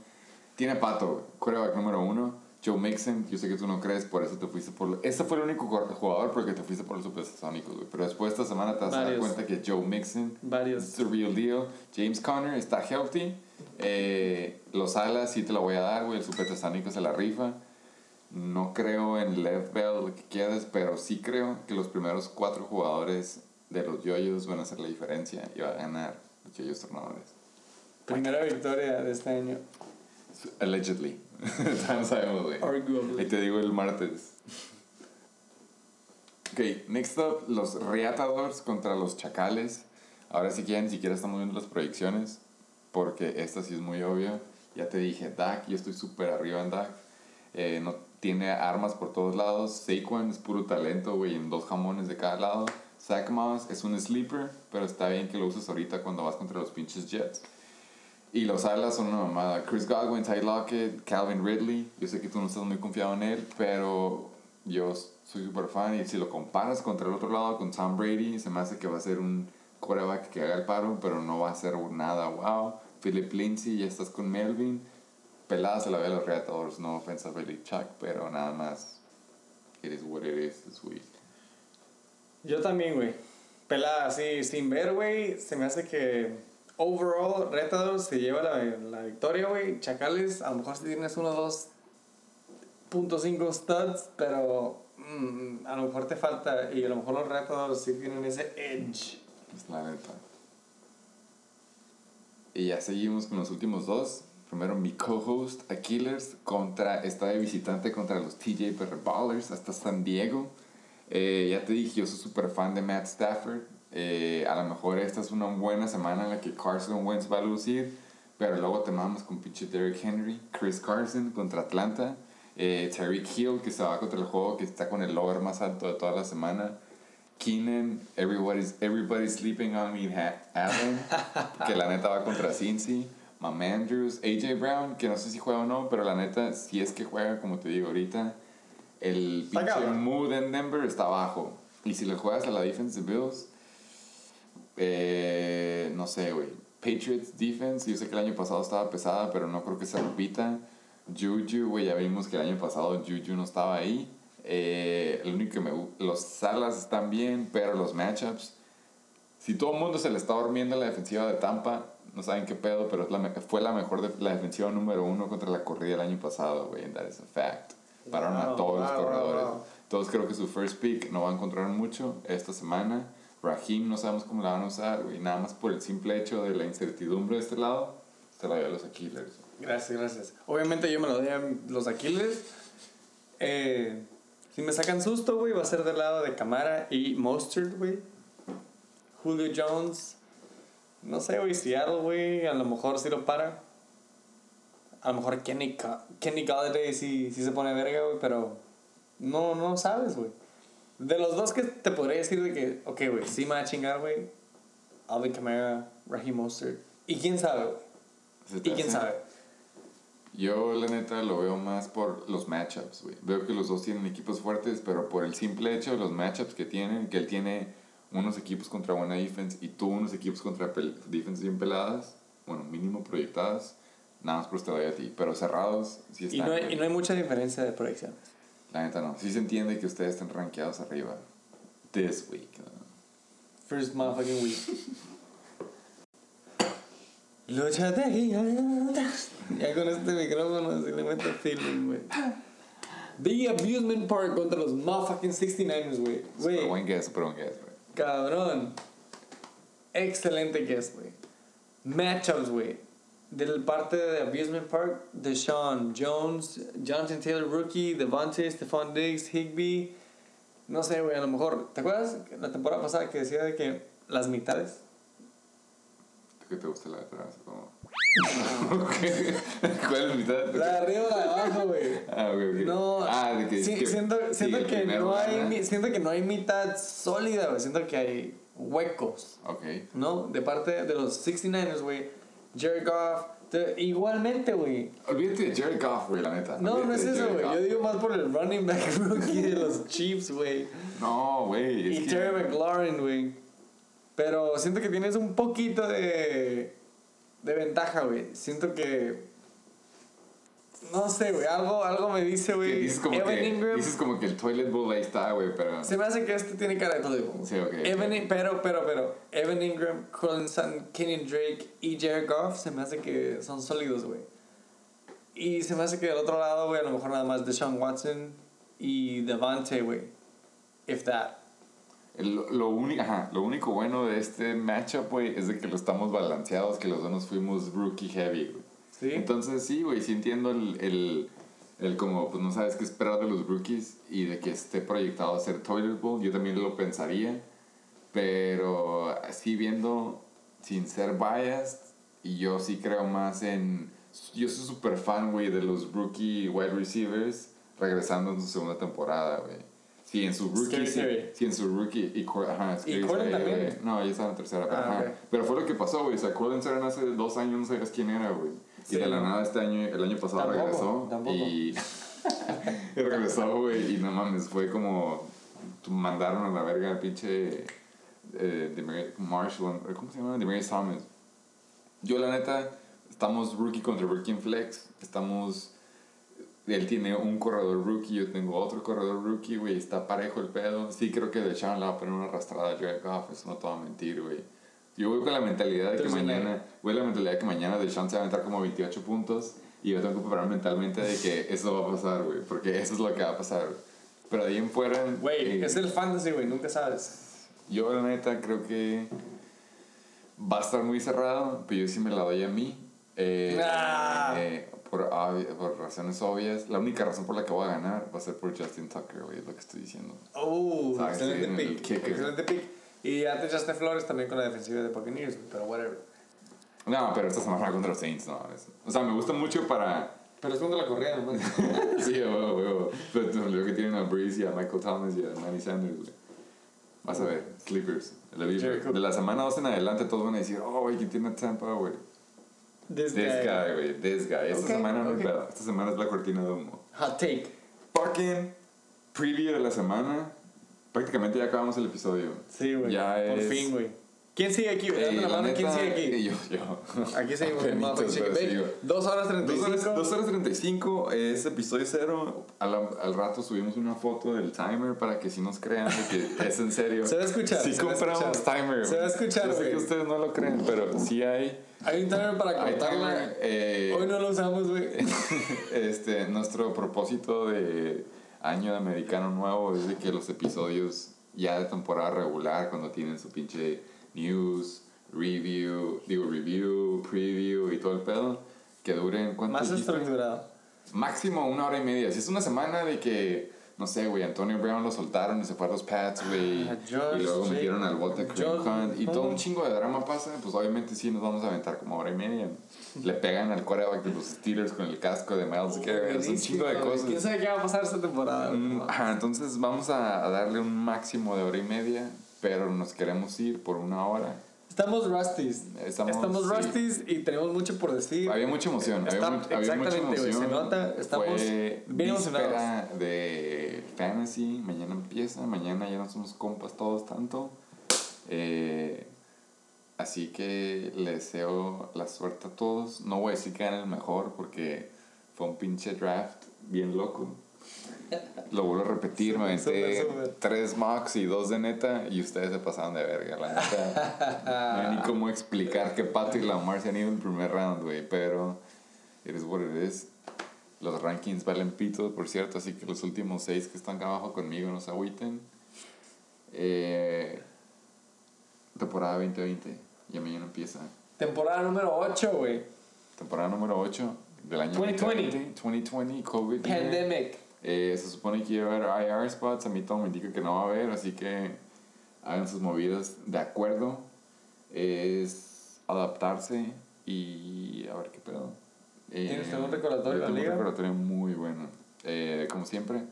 Tiene pato. Quarterback número uno. Joe Mixon, yo sé que tú no crees, por eso te fuiste por... Ese fue el único jugador porque te fuiste por los Supersónicos, güey. Pero después de esta semana te vas a dar Varios. cuenta que Joe Mixon Varios. es the real deal. James Conner está healthy. Eh, los alas sí te lo voy a dar, güey. El Supersónico se la rifa. No creo en Lev Bell, lo que quieras, pero sí creo que los primeros cuatro jugadores de los yoyos van a hacer la diferencia y va a ganar los yoyos tornadores. Primera victoria de este año. Allegedly. no sabemos, güey. Ahí te digo el martes. Ok, next up, los Reatadores contra los Chacales. Ahora si quieren, ni siquiera estamos viendo las proyecciones, porque esta sí es muy obvia. Ya te dije, Dak, yo estoy súper arriba en Dak. Eh, no tiene armas por todos lados. Saquon es puro talento, güey, en dos jamones de cada lado. Zach Moss es un sleeper, pero está bien que lo uses ahorita cuando vas contra los pinches Jets. Y los alas son una mamada. Chris Godwin, Ty Lockett, Calvin Ridley. Yo sé que tú no estás muy confiado en él, pero yo soy súper fan. Y si lo comparas contra el otro lado, con Tom Brady, se me hace que va a ser un quarterback que haga el paro, pero no va a ser nada wow. Philip Lindsay, ya estás con Melvin. Pelada se la ve a los Reatadores, no ofensa a Billy Chuck, pero nada más. It is what it is this week. Yo también, güey. Pelada así, sin ver, güey. Se me hace que overall Retador se lleva la, la victoria, güey. Chacales, a lo mejor si tienes uno o 2.5 studs, pero mm, a lo mejor te falta. Y a lo mejor los Retadores sí tienen ese edge. Es la neta. Y ya seguimos con los últimos dos. Primero mi co-host Aquiles contra, está de visitante contra los TJ Ballers hasta San Diego. Eh, ya te dije, yo soy súper fan de Matt Stafford. Eh, a lo mejor esta es una buena semana en la que Carson Wentz va a lucir, pero luego te mamas con pinche Derrick Henry, Chris Carson contra Atlanta, eh, Tyreek Hill que se va contra el juego que está con el lower más alto de toda la semana. Keenan, everybody's, everybody's sleeping on me, Allen, que la neta va contra Cincy. Mam Andrews, AJ Brown, que no sé si juega o no, pero la neta, si es que juega, como te digo ahorita, el pinche mood en Denver está abajo. Y si le juegas a la defense de Bills, eh, no sé, güey. Patriots defense, yo sé que el año pasado estaba pesada, pero no creo que se repita. Juju, güey, ya vimos que el año pasado Juju no estaba ahí. Eh, el único que me los salas están bien, pero los matchups. Si todo el mundo se le está durmiendo en la defensiva de Tampa, no saben qué pedo, pero es la me- fue la mejor de, la defensiva número uno contra la corrida el año pasado, güey. and That is a fact. Pararon a todos los wow, corredores. wow. Todos creo que su first pick no va a encontrar mucho esta semana. Raheem no sabemos cómo la van a usar, güey. Nada más por el simple hecho de la incertidumbre de este lado, se la dio a los Aquilers. Gracias, gracias. Obviamente yo me lo doy a los Aquiles. Eh, si me sacan susto, güey, va a ser del lado de Camara y Mustard, güey. Julio Jones. No sé, güey, Seattle, güey. A lo mejor sí lo para. A lo mejor Kenny, Kenny Galladay sí, sí se pone verga, güey, pero no, no sabes, güey. De los dos que te podría decir de que, ok, güey, sí me va a chingar, güey. Alvin Kamara, Raheem Mustard. ¿Y quién sabe, güey? ¿Se te ¿Y quién sabe? Yo, la neta, lo veo más por los matchups, güey. Veo que los dos tienen equipos fuertes, pero por el simple hecho de los matchups que tienen, que él tiene unos equipos contra buena defense y tú unos equipos contra defense bien peladas, bueno, mínimo proyectadas, nada más por te doy a ti. Pero cerrados, sí Y están. no, hay, y no hay mucha diferencia de proyecciones. La neta, no. Sí se entiende que ustedes estén rankeados arriba. This week. ¿no? First motherfucking week. Lucha. Ya con este micrófono se le mete feeling, güey. The Abusement Park contra los motherfucking 69ers, güey. Super buen guess, super buen guess. Cabrón. Excelente guess, güey. Matchups, güey. Del parte de Abusement Park, Deshaun Jones, Jonathan Taylor Rookie, Devontae, Stephon Diggs, Higby. No sé, güey, a lo mejor. ¿Te acuerdas la temporada pasada que decía de que las mitades? ¿Qué te gusta la letra? Así como- ¿Cuál mitad? La de arriba o la de abajo, güey. Ah, ok, ok. No, Ah, de que. sí, que- siento, que no hay, mi- siento que no hay mitad sólida, güey. Siento que hay huecos, Ok. ¿no? De parte de los 69ers, güey. Jared Goff, igualmente, güey. Olvídate de Jared Goff, güey, la neta. No, no es eso, güey. Yo digo más por el running back rookie de los Chiefs, güey. No, güey. Y que- Terry McLaurin, güey. Pero siento que tienes un poquito de, de ventaja, güey. Siento que. No sé, güey. Algo, algo me dice, güey. dices, como Evan que, Ingram. dices como que el toilet bowl ahí está, güey, pero. Se me hace que este tiene cara de todo. Sí, ok. Evan, pero, pero, pero. Evan Ingram, Colin Sutton, Kenyon Drake y Jared Goff se me hace que son sólidos, güey. Y se me hace que del otro lado, güey, a lo mejor nada más Deshaun Watson y Devante, güey. If that. Lo, único, ajá, lo único bueno de este matchup, güey, es de que lo estamos balanceados, que los dos nos fuimos rookie heavy, güey. ¿Sí? Entonces, sí, güey, sí entiendo el, el, el como, pues no sabes qué esperar de los rookies y de que esté proyectado a ser Toilet Bowl. Yo también lo pensaría, pero así viendo, sin ser biased, y yo sí creo más en. Yo soy súper fan, güey, de los rookie wide receivers regresando en su segunda temporada, güey. Sí, en su rookie. Sí, sí, en su rookie. Y, ajá, Scary Corden Terry, también. güey. No, ya estaba en tercera. pero, Ah, ajá. ok. Pero fue lo que pasó, güey. O sea, Corden Sutton hace dos años no sabías quién era, güey. Sí, y de la nada este año, el año pasado Tampoco, regresó. tampoco. Y, y regresó, güey. Y no mames, fue como. Mandaron a la verga al pinche. Eh, Demar- Marshall. ¿Cómo se llama? Demarius Thomas. Yo, la neta, estamos rookie contra rookie en flex. Estamos. Él tiene un corredor rookie, yo tengo otro corredor rookie, güey. Está parejo el pedo. Sí, creo que Deshaun le va a poner una arrastrada a Jared Goff. Eso no te va a mentir, güey. Yo voy con la mentalidad de que mañana. Voy la mentalidad de que mañana Deshaun se va a aventar como 28 puntos. Y yo tengo que preparar mentalmente de que eso va a pasar, güey. Porque eso es lo que va a pasar. Pero de ahí en fuera. Güey, eh, es el fantasy, güey. Nunca sabes. yo, la neta, creo que va a estar muy cerrado, pero yo sí me la doy a mí. Eh, Nah. eh, por, por razones obvias. La única razón por la que voy a ganar va a ser por Justin Tucker, güey, es lo que estoy diciendo. Oh, Sabes, excelente en el pick. Excelente pick. Y te echaste flores también con la defensiva de Buccaneers, pero whatever. No, pero esta semana contra los Saints, no. es- O sea, me gusta mucho para. Pero es contra la corrida, ¿no? sí, huevo, huevo. Pero olvidó que tienen a Breeze y a Michael Thomas y a Manny Sanders, güey. Vas a ver, sleepers. De la, de la semana 2 en adelante todos van a decir, oh, güey, ¿quién tiene Tampa, güey? This, This guy. güey, this guy. Esta Ok, semana no hay ok. pedo. Esta semana es la cortina de humo. Hot take. Fucking preview de la semana. Prácticamente ya acabamos el episodio. Sí, güey. Ya Por es- fin, güey. ¿Quién sigue aquí? la ¿quién sigue aquí? Yo, yo. Aquí seguimos. Penitos, motherfucking sí. Dos horas Dos 35. horas, dos horas 35 es episodio cero. Al, al rato subimos una foto del timer para que si nos crean de que es en serio. Se va a escuchar, Si se compramos escuchar. timer. Se va a escuchar, Yo sé que ustedes no lo creen, pero sí hay. Hay un timer para cortarla. eh, Hoy no lo usamos, güey. este, nuestro propósito de año de americano nuevo es de que los episodios ya de temporada regular, cuando tienen su pinche news, review, digo review, preview y todo el pedo, que duren cuánto Más dijiste? estructurado. Máximo una hora y media. Si es una semana de que, no sé, güey, Antonio Brown lo soltaron y se fue a los Pats, güey. Ah, y luego Jacobs. metieron al bote Hunt. Y todo un chingo de drama pasa, pues obviamente sí nos vamos a aventar como hora y media. Le pegan al quarterback de los Steelers con el casco de Miles Garrett. Es un chingo de güey. ¿Quién cosas. sabe qué va a pasar esta temporada? Mm, Ajá, entonces vamos a, a darle un máximo de hora y media, pero nos queremos ir por una hora. Estamos rusties. Estamos- Estamos, sí. rusties y tenemos mucho por decir. Había mucha emoción, Está- había mucha exactamente, güey, emoción. se nota, estamos Fue bien emocionados. de Fantasy, mañana empieza, mañana ya no somos compas todos tanto. Eh, así que le deseo la suerte a todos. No voy a decir que ganen el mejor porque fue un pinche draft bien loco. Lo vuelvo a repetir, me aventé tres mocks y dos de neta y ustedes se pasaron de verga, la neta. no hay ni cómo explicar que y Lamar se han ido en el primer round, güey, pero it is what it is. Los rankings valen pito, por cierto, así que los últimos seis que están acá abajo conmigo no se agüiten. Eh, temporada 2020, ya mañana empieza. Temporada número 8, güey. Temporada número 8 del año 2020. 2020, COVID. year. Pandemic. Eh, se supone que iba a haber IR spots, a mí todo me indica que no va a haber, así que hagan sus movidas de acuerdo. Es adaptarse y a ver qué pedo. Eh, ¿Tienes algún recordatorio de la liga? Un recordatorio muy bueno. Eh, como siempre,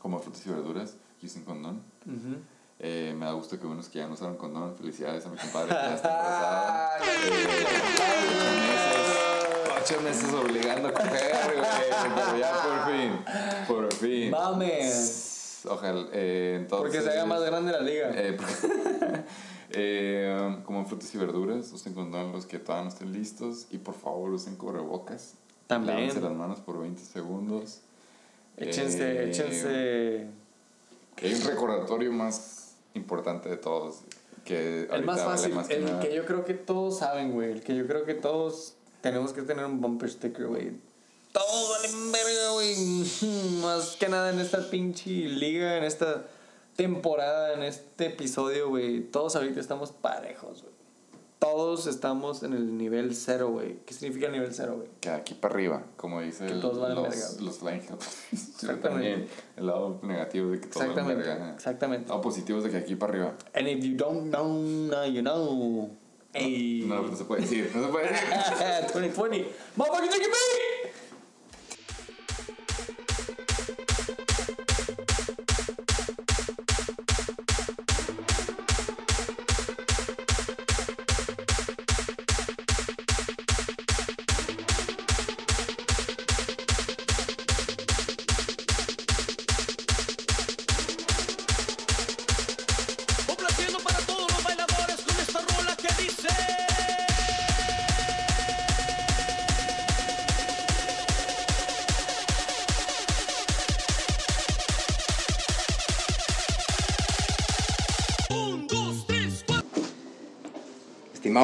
como frutas y verduras, usen condón. Ujú. Eh, me da gusto que unos que ya no usaron condón. Felicidades a mi compadre que ya está embarazada. Eh, ocho meses obligando a coger, güey. Pero ya por fin. Por fin. Mames. Ojalá. Eh, entonces, Porque se haga más grande la liga. eh, eh, como frutas y verduras, usen condón los que todavía no estén listos. Y por favor, usen cubrebocas. También. Lávense las manos por 20 segundos. Échense, Eh, échense. Hay un recordatorio más importante de todos. Que El más vale fácil, más que el nada. que yo creo que todos saben, güey. El que yo creo que todos tenemos que tener un bumper sticker, güey. Todos valen verga, güey. Más que nada en esta pinche liga, en esta temporada, en este episodio, güey. Todos ahorita estamos parejos, güey. Todos estamos en el nivel cero, güey. ¿Qué significa el nivel cero, güey? Que aquí para arriba, como dice Que el- todos valen los, verga, güey. los. Exactamente. También el lado negativo de que todos valen verga. exactamente. El lado positivo es de que aquí para arriba. And if you don't know, now you know. Ey. No, no se puede decir. No se puede decir. 2020. Motherfucker, take it back!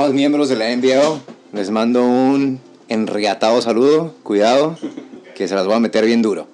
Estimados miembros de la NBO, les mando un enriatado saludo. Cuidado, que se las voy a meter bien duro.